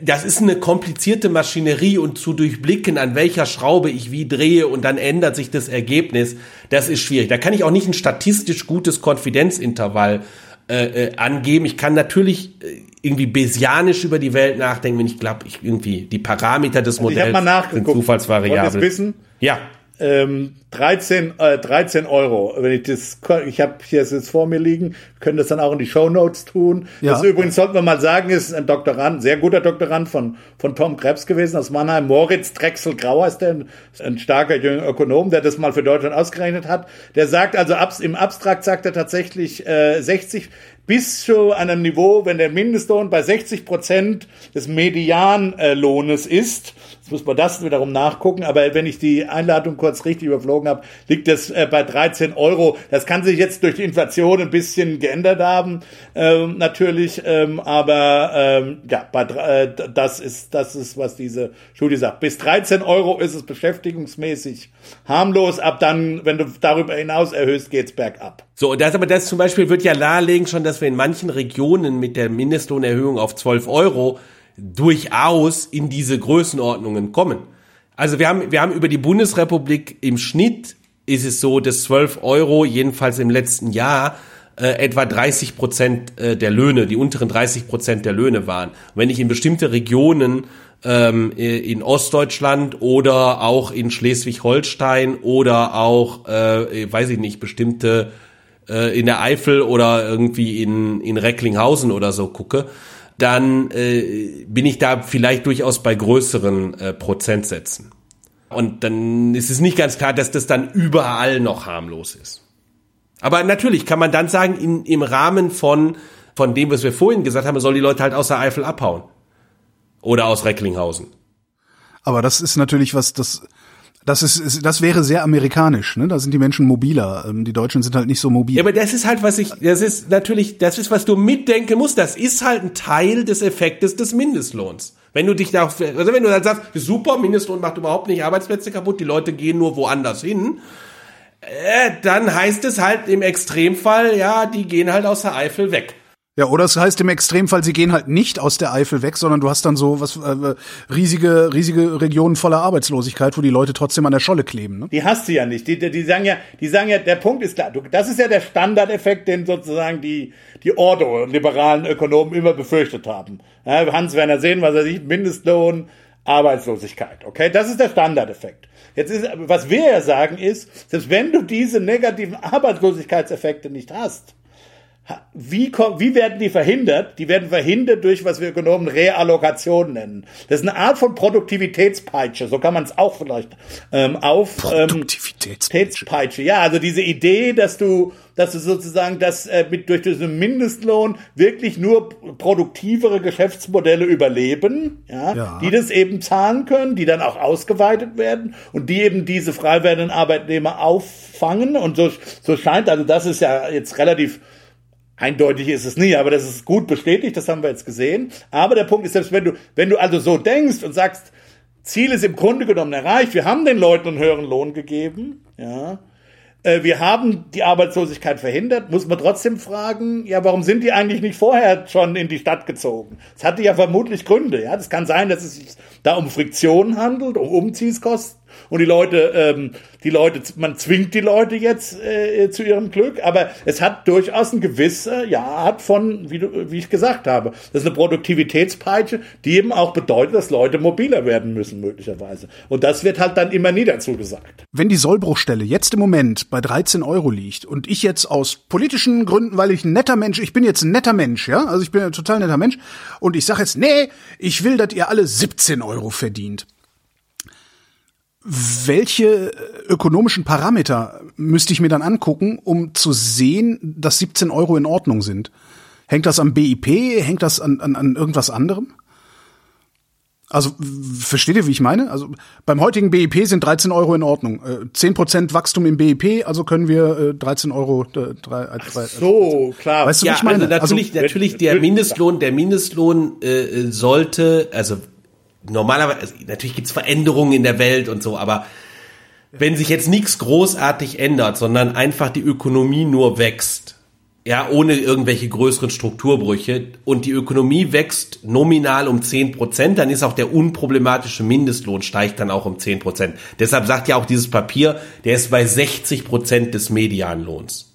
das ist eine komplizierte Maschinerie und zu durchblicken, an welcher Schraube ich wie drehe und dann ändert sich das Ergebnis, das ist schwierig. Da kann ich auch nicht ein statistisch gutes Konfidenzintervall äh, äh, angeben. Ich kann natürlich äh, irgendwie besianisch über die Welt nachdenken, wenn ich glaube, ich irgendwie die Parameter des Modells sind Zufallsvariablen. wissen? Ja ähm, 13, äh, 13 Euro. Wenn ich das, ich habe hier jetzt vor mir liegen, können das dann auch in die Show Notes tun. Ja. Das übrigens sollten wir mal sagen, ist ein Doktorand, sehr guter Doktorand von von Tom Krebs gewesen aus Mannheim. Moritz Drechsel Grauer ist der, ein starker junger Ökonom, der das mal für Deutschland ausgerechnet hat. Der sagt also im Abstrakt sagt er tatsächlich äh, 60 bis zu einem Niveau, wenn der Mindestlohn bei 60 Prozent des Medianlohnes ist, muss man das wiederum nachgucken, aber wenn ich die Einladung kurz richtig überflogen habe, liegt das äh, bei 13 Euro. Das kann sich jetzt durch die Inflation ein bisschen geändert haben, ähm, natürlich, ähm, aber ähm, ja, bei, äh, das ist das ist, was diese Studie sagt. Bis 13 Euro ist es beschäftigungsmäßig harmlos. Ab dann, wenn du darüber hinaus erhöhst, geht's bergab. So, das aber das zum Beispiel wird ja nahelegen schon, dass wir in manchen Regionen mit der Mindestlohnerhöhung auf 12 Euro durchaus in diese Größenordnungen kommen. Also wir haben, wir haben über die Bundesrepublik im Schnitt ist es so, dass 12 Euro, jedenfalls im letzten Jahr, äh, etwa 30 Prozent äh, der Löhne, die unteren 30 Prozent der Löhne waren. Wenn ich in bestimmte Regionen ähm, in Ostdeutschland oder auch in Schleswig-Holstein oder auch, äh, weiß ich nicht, bestimmte äh, in der Eifel oder irgendwie in, in Recklinghausen oder so gucke, dann äh, bin ich da vielleicht durchaus bei größeren äh, Prozentsätzen. Und dann ist es nicht ganz klar, dass das dann überall noch harmlos ist. Aber natürlich kann man dann sagen, in, im Rahmen von, von dem, was wir vorhin gesagt haben, soll die Leute halt aus der Eifel abhauen. Oder aus Recklinghausen. Aber das ist natürlich was, das, das ist, das wäre sehr amerikanisch, ne? Da sind die Menschen mobiler. Ähm, die Deutschen sind halt nicht so mobil. Ja, aber das ist halt, was ich, das ist natürlich, das ist, was du mitdenken musst. Das ist halt ein Teil des Effektes des Mindestlohns. Wenn du dich da, also wenn du dann sagst, super, Mindestlohn macht überhaupt nicht Arbeitsplätze kaputt, die Leute gehen nur woanders hin, äh, dann heißt es halt im Extremfall, ja, die gehen halt aus der Eifel weg. Ja, oder es heißt im Extremfall, sie gehen halt nicht aus der Eifel weg, sondern du hast dann so was äh, riesige riesige Regionen voller Arbeitslosigkeit, wo die Leute trotzdem an der Scholle kleben. Ne? Die hast du ja nicht. Die, die sagen ja, die sagen ja, der Punkt ist klar. Du, das ist ja der Standardeffekt, den sozusagen die die Ordo-liberalen Ökonomen immer befürchtet haben. Ja, Hans Werner sehen, was er sieht, Mindestlohn, Arbeitslosigkeit. Okay, das ist der Standardeffekt. Jetzt ist, was wir ja sagen ist, selbst wenn du diese negativen Arbeitslosigkeitseffekte nicht hast, wie, wie werden die verhindert? Die werden verhindert durch, was wir Ökonomen Reallokation nennen. Das ist eine Art von Produktivitätspeitsche, so kann man es auch vielleicht ähm, auf ähm, Produktivitätspeitsche. Ja, also diese Idee, dass du, dass du sozusagen das äh, mit durch diesen Mindestlohn wirklich nur produktivere Geschäftsmodelle überleben, ja, ja, die das eben zahlen können, die dann auch ausgeweitet werden und die eben diese frei werdenden Arbeitnehmer auffangen und so so scheint also das ist ja jetzt relativ Eindeutig ist es nie, aber das ist gut bestätigt, das haben wir jetzt gesehen. Aber der Punkt ist, selbst wenn du, wenn du also so denkst und sagst, Ziel ist im Grunde genommen erreicht, wir haben den Leuten einen höheren Lohn gegeben, ja, äh, wir haben die Arbeitslosigkeit verhindert, muss man trotzdem fragen, ja, warum sind die eigentlich nicht vorher schon in die Stadt gezogen? Das hatte ja vermutlich Gründe, ja. Das kann sein, dass es sich da um Friktion handelt, um Umziehskosten und die Leute, ähm, die Leute, man zwingt die Leute jetzt äh, zu ihrem Glück, aber es hat durchaus ein gewisse, ja, Art von, wie, du, wie ich gesagt habe, das ist eine Produktivitätspeitsche, die eben auch bedeutet, dass Leute mobiler werden müssen, möglicherweise. Und das wird halt dann immer nie dazu gesagt. Wenn die Sollbruchstelle jetzt im Moment bei 13 Euro liegt und ich jetzt aus politischen Gründen, weil ich ein netter Mensch, ich bin jetzt ein netter Mensch, ja, also ich bin ein total netter Mensch und ich sage jetzt, nee, ich will, dass ihr alle 17 Euro verdient welche ökonomischen Parameter müsste ich mir dann angucken, um zu sehen, dass 17 Euro in Ordnung sind? Hängt das am BIP? Hängt das an, an, an irgendwas anderem? Also versteht ihr, wie ich meine? Also beim heutigen BIP sind 13 Euro in Ordnung. Äh, 10% Wachstum im BIP, also können wir äh, 13 Euro. Äh, drei, äh, drei, so, klar. Weißt du, ja, wie ich meine? Also natürlich, also, natürlich der Mindestlohn, der Mindestlohn äh, sollte, also normalerweise, also natürlich gibt's Veränderungen in der Welt und so, aber wenn sich jetzt nichts großartig ändert, sondern einfach die Ökonomie nur wächst, ja, ohne irgendwelche größeren Strukturbrüche und die Ökonomie wächst nominal um zehn Prozent, dann ist auch der unproblematische Mindestlohn steigt dann auch um zehn Prozent. Deshalb sagt ja auch dieses Papier, der ist bei 60 Prozent des Medianlohns.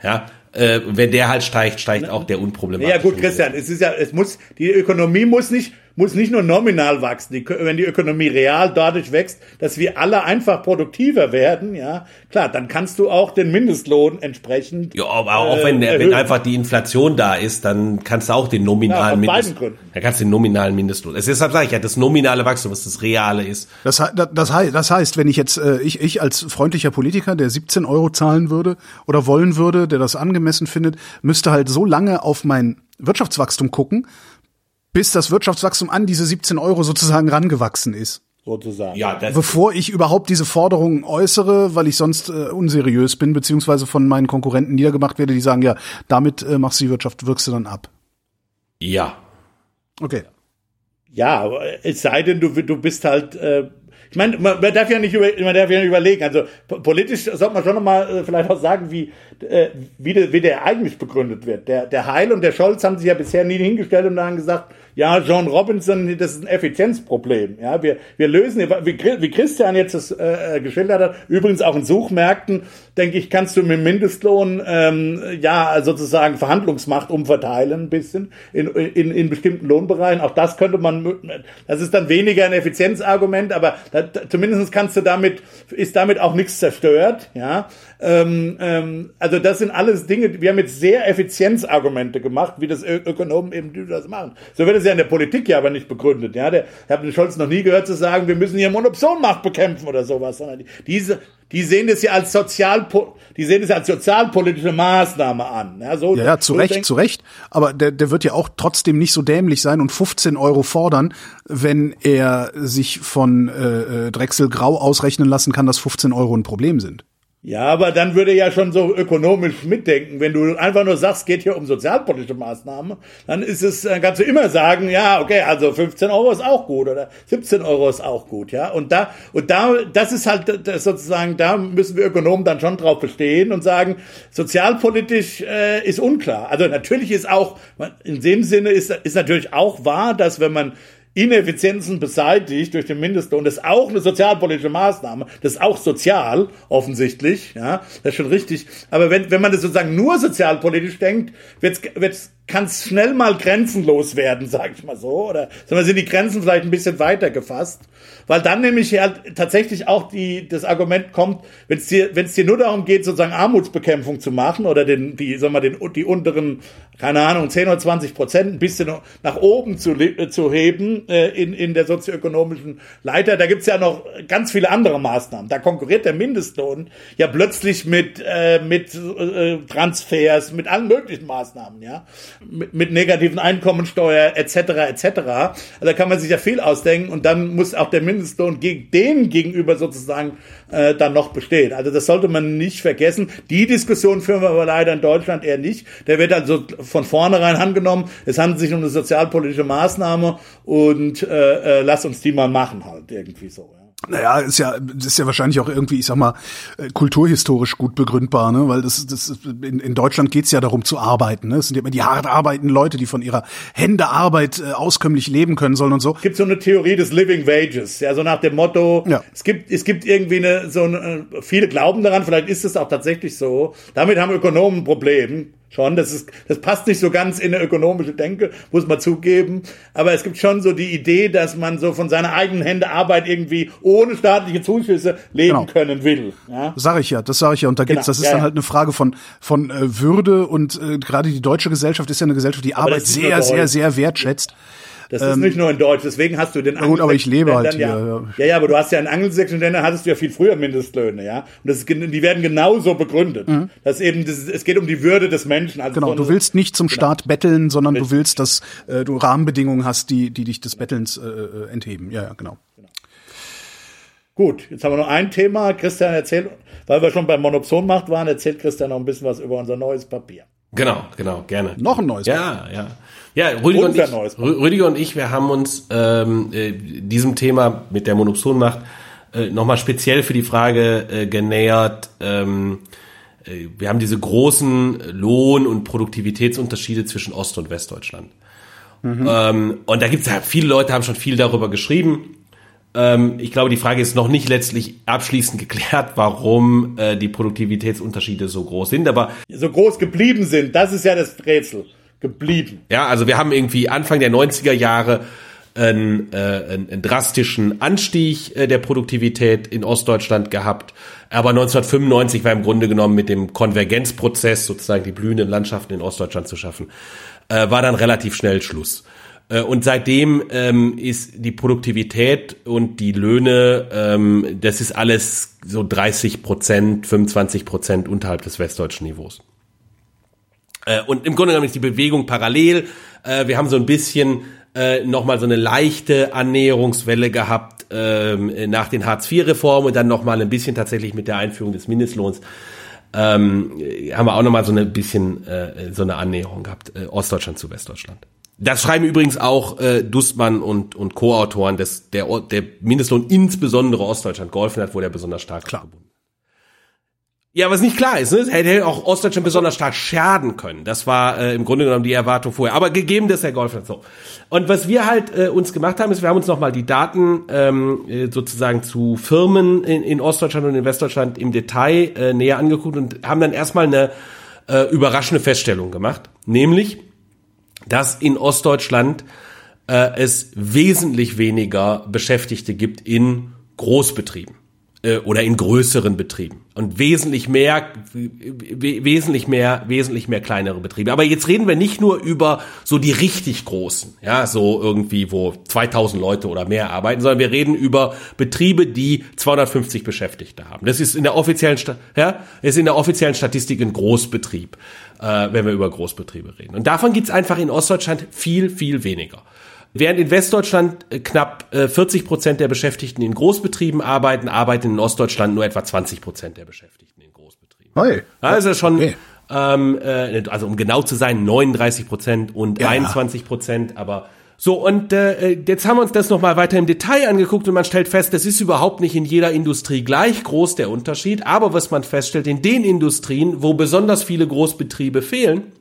Ja, äh, wenn der halt steigt, steigt auch der unproblematische. Ja gut, Christian, es ist ja, es muss, die Ökonomie muss nicht muss nicht nur nominal wachsen, die, wenn die Ökonomie real dadurch wächst, dass wir alle einfach produktiver werden, ja, klar, dann kannst du auch den Mindestlohn entsprechend. Ja, aber auch äh, wenn, der, wenn einfach die Inflation da ist, dann kannst du auch den nominalen ja, Mindestlohn. Dann kannst du den nominalen Mindestlohn. Deshalb sage ich ja, das nominale Wachstum, was das reale ist. Das, das, das, heißt, das heißt, wenn ich jetzt, äh, ich, ich als freundlicher Politiker, der 17 Euro zahlen würde oder wollen würde, der das angemessen findet, müsste halt so lange auf mein Wirtschaftswachstum gucken, bis das Wirtschaftswachstum an diese 17 Euro sozusagen rangewachsen ist. Sozusagen. Ja, Bevor ich überhaupt diese Forderungen äußere, weil ich sonst äh, unseriös bin, beziehungsweise von meinen Konkurrenten niedergemacht werde, die sagen, ja, damit äh, machst du die Wirtschaft, wirkst du dann ab. Ja. Okay. Ja, es sei denn, du, du bist halt äh, ich meine, man, man darf ja nicht über, man darf ja nicht überlegen. Also politisch sollte man schon noch mal äh, vielleicht auch sagen, wie äh, wie, der, wie der eigentlich begründet wird. Der, der Heil und der Scholz haben sich ja bisher nie hingestellt und haben gesagt, ja, John Robinson, das ist ein Effizienzproblem. Ja, wir, wir lösen, wie, wie Christian jetzt das äh, geschildert hat, übrigens auch in Suchmärkten, denke ich, kannst du mit Mindestlohn ähm, ja sozusagen Verhandlungsmacht umverteilen ein bisschen in, in, in bestimmten Lohnbereichen. Auch das könnte man, das ist dann weniger ein Effizienzargument, aber da, zumindest kannst du damit, ist damit auch nichts zerstört. Ja, ähm, ähm, also das sind alles Dinge, wir haben jetzt sehr Effizienzargumente gemacht, wie das Ökonomen eben das machen. So wird es ja in der Politik ja aber nicht begründet. Ja, der, ich habe den Scholz noch nie gehört zu sagen, wir müssen hier Monopsonmacht bekämpfen oder sowas, sondern diese, die sehen das ja als sozial, die sehen das ja als sozialpolitische Maßnahme an. Ja, so, ja, ja zu so Recht, zu Recht. Aber der, der wird ja auch trotzdem nicht so dämlich sein und 15 Euro fordern, wenn er sich von äh, äh, Drechsel Grau ausrechnen lassen kann, dass 15 Euro ein Problem sind. Ja, aber dann würde ja schon so ökonomisch mitdenken. Wenn du einfach nur sagst, geht hier um sozialpolitische Maßnahmen, dann ist es, dann kannst du immer sagen, ja, okay, also 15 Euro ist auch gut oder 17 Euro ist auch gut, ja. Und da, und da, das ist halt das sozusagen, da müssen wir Ökonomen dann schon drauf bestehen und sagen, sozialpolitisch äh, ist unklar. Also natürlich ist auch, in dem Sinne ist, ist natürlich auch wahr, dass wenn man Ineffizienzen beseitigt durch den Mindestlohn. Das ist auch eine sozialpolitische Maßnahme. Das ist auch sozial, offensichtlich. Ja, das ist schon richtig. Aber wenn, wenn man das sozusagen nur sozialpolitisch denkt, wird's, wird's kann es schnell mal grenzenlos werden, sag ich mal so. Oder sind die Grenzen vielleicht ein bisschen weiter gefasst. Weil dann nämlich halt tatsächlich auch die, das Argument kommt, wenn es dir, wenn es dir nur darum geht, sozusagen Armutsbekämpfung zu machen oder den, die, sagen wir, den, die unteren, keine Ahnung, 10 oder 20 Prozent ein bisschen nach oben zu, zu heben äh, in, in der sozioökonomischen Leiter, da gibt's ja noch ganz viele andere Maßnahmen. Da konkurriert der Mindestlohn ja plötzlich mit, äh, mit äh, Transfers, mit allen möglichen Maßnahmen, ja mit, mit negativen Einkommensteuer etc. etc. Also da kann man sich ja viel ausdenken und dann muss auch der Mindestlohn gegen dem gegenüber sozusagen äh, dann noch bestehen. Also das sollte man nicht vergessen. Die Diskussion führen wir aber leider in Deutschland eher nicht. Der wird also von vornherein angenommen. Es handelt sich um eine sozialpolitische Maßnahme und äh, äh, lass uns die mal machen halt irgendwie so. Ja. Naja, ist ja, ist ja wahrscheinlich auch irgendwie, ich sag mal, äh, kulturhistorisch gut begründbar, ne? Weil das, das in, in Deutschland geht's ja darum zu arbeiten. Ne? Es sind ja immer die hart arbeitenden Leute, die von ihrer Händearbeit äh, auskömmlich leben können sollen und so. Es gibt so eine Theorie des Living Wages, ja, so nach dem Motto, ja. es gibt, es gibt irgendwie eine, so eine, viele glauben daran, vielleicht ist es auch tatsächlich so. Damit haben Ökonomen ein Problem schon. Das ist, das passt nicht so ganz in eine ökonomische Denke, muss man zugeben. Aber es gibt schon so die Idee, dass man so von seiner eigenen Hände Arbeit irgendwie ohne staatliche Zuschüsse leben genau. können will. Ja? Sage ich ja, das sage ich ja. Und da gibt's, genau. das ist ja, dann halt eine Frage von von äh, Würde und äh, gerade die deutsche Gesellschaft ist ja eine Gesellschaft, die Arbeit sehr, sehr, sehr wertschätzt. Das ähm, ist nicht nur in Deutsch, deswegen hast du den Gut, aber ich lebe halt hier. Ja, ja, ja, aber du hast ja in angelsächsischen Ländern hattest du ja viel früher Mindestlöhne, ja. Und das ist, die werden genauso begründet. Mhm. Das eben, das, es geht um die Würde des Menschen. Also genau, du willst nicht zum genau. Staat betteln, sondern Richtig. du willst, dass äh, du Rahmenbedingungen hast, die, die dich des Bettelns äh, äh, entheben. Ja, ja, genau. genau. Gut, jetzt haben wir noch ein Thema. Christian erzählt, weil wir schon beim Monopsonmacht waren, erzählt Christian noch ein bisschen was über unser neues Papier. Genau, genau, gerne. Noch ein neues Ja, Papier. ja. Ja, Rüdiger und, ich, Rüdiger und ich, wir haben uns ähm, äh, diesem Thema mit der Monopsonmacht äh, nochmal speziell für die Frage äh, genähert. Ähm, äh, wir haben diese großen Lohn- und Produktivitätsunterschiede zwischen Ost- und Westdeutschland. Mhm. Ähm, und da gibt es ja viele Leute, haben schon viel darüber geschrieben. Ähm, ich glaube, die Frage ist noch nicht letztlich abschließend [LAUGHS] geklärt, warum äh, die Produktivitätsunterschiede so groß sind. Aber so groß geblieben sind, das ist ja das Rätsel geblieben. Ja, also wir haben irgendwie Anfang der 90er Jahre einen, äh, einen, einen drastischen Anstieg äh, der Produktivität in Ostdeutschland gehabt. Aber 1995 war im Grunde genommen mit dem Konvergenzprozess, sozusagen die blühenden Landschaften in Ostdeutschland zu schaffen, äh, war dann relativ schnell Schluss. Äh, und seitdem ähm, ist die Produktivität und die Löhne, ähm, das ist alles so 30 Prozent, 25 Prozent unterhalb des westdeutschen Niveaus. Äh, und im Grunde genommen ist die Bewegung parallel. Äh, wir haben so ein bisschen äh, nochmal so eine leichte Annäherungswelle gehabt ähm, nach den Hartz-IV-Reformen und dann nochmal ein bisschen tatsächlich mit der Einführung des Mindestlohns. Ähm, haben wir auch nochmal so ein bisschen äh, so eine Annäherung gehabt, äh, Ostdeutschland zu Westdeutschland. Das schreiben übrigens auch äh, Dustmann und, und Co-Autoren, dass der, der Mindestlohn insbesondere Ostdeutschland geholfen hat, wo der besonders stark Klar. gebunden Ja, was nicht klar ist, ne? Es hätte auch Ostdeutschland besonders stark schaden können. Das war äh, im Grunde genommen die Erwartung vorher. Aber gegeben, dass er geholfen hat. So. Und was wir halt äh, uns gemacht haben, ist, wir haben uns nochmal die Daten ähm, äh, sozusagen zu Firmen in, in Ostdeutschland und in Westdeutschland im Detail äh, näher angeguckt und haben dann erstmal eine äh, überraschende Feststellung gemacht. Nämlich, dass in Ostdeutschland äh, es wesentlich weniger Beschäftigte gibt in Großbetrieben äh, oder in größeren Betrieben und wesentlich mehr, wesentlich mehr, wesentlich mehr kleinere Betriebe. Aber jetzt reden wir nicht nur über so die richtig großen, ja, so irgendwie, wo 2000 Leute oder mehr arbeiten, sondern wir reden über Betriebe, die 250 Beschäftigte haben. Das ist in der offiziellen, ja, ist in der offiziellen Statistik ein Großbetrieb, äh, wenn wir über Großbetriebe reden. Und davon gibt's einfach in Ostdeutschland viel, viel weniger. Während in Westdeutschland äh, knapp 40 äh, Prozent der Beschäftigten in Großbetrieben arbeiten, arbeiten in Ostdeutschland nur etwa 20 Prozent der Beschäftigten in Großbetrieben. Hey. Also schon, okay. ähm, äh, also um genau zu sein, 39 Prozent und ja. 21 Prozent, aber so, und äh, jetzt haben wir uns das nochmal weiter im Detail angeguckt und man stellt fest, das ist überhaupt nicht in jeder Industrie gleich groß der Unterschied, aber was man feststellt, in den Industrien, wo besonders viele Großbetriebe fehlen,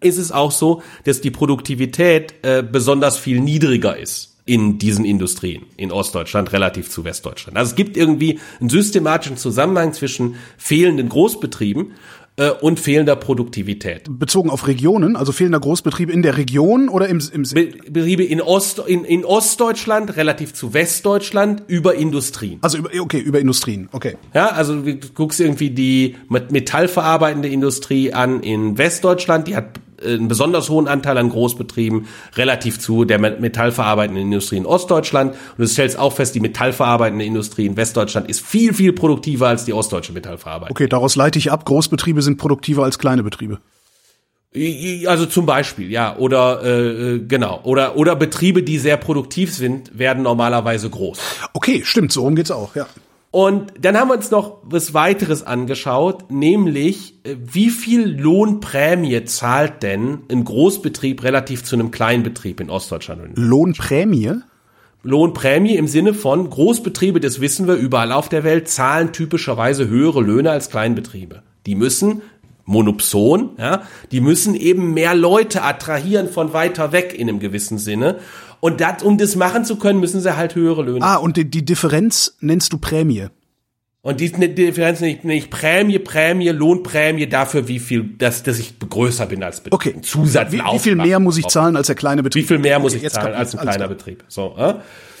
ist es auch so, dass die Produktivität äh, besonders viel niedriger ist in diesen Industrien in Ostdeutschland relativ zu Westdeutschland. Also es gibt irgendwie einen systematischen Zusammenhang zwischen fehlenden Großbetrieben äh, und fehlender Produktivität. Bezogen auf Regionen, also fehlender Großbetriebe in der Region oder im, im Be Betriebe in Ost in, in Ostdeutschland relativ zu Westdeutschland über Industrien. Also über, okay, über Industrien, okay. Ja, also du guckst irgendwie die metallverarbeitende Industrie an in Westdeutschland, die hat einen besonders hohen Anteil an Großbetrieben relativ zu der metallverarbeitenden Industrie in Ostdeutschland. Und du stellst auch fest, die metallverarbeitende Industrie in Westdeutschland ist viel, viel produktiver als die ostdeutsche Metallverarbeitung. Okay, daraus leite ich ab, Großbetriebe sind produktiver als kleine Betriebe. Also zum Beispiel, ja, oder äh, genau, oder oder Betriebe, die sehr produktiv sind, werden normalerweise groß. Okay, stimmt, so rum geht's auch, ja. Und dann haben wir uns noch was weiteres angeschaut, nämlich äh, wie viel Lohnprämie zahlt denn ein Großbetrieb relativ zu einem Kleinbetrieb in Ostdeutschland? Lohnprämie? Lohnprämie im Sinne von Großbetriebe, das wissen wir überall auf der Welt, zahlen typischerweise höhere Löhne als Kleinbetriebe. Die müssen Monopson, ja, die müssen eben mehr Leute attrahieren von weiter weg in einem gewissen Sinne. Und dat, um das machen zu können, müssen sie halt höhere Löhne. Ah, und die, die Differenz nennst du Prämie. Und die, die Differenz nicht, nicht Prämie, Prämie, Lohnprämie dafür, wie viel, dass, dass ich größer bin als Betrieb. Okay. Zusatz. Wie, wie viel mehr muss ich zahlen als der kleine Betrieb? Wie viel mehr muss ich zahlen als ein kleiner Betrieb? So, äh?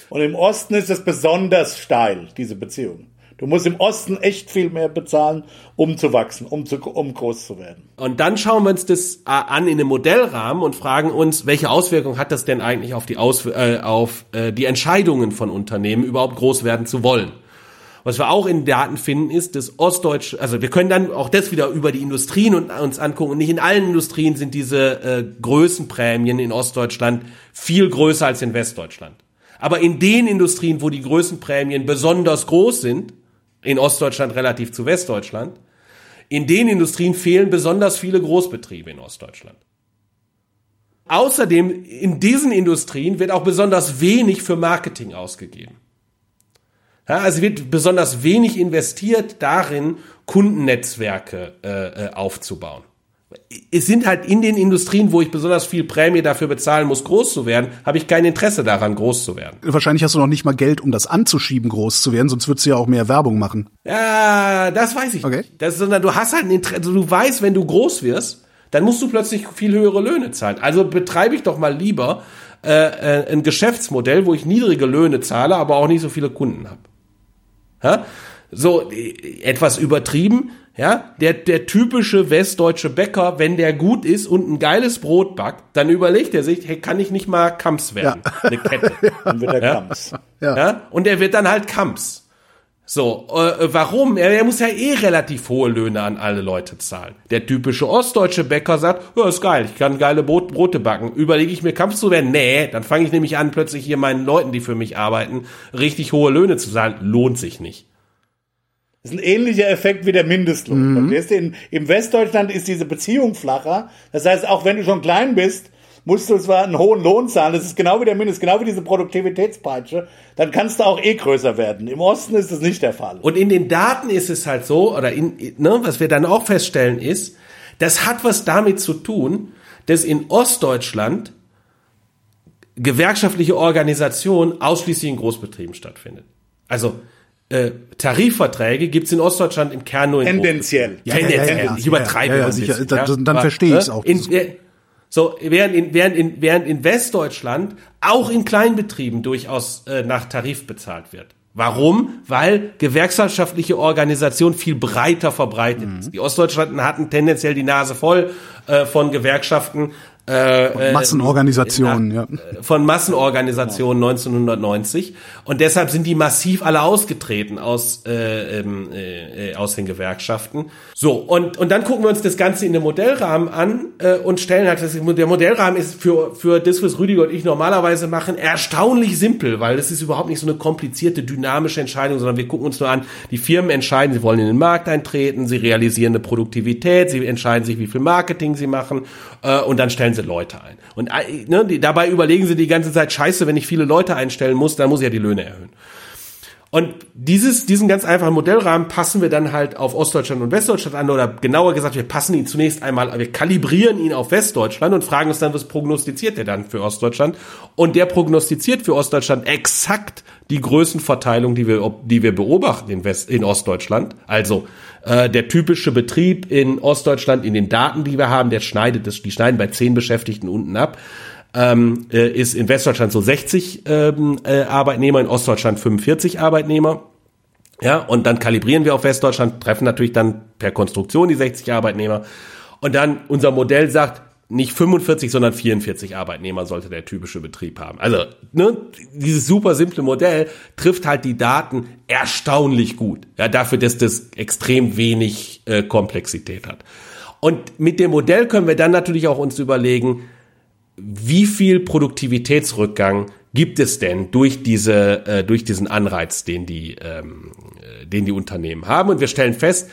Und im Osten ist es besonders steil, diese Beziehung. Du musst im Osten echt viel mehr bezahlen, um zu wachsen, um, zu, um groß zu werden. Und dann schauen wir uns das äh, an in einem Modellrahmen und fragen uns, welche Auswirkungen hat das denn eigentlich auf die, Aus äh, auf, äh, die Entscheidungen von Unternehmen, überhaupt groß werden zu wollen. Was wir auch in Daten finden, ist, dass Ostdeutsch, also wir können dann auch das wieder über die Industrien und, uns angucken. Und nicht in allen Industrien sind diese äh, Größenprämien in Ostdeutschland viel größer als in Westdeutschland. Aber in den Industrien, wo die Größenprämien besonders groß sind, in Ostdeutschland relativ zu Westdeutschland. In den Industrien fehlen besonders viele Großbetriebe in Ostdeutschland. Außerdem, in diesen Industrien wird auch besonders wenig für Marketing ausgegeben. Ja, also wird besonders wenig investiert darin, Kundennetzwerke äh, äh aufzubauen es sind halt in den Industrien, wo ich besonders viel Prämie dafür bezahlen muss, groß zu werden, habe ich kein Interesse daran, groß zu werden. Wahrscheinlich hast du noch nicht mal Geld, um das anzuschieben, groß zu werden, sonst würdest du ja auch mehr Werbung machen. Ja, das weiß ich okay. nicht. Das, sondern du hast halt ein Interesse, also du weißt, wenn du groß wirst, dann musst du plötzlich viel höhere Löhne zahlen. Also betreibe ich doch mal lieber äh, äh, ein Geschäftsmodell, wo ich niedrige Löhne zahle, aber auch nicht so viele Kunden habe. Ja? So, äh, etwas übertrieben, ja, der, der typische westdeutsche Bäcker, wenn der gut ist und ein geiles Brot backt, dann überlegt er sich, hey, kann ich nicht mal Kamps werden? Ja. Eine Kette. [LAUGHS] dann wird er ja? Kamps. Ja. ja. Und er wird dann halt Kamps. So, äh, warum? Er, er muss ja eh relativ hohe Löhne an alle Leute zahlen. Der typische ostdeutsche Bäcker sagt, ja, ist geil, ich kann geile Brot, Brote backen. Überlege ich mir Kamps zu werden? Nee, dann fange ich nämlich an, plötzlich hier meinen Leuten, die für mich arbeiten, richtig hohe Löhne zu zahlen. Lohnt sich nicht. Das ist ein ähnlicher Effekt wie der Mindestlohn. Mhm. In, Im Westdeutschland ist diese Beziehung flacher. Das heißt, auch wenn du schon klein bist, musst du zwar einen hohen Lohn zahlen, das ist genau wie der Mindest, genau wie diese Produktivitätspeitsche, dann kannst du auch eh größer werden. Im Osten ist das nicht der Fall. Und in den Daten ist es halt so, oder in, ne, was wir dann auch feststellen ist, das hat was damit zu tun, dass in Ostdeutschland gewerkschaftliche Organisation ausschließlich in Großbetrieben stattfindet. Also äh, Tarifverträge gibt's in Ostdeutschland im Kern nur in Tendenziell. Ja, Tendenziell. ja, ja, ich übertreibe ja, sicher. bisschen, Dann- ja. dann verstehe ich's äh, auch. In, äh, so, während in, während, in, während in Westdeutschland auch in Kleinbetrieben durchaus äh, nach Tarif bezahlt wird. Warum? Weil gewerkschaftliche Organisation viel breiter verbreitet Mhm. ist. Die Ostdeutschland hatten tendenziell die Nase voll äh, von Gewerkschaften. Äh, äh, Massenorganisationen, ja. von Massenorganisationen 1990 und deshalb sind die massiv alle ausgetreten aus äh, ähm, äh, äh, aus den Gewerkschaften. So und und dann gucken wir uns das Ganze in dem Modellrahmen an äh, und stellen halt das, der Modellrahmen ist für für das was Rüdiger und ich normalerweise machen erstaunlich simpel, weil das ist überhaupt nicht so eine komplizierte dynamische Entscheidung, sondern wir gucken uns nur an, die Firmen entscheiden, sie wollen in den Markt eintreten, sie realisieren eine Produktivität, sie entscheiden sich, wie viel Marketing sie machen äh, und dann stellen sie Leute ein. Und äh, ne, die, dabei überlegen sie die ganze Zeit, scheiße, wenn ich viele Leute einstellen muss, dann muss ich ja die Löhne erhöhen. Und dieses, diesen ganz einfachen Modellrahmen passen wir dann halt auf Ostdeutschland und Westdeutschland an oder genauer gesagt, wir passen ihn zunächst einmal, wir kalibrieren ihn auf Westdeutschland und fragen uns dann, was prognostiziert der dann für Ostdeutschland? Und der prognostiziert für Ostdeutschland exakt die Größenverteilung, die wir, die wir beobachten in, West, in Ostdeutschland. Also äh, der typische Betrieb in Ostdeutschland in den Daten, die wir haben, der schneidet das, die schneiden bei zehn Beschäftigten unten ab ähm, äh, ist in Westdeutschland so 60 ähm, äh, Arbeitnehmer, in Ostdeutschland 45 Arbeitnehmer. Ja, und dann kalibrieren wir auf Westdeutschland, treffen natürlich dann per Konstruktion die 60 Arbeitnehmer. Und dann unser Modell sagt, nicht 45, sondern 44 Arbeitnehmer sollte der typische Betrieb haben. Also, ne, dieses super simple Modell trifft halt die Daten erstaunlich gut. Ja, dafür, dass das extrem wenig äh, Komplexität hat. Und mit dem Modell können wir dann natürlich auch uns überlegen, wie viel Produktivitätsrückgang gibt es denn durch diese äh, durch diesen Anreiz, den die ähm, äh, den die Unternehmen haben? Und wir stellen fest,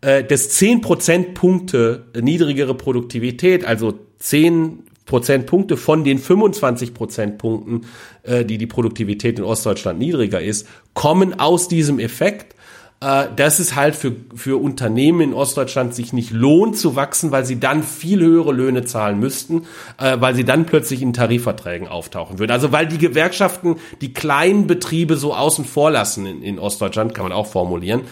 äh, dass 10 Prozentpunkte niedrigere Produktivität, also 10 Prozentpunkte von den 25 Prozentpunkten, äh, die die Produktivität in Ostdeutschland niedriger ist, kommen aus diesem Effekt äh, dass es halt für, für Unternehmen in Ostdeutschland sich nicht lohnt zu wachsen, weil sie dann viel höhere Löhne zahlen müssten, äh, weil sie dann plötzlich in Tarifverträgen auftauchen würden. Also weil die Gewerkschaften die kleinen Betriebe so außen vor lassen in, in Ostdeutschland, kann man auch formulieren.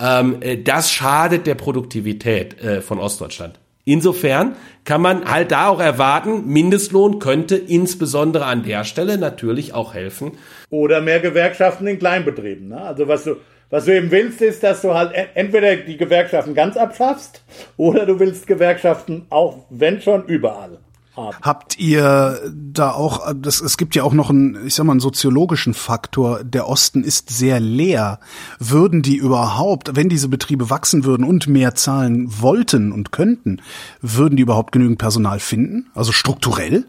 Ähm, äh, das schadet der Produktivität äh, von Ostdeutschland. Insofern kann man halt da auch erwarten, Mindestlohn könnte insbesondere an der Stelle natürlich auch helfen, Oder mehr Gewerkschaften in Kleinbetrieben. Ne? Also was du, was du eben willst, ist, dass du halt en- entweder die Gewerkschaften ganz abschaffst oder du willst Gewerkschaften auch, wenn schon, überall haben. Habt ihr da auch, das, es gibt ja auch noch einen, ich sag mal, einen soziologischen Faktor, der Osten ist sehr leer. Würden die überhaupt, wenn diese Betriebe wachsen würden und mehr zahlen wollten und könnten, würden die überhaupt genügend Personal finden? Also strukturell?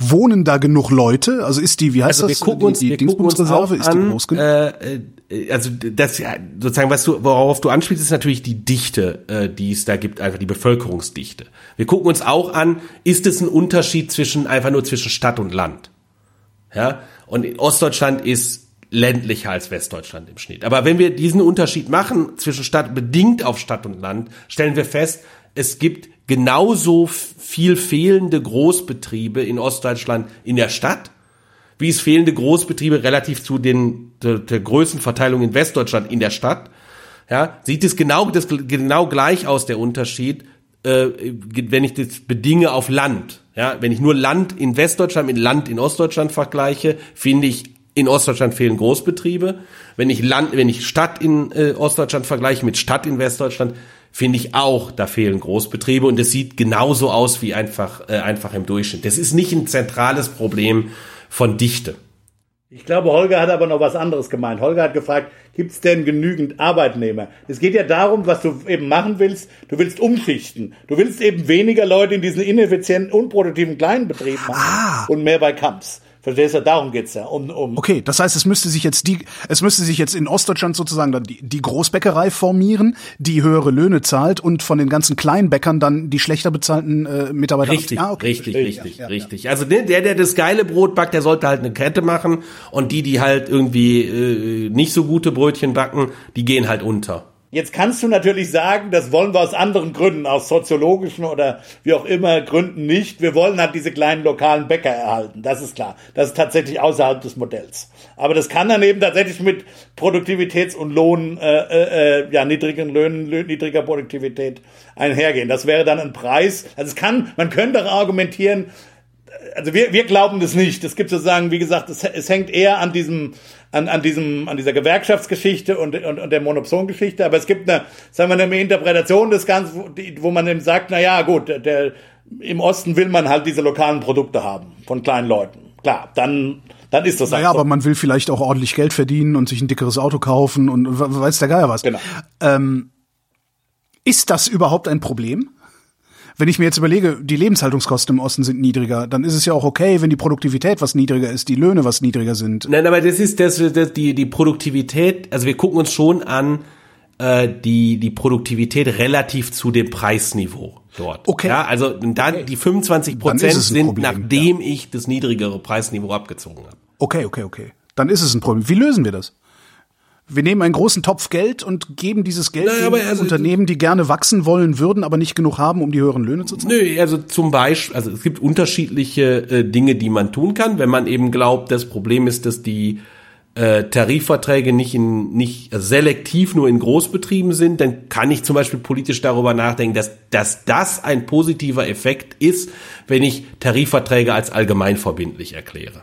Wohnen da genug Leute? Also ist die, wie heißt Also wir das? gucken die uns, die wir gucken uns auch ist die groß genug? äh, äh, also das ja, sozusagen, was du, worauf du anspielst, ist natürlich die Dichte, äh, die es da gibt, einfach die Bevölkerungsdichte. Wir gucken uns auch an, ist es ein Unterschied zwischen einfach nur zwischen Stadt und Land? Ja, und in Ostdeutschland ist ländlicher als Westdeutschland im Schnitt. Aber wenn wir diesen Unterschied machen zwischen Stadt bedingt auf Stadt und Land, stellen wir fest, es gibt genauso viel fehlende Großbetriebe in Ostdeutschland in der Stadt, wie es fehlende Großbetriebe relativ zu den der, der Größenverteilung in Westdeutschland in der Stadt. Ja, sieht es genau das genau gleich aus der Unterschied, äh, wenn ich das bedinge auf Land. Ja, wenn ich nur Land in Westdeutschland mit Land in Ostdeutschland vergleiche, finde ich in Ostdeutschland fehlen Großbetriebe. Wenn ich Land, wenn ich Stadt in äh, Ostdeutschland vergleiche mit Stadt in Westdeutschland, finde ich auch, da fehlen Großbetriebe und es sieht genauso aus wie einfach äh, einfach im Durchschnitt. Das ist nicht ein zentrales Problem von Dichte. Ich glaube, Holger hat aber noch was anderes gemeint. Holger hat gefragt, gibt es denn genügend Arbeitnehmer? Es geht ja darum, was du eben machen willst. Du willst umschichten. Du willst eben weniger Leute in diesen ineffizienten, unproduktiven kleinen Betrieben haben und mehr bei Kamps. Verstehst du? Darum geht's ja. Um, um Okay, das heißt, es müsste sich jetzt die, es müsste sich jetzt in Ostdeutschland sozusagen dann die, die Großbäckerei formieren, die höhere Löhne zahlt und von den ganzen Kleinbäckern dann die schlechter bezahlten äh, Mitarbeiter. Richtig, Ah, okay, richtig, richtig, Ja, ja, richtig. Also der, der, der das geile Brot backt, der sollte halt eine Kette machen und die, die halt irgendwie äh, nicht so gute Brötchen backen, die gehen halt unter. Jetzt kannst du natürlich sagen, das wollen wir aus anderen Gründen, aus soziologischen oder wie auch immer Gründen nicht. Wir wollen halt diese kleinen lokalen Bäcker erhalten. Das ist klar. Das ist tatsächlich außerhalb des Modells. Aber das kann dann eben tatsächlich mit Produktivitäts- und Lohn, äh, äh, äh, ja, niedrigen Löhnen, lö- niedriger Produktivität einhergehen. Das wäre dann ein Preis. Also es kann, man könnte auch argumentieren, also wir, wir glauben das nicht. Es gibt sozusagen, wie gesagt, es, es hängt eher an diesem, an, an diesem, an dieser Gewerkschaftsgeschichte und, und, und der Monopsongeschichte. Aber es gibt eine, sagen wir, eine Interpretation des Ganzen, wo, die, wo man eben sagt, na ja, gut, der, der, im Osten will man halt diese lokalen Produkte haben von kleinen Leuten. Klar, dann, dann ist das Naja, halt so. aber man will vielleicht auch ordentlich Geld verdienen und sich ein dickeres Auto kaufen und weiß der Geier was. Genau. Ähm, ist das überhaupt ein Problem? Wenn ich mir jetzt überlege, die Lebenshaltungskosten im Osten sind niedriger, dann ist es ja auch okay, wenn die Produktivität was niedriger ist, die Löhne was niedriger sind. Nein, aber das ist das, das die die Produktivität. Also wir gucken uns schon an äh, die die Produktivität relativ zu dem Preisniveau dort. Okay. Ja, also da die 25 Dann ist Prozent sind Problem, nachdem ich das niedrigere Preisniveau abgezogen habe. Okay, okay, okay. Dann ist es ein Problem. Wie lösen wir das? Wir nehmen einen großen Topf Geld und geben dieses Geld Naja, den also- Unternehmen, die gerne wachsen wollen würden, aber nicht genug haben, um die höheren Löhne zu zahlen. Nö, also zum Beispiel, also es gibt unterschiedliche äh, Dinge, die man tun kann, wenn man eben glaubt, das Problem ist, dass die äh, Tarifverträge nicht in nicht selektiv nur in Großbetrieben sind, dann kann ich zum Beispiel politisch darüber nachdenken, dass, dass das ein positiver Effekt ist, wenn ich Tarifverträge als allgemeinverbindlich erkläre.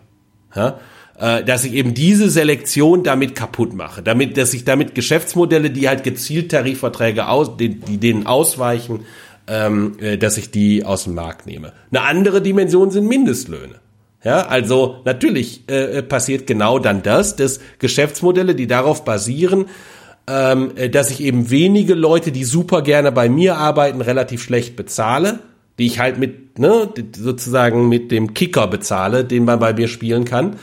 Ja? Äh, dass ich eben diese Selektion damit kaputt mache, damit, dass ich damit Geschäftsmodelle, die halt gezielt Tarifverträge aus, die, die denen ausweichen, ähm, äh, dass ich die aus dem Markt nehme. Eine andere Dimension sind Mindestlöhne. Ja, also natürlich äh, passiert genau dann das, dass Geschäftsmodelle, die darauf basieren, ähm, äh, dass ich eben wenige Leute, die super gerne bei mir arbeiten, relativ schlecht bezahle, die ich halt mit, ne, sozusagen mit dem Kicker bezahle, den man bei mir spielen kann,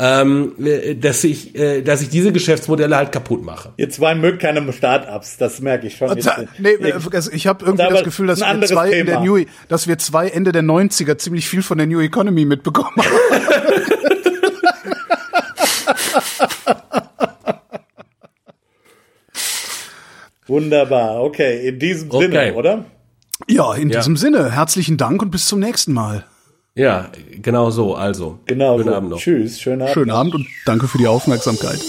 ähm, äh, dass ich, äh, dass ich diese Geschäftsmodelle halt kaputt mache. Ihr zwei mögt keine Start-ups, das merke ich schon. Jetzt, Nee, äh, also ich habe irgendwie das Gefühl, dass wir zwei in der. New, dass wir zwei Ende der 90er ziemlich viel von der New Economy mitbekommen haben. [LAUGHS] Wunderbar, okay, in diesem Okay. Sinne, oder? Ja, in Ja. diesem Sinne, herzlichen Dank und bis zum nächsten Mal. Ja, genau so. Also, Genau. Guten so. Abend noch. Tschüss, schönen Abend. Schönen Abend und danke für die Aufmerksamkeit.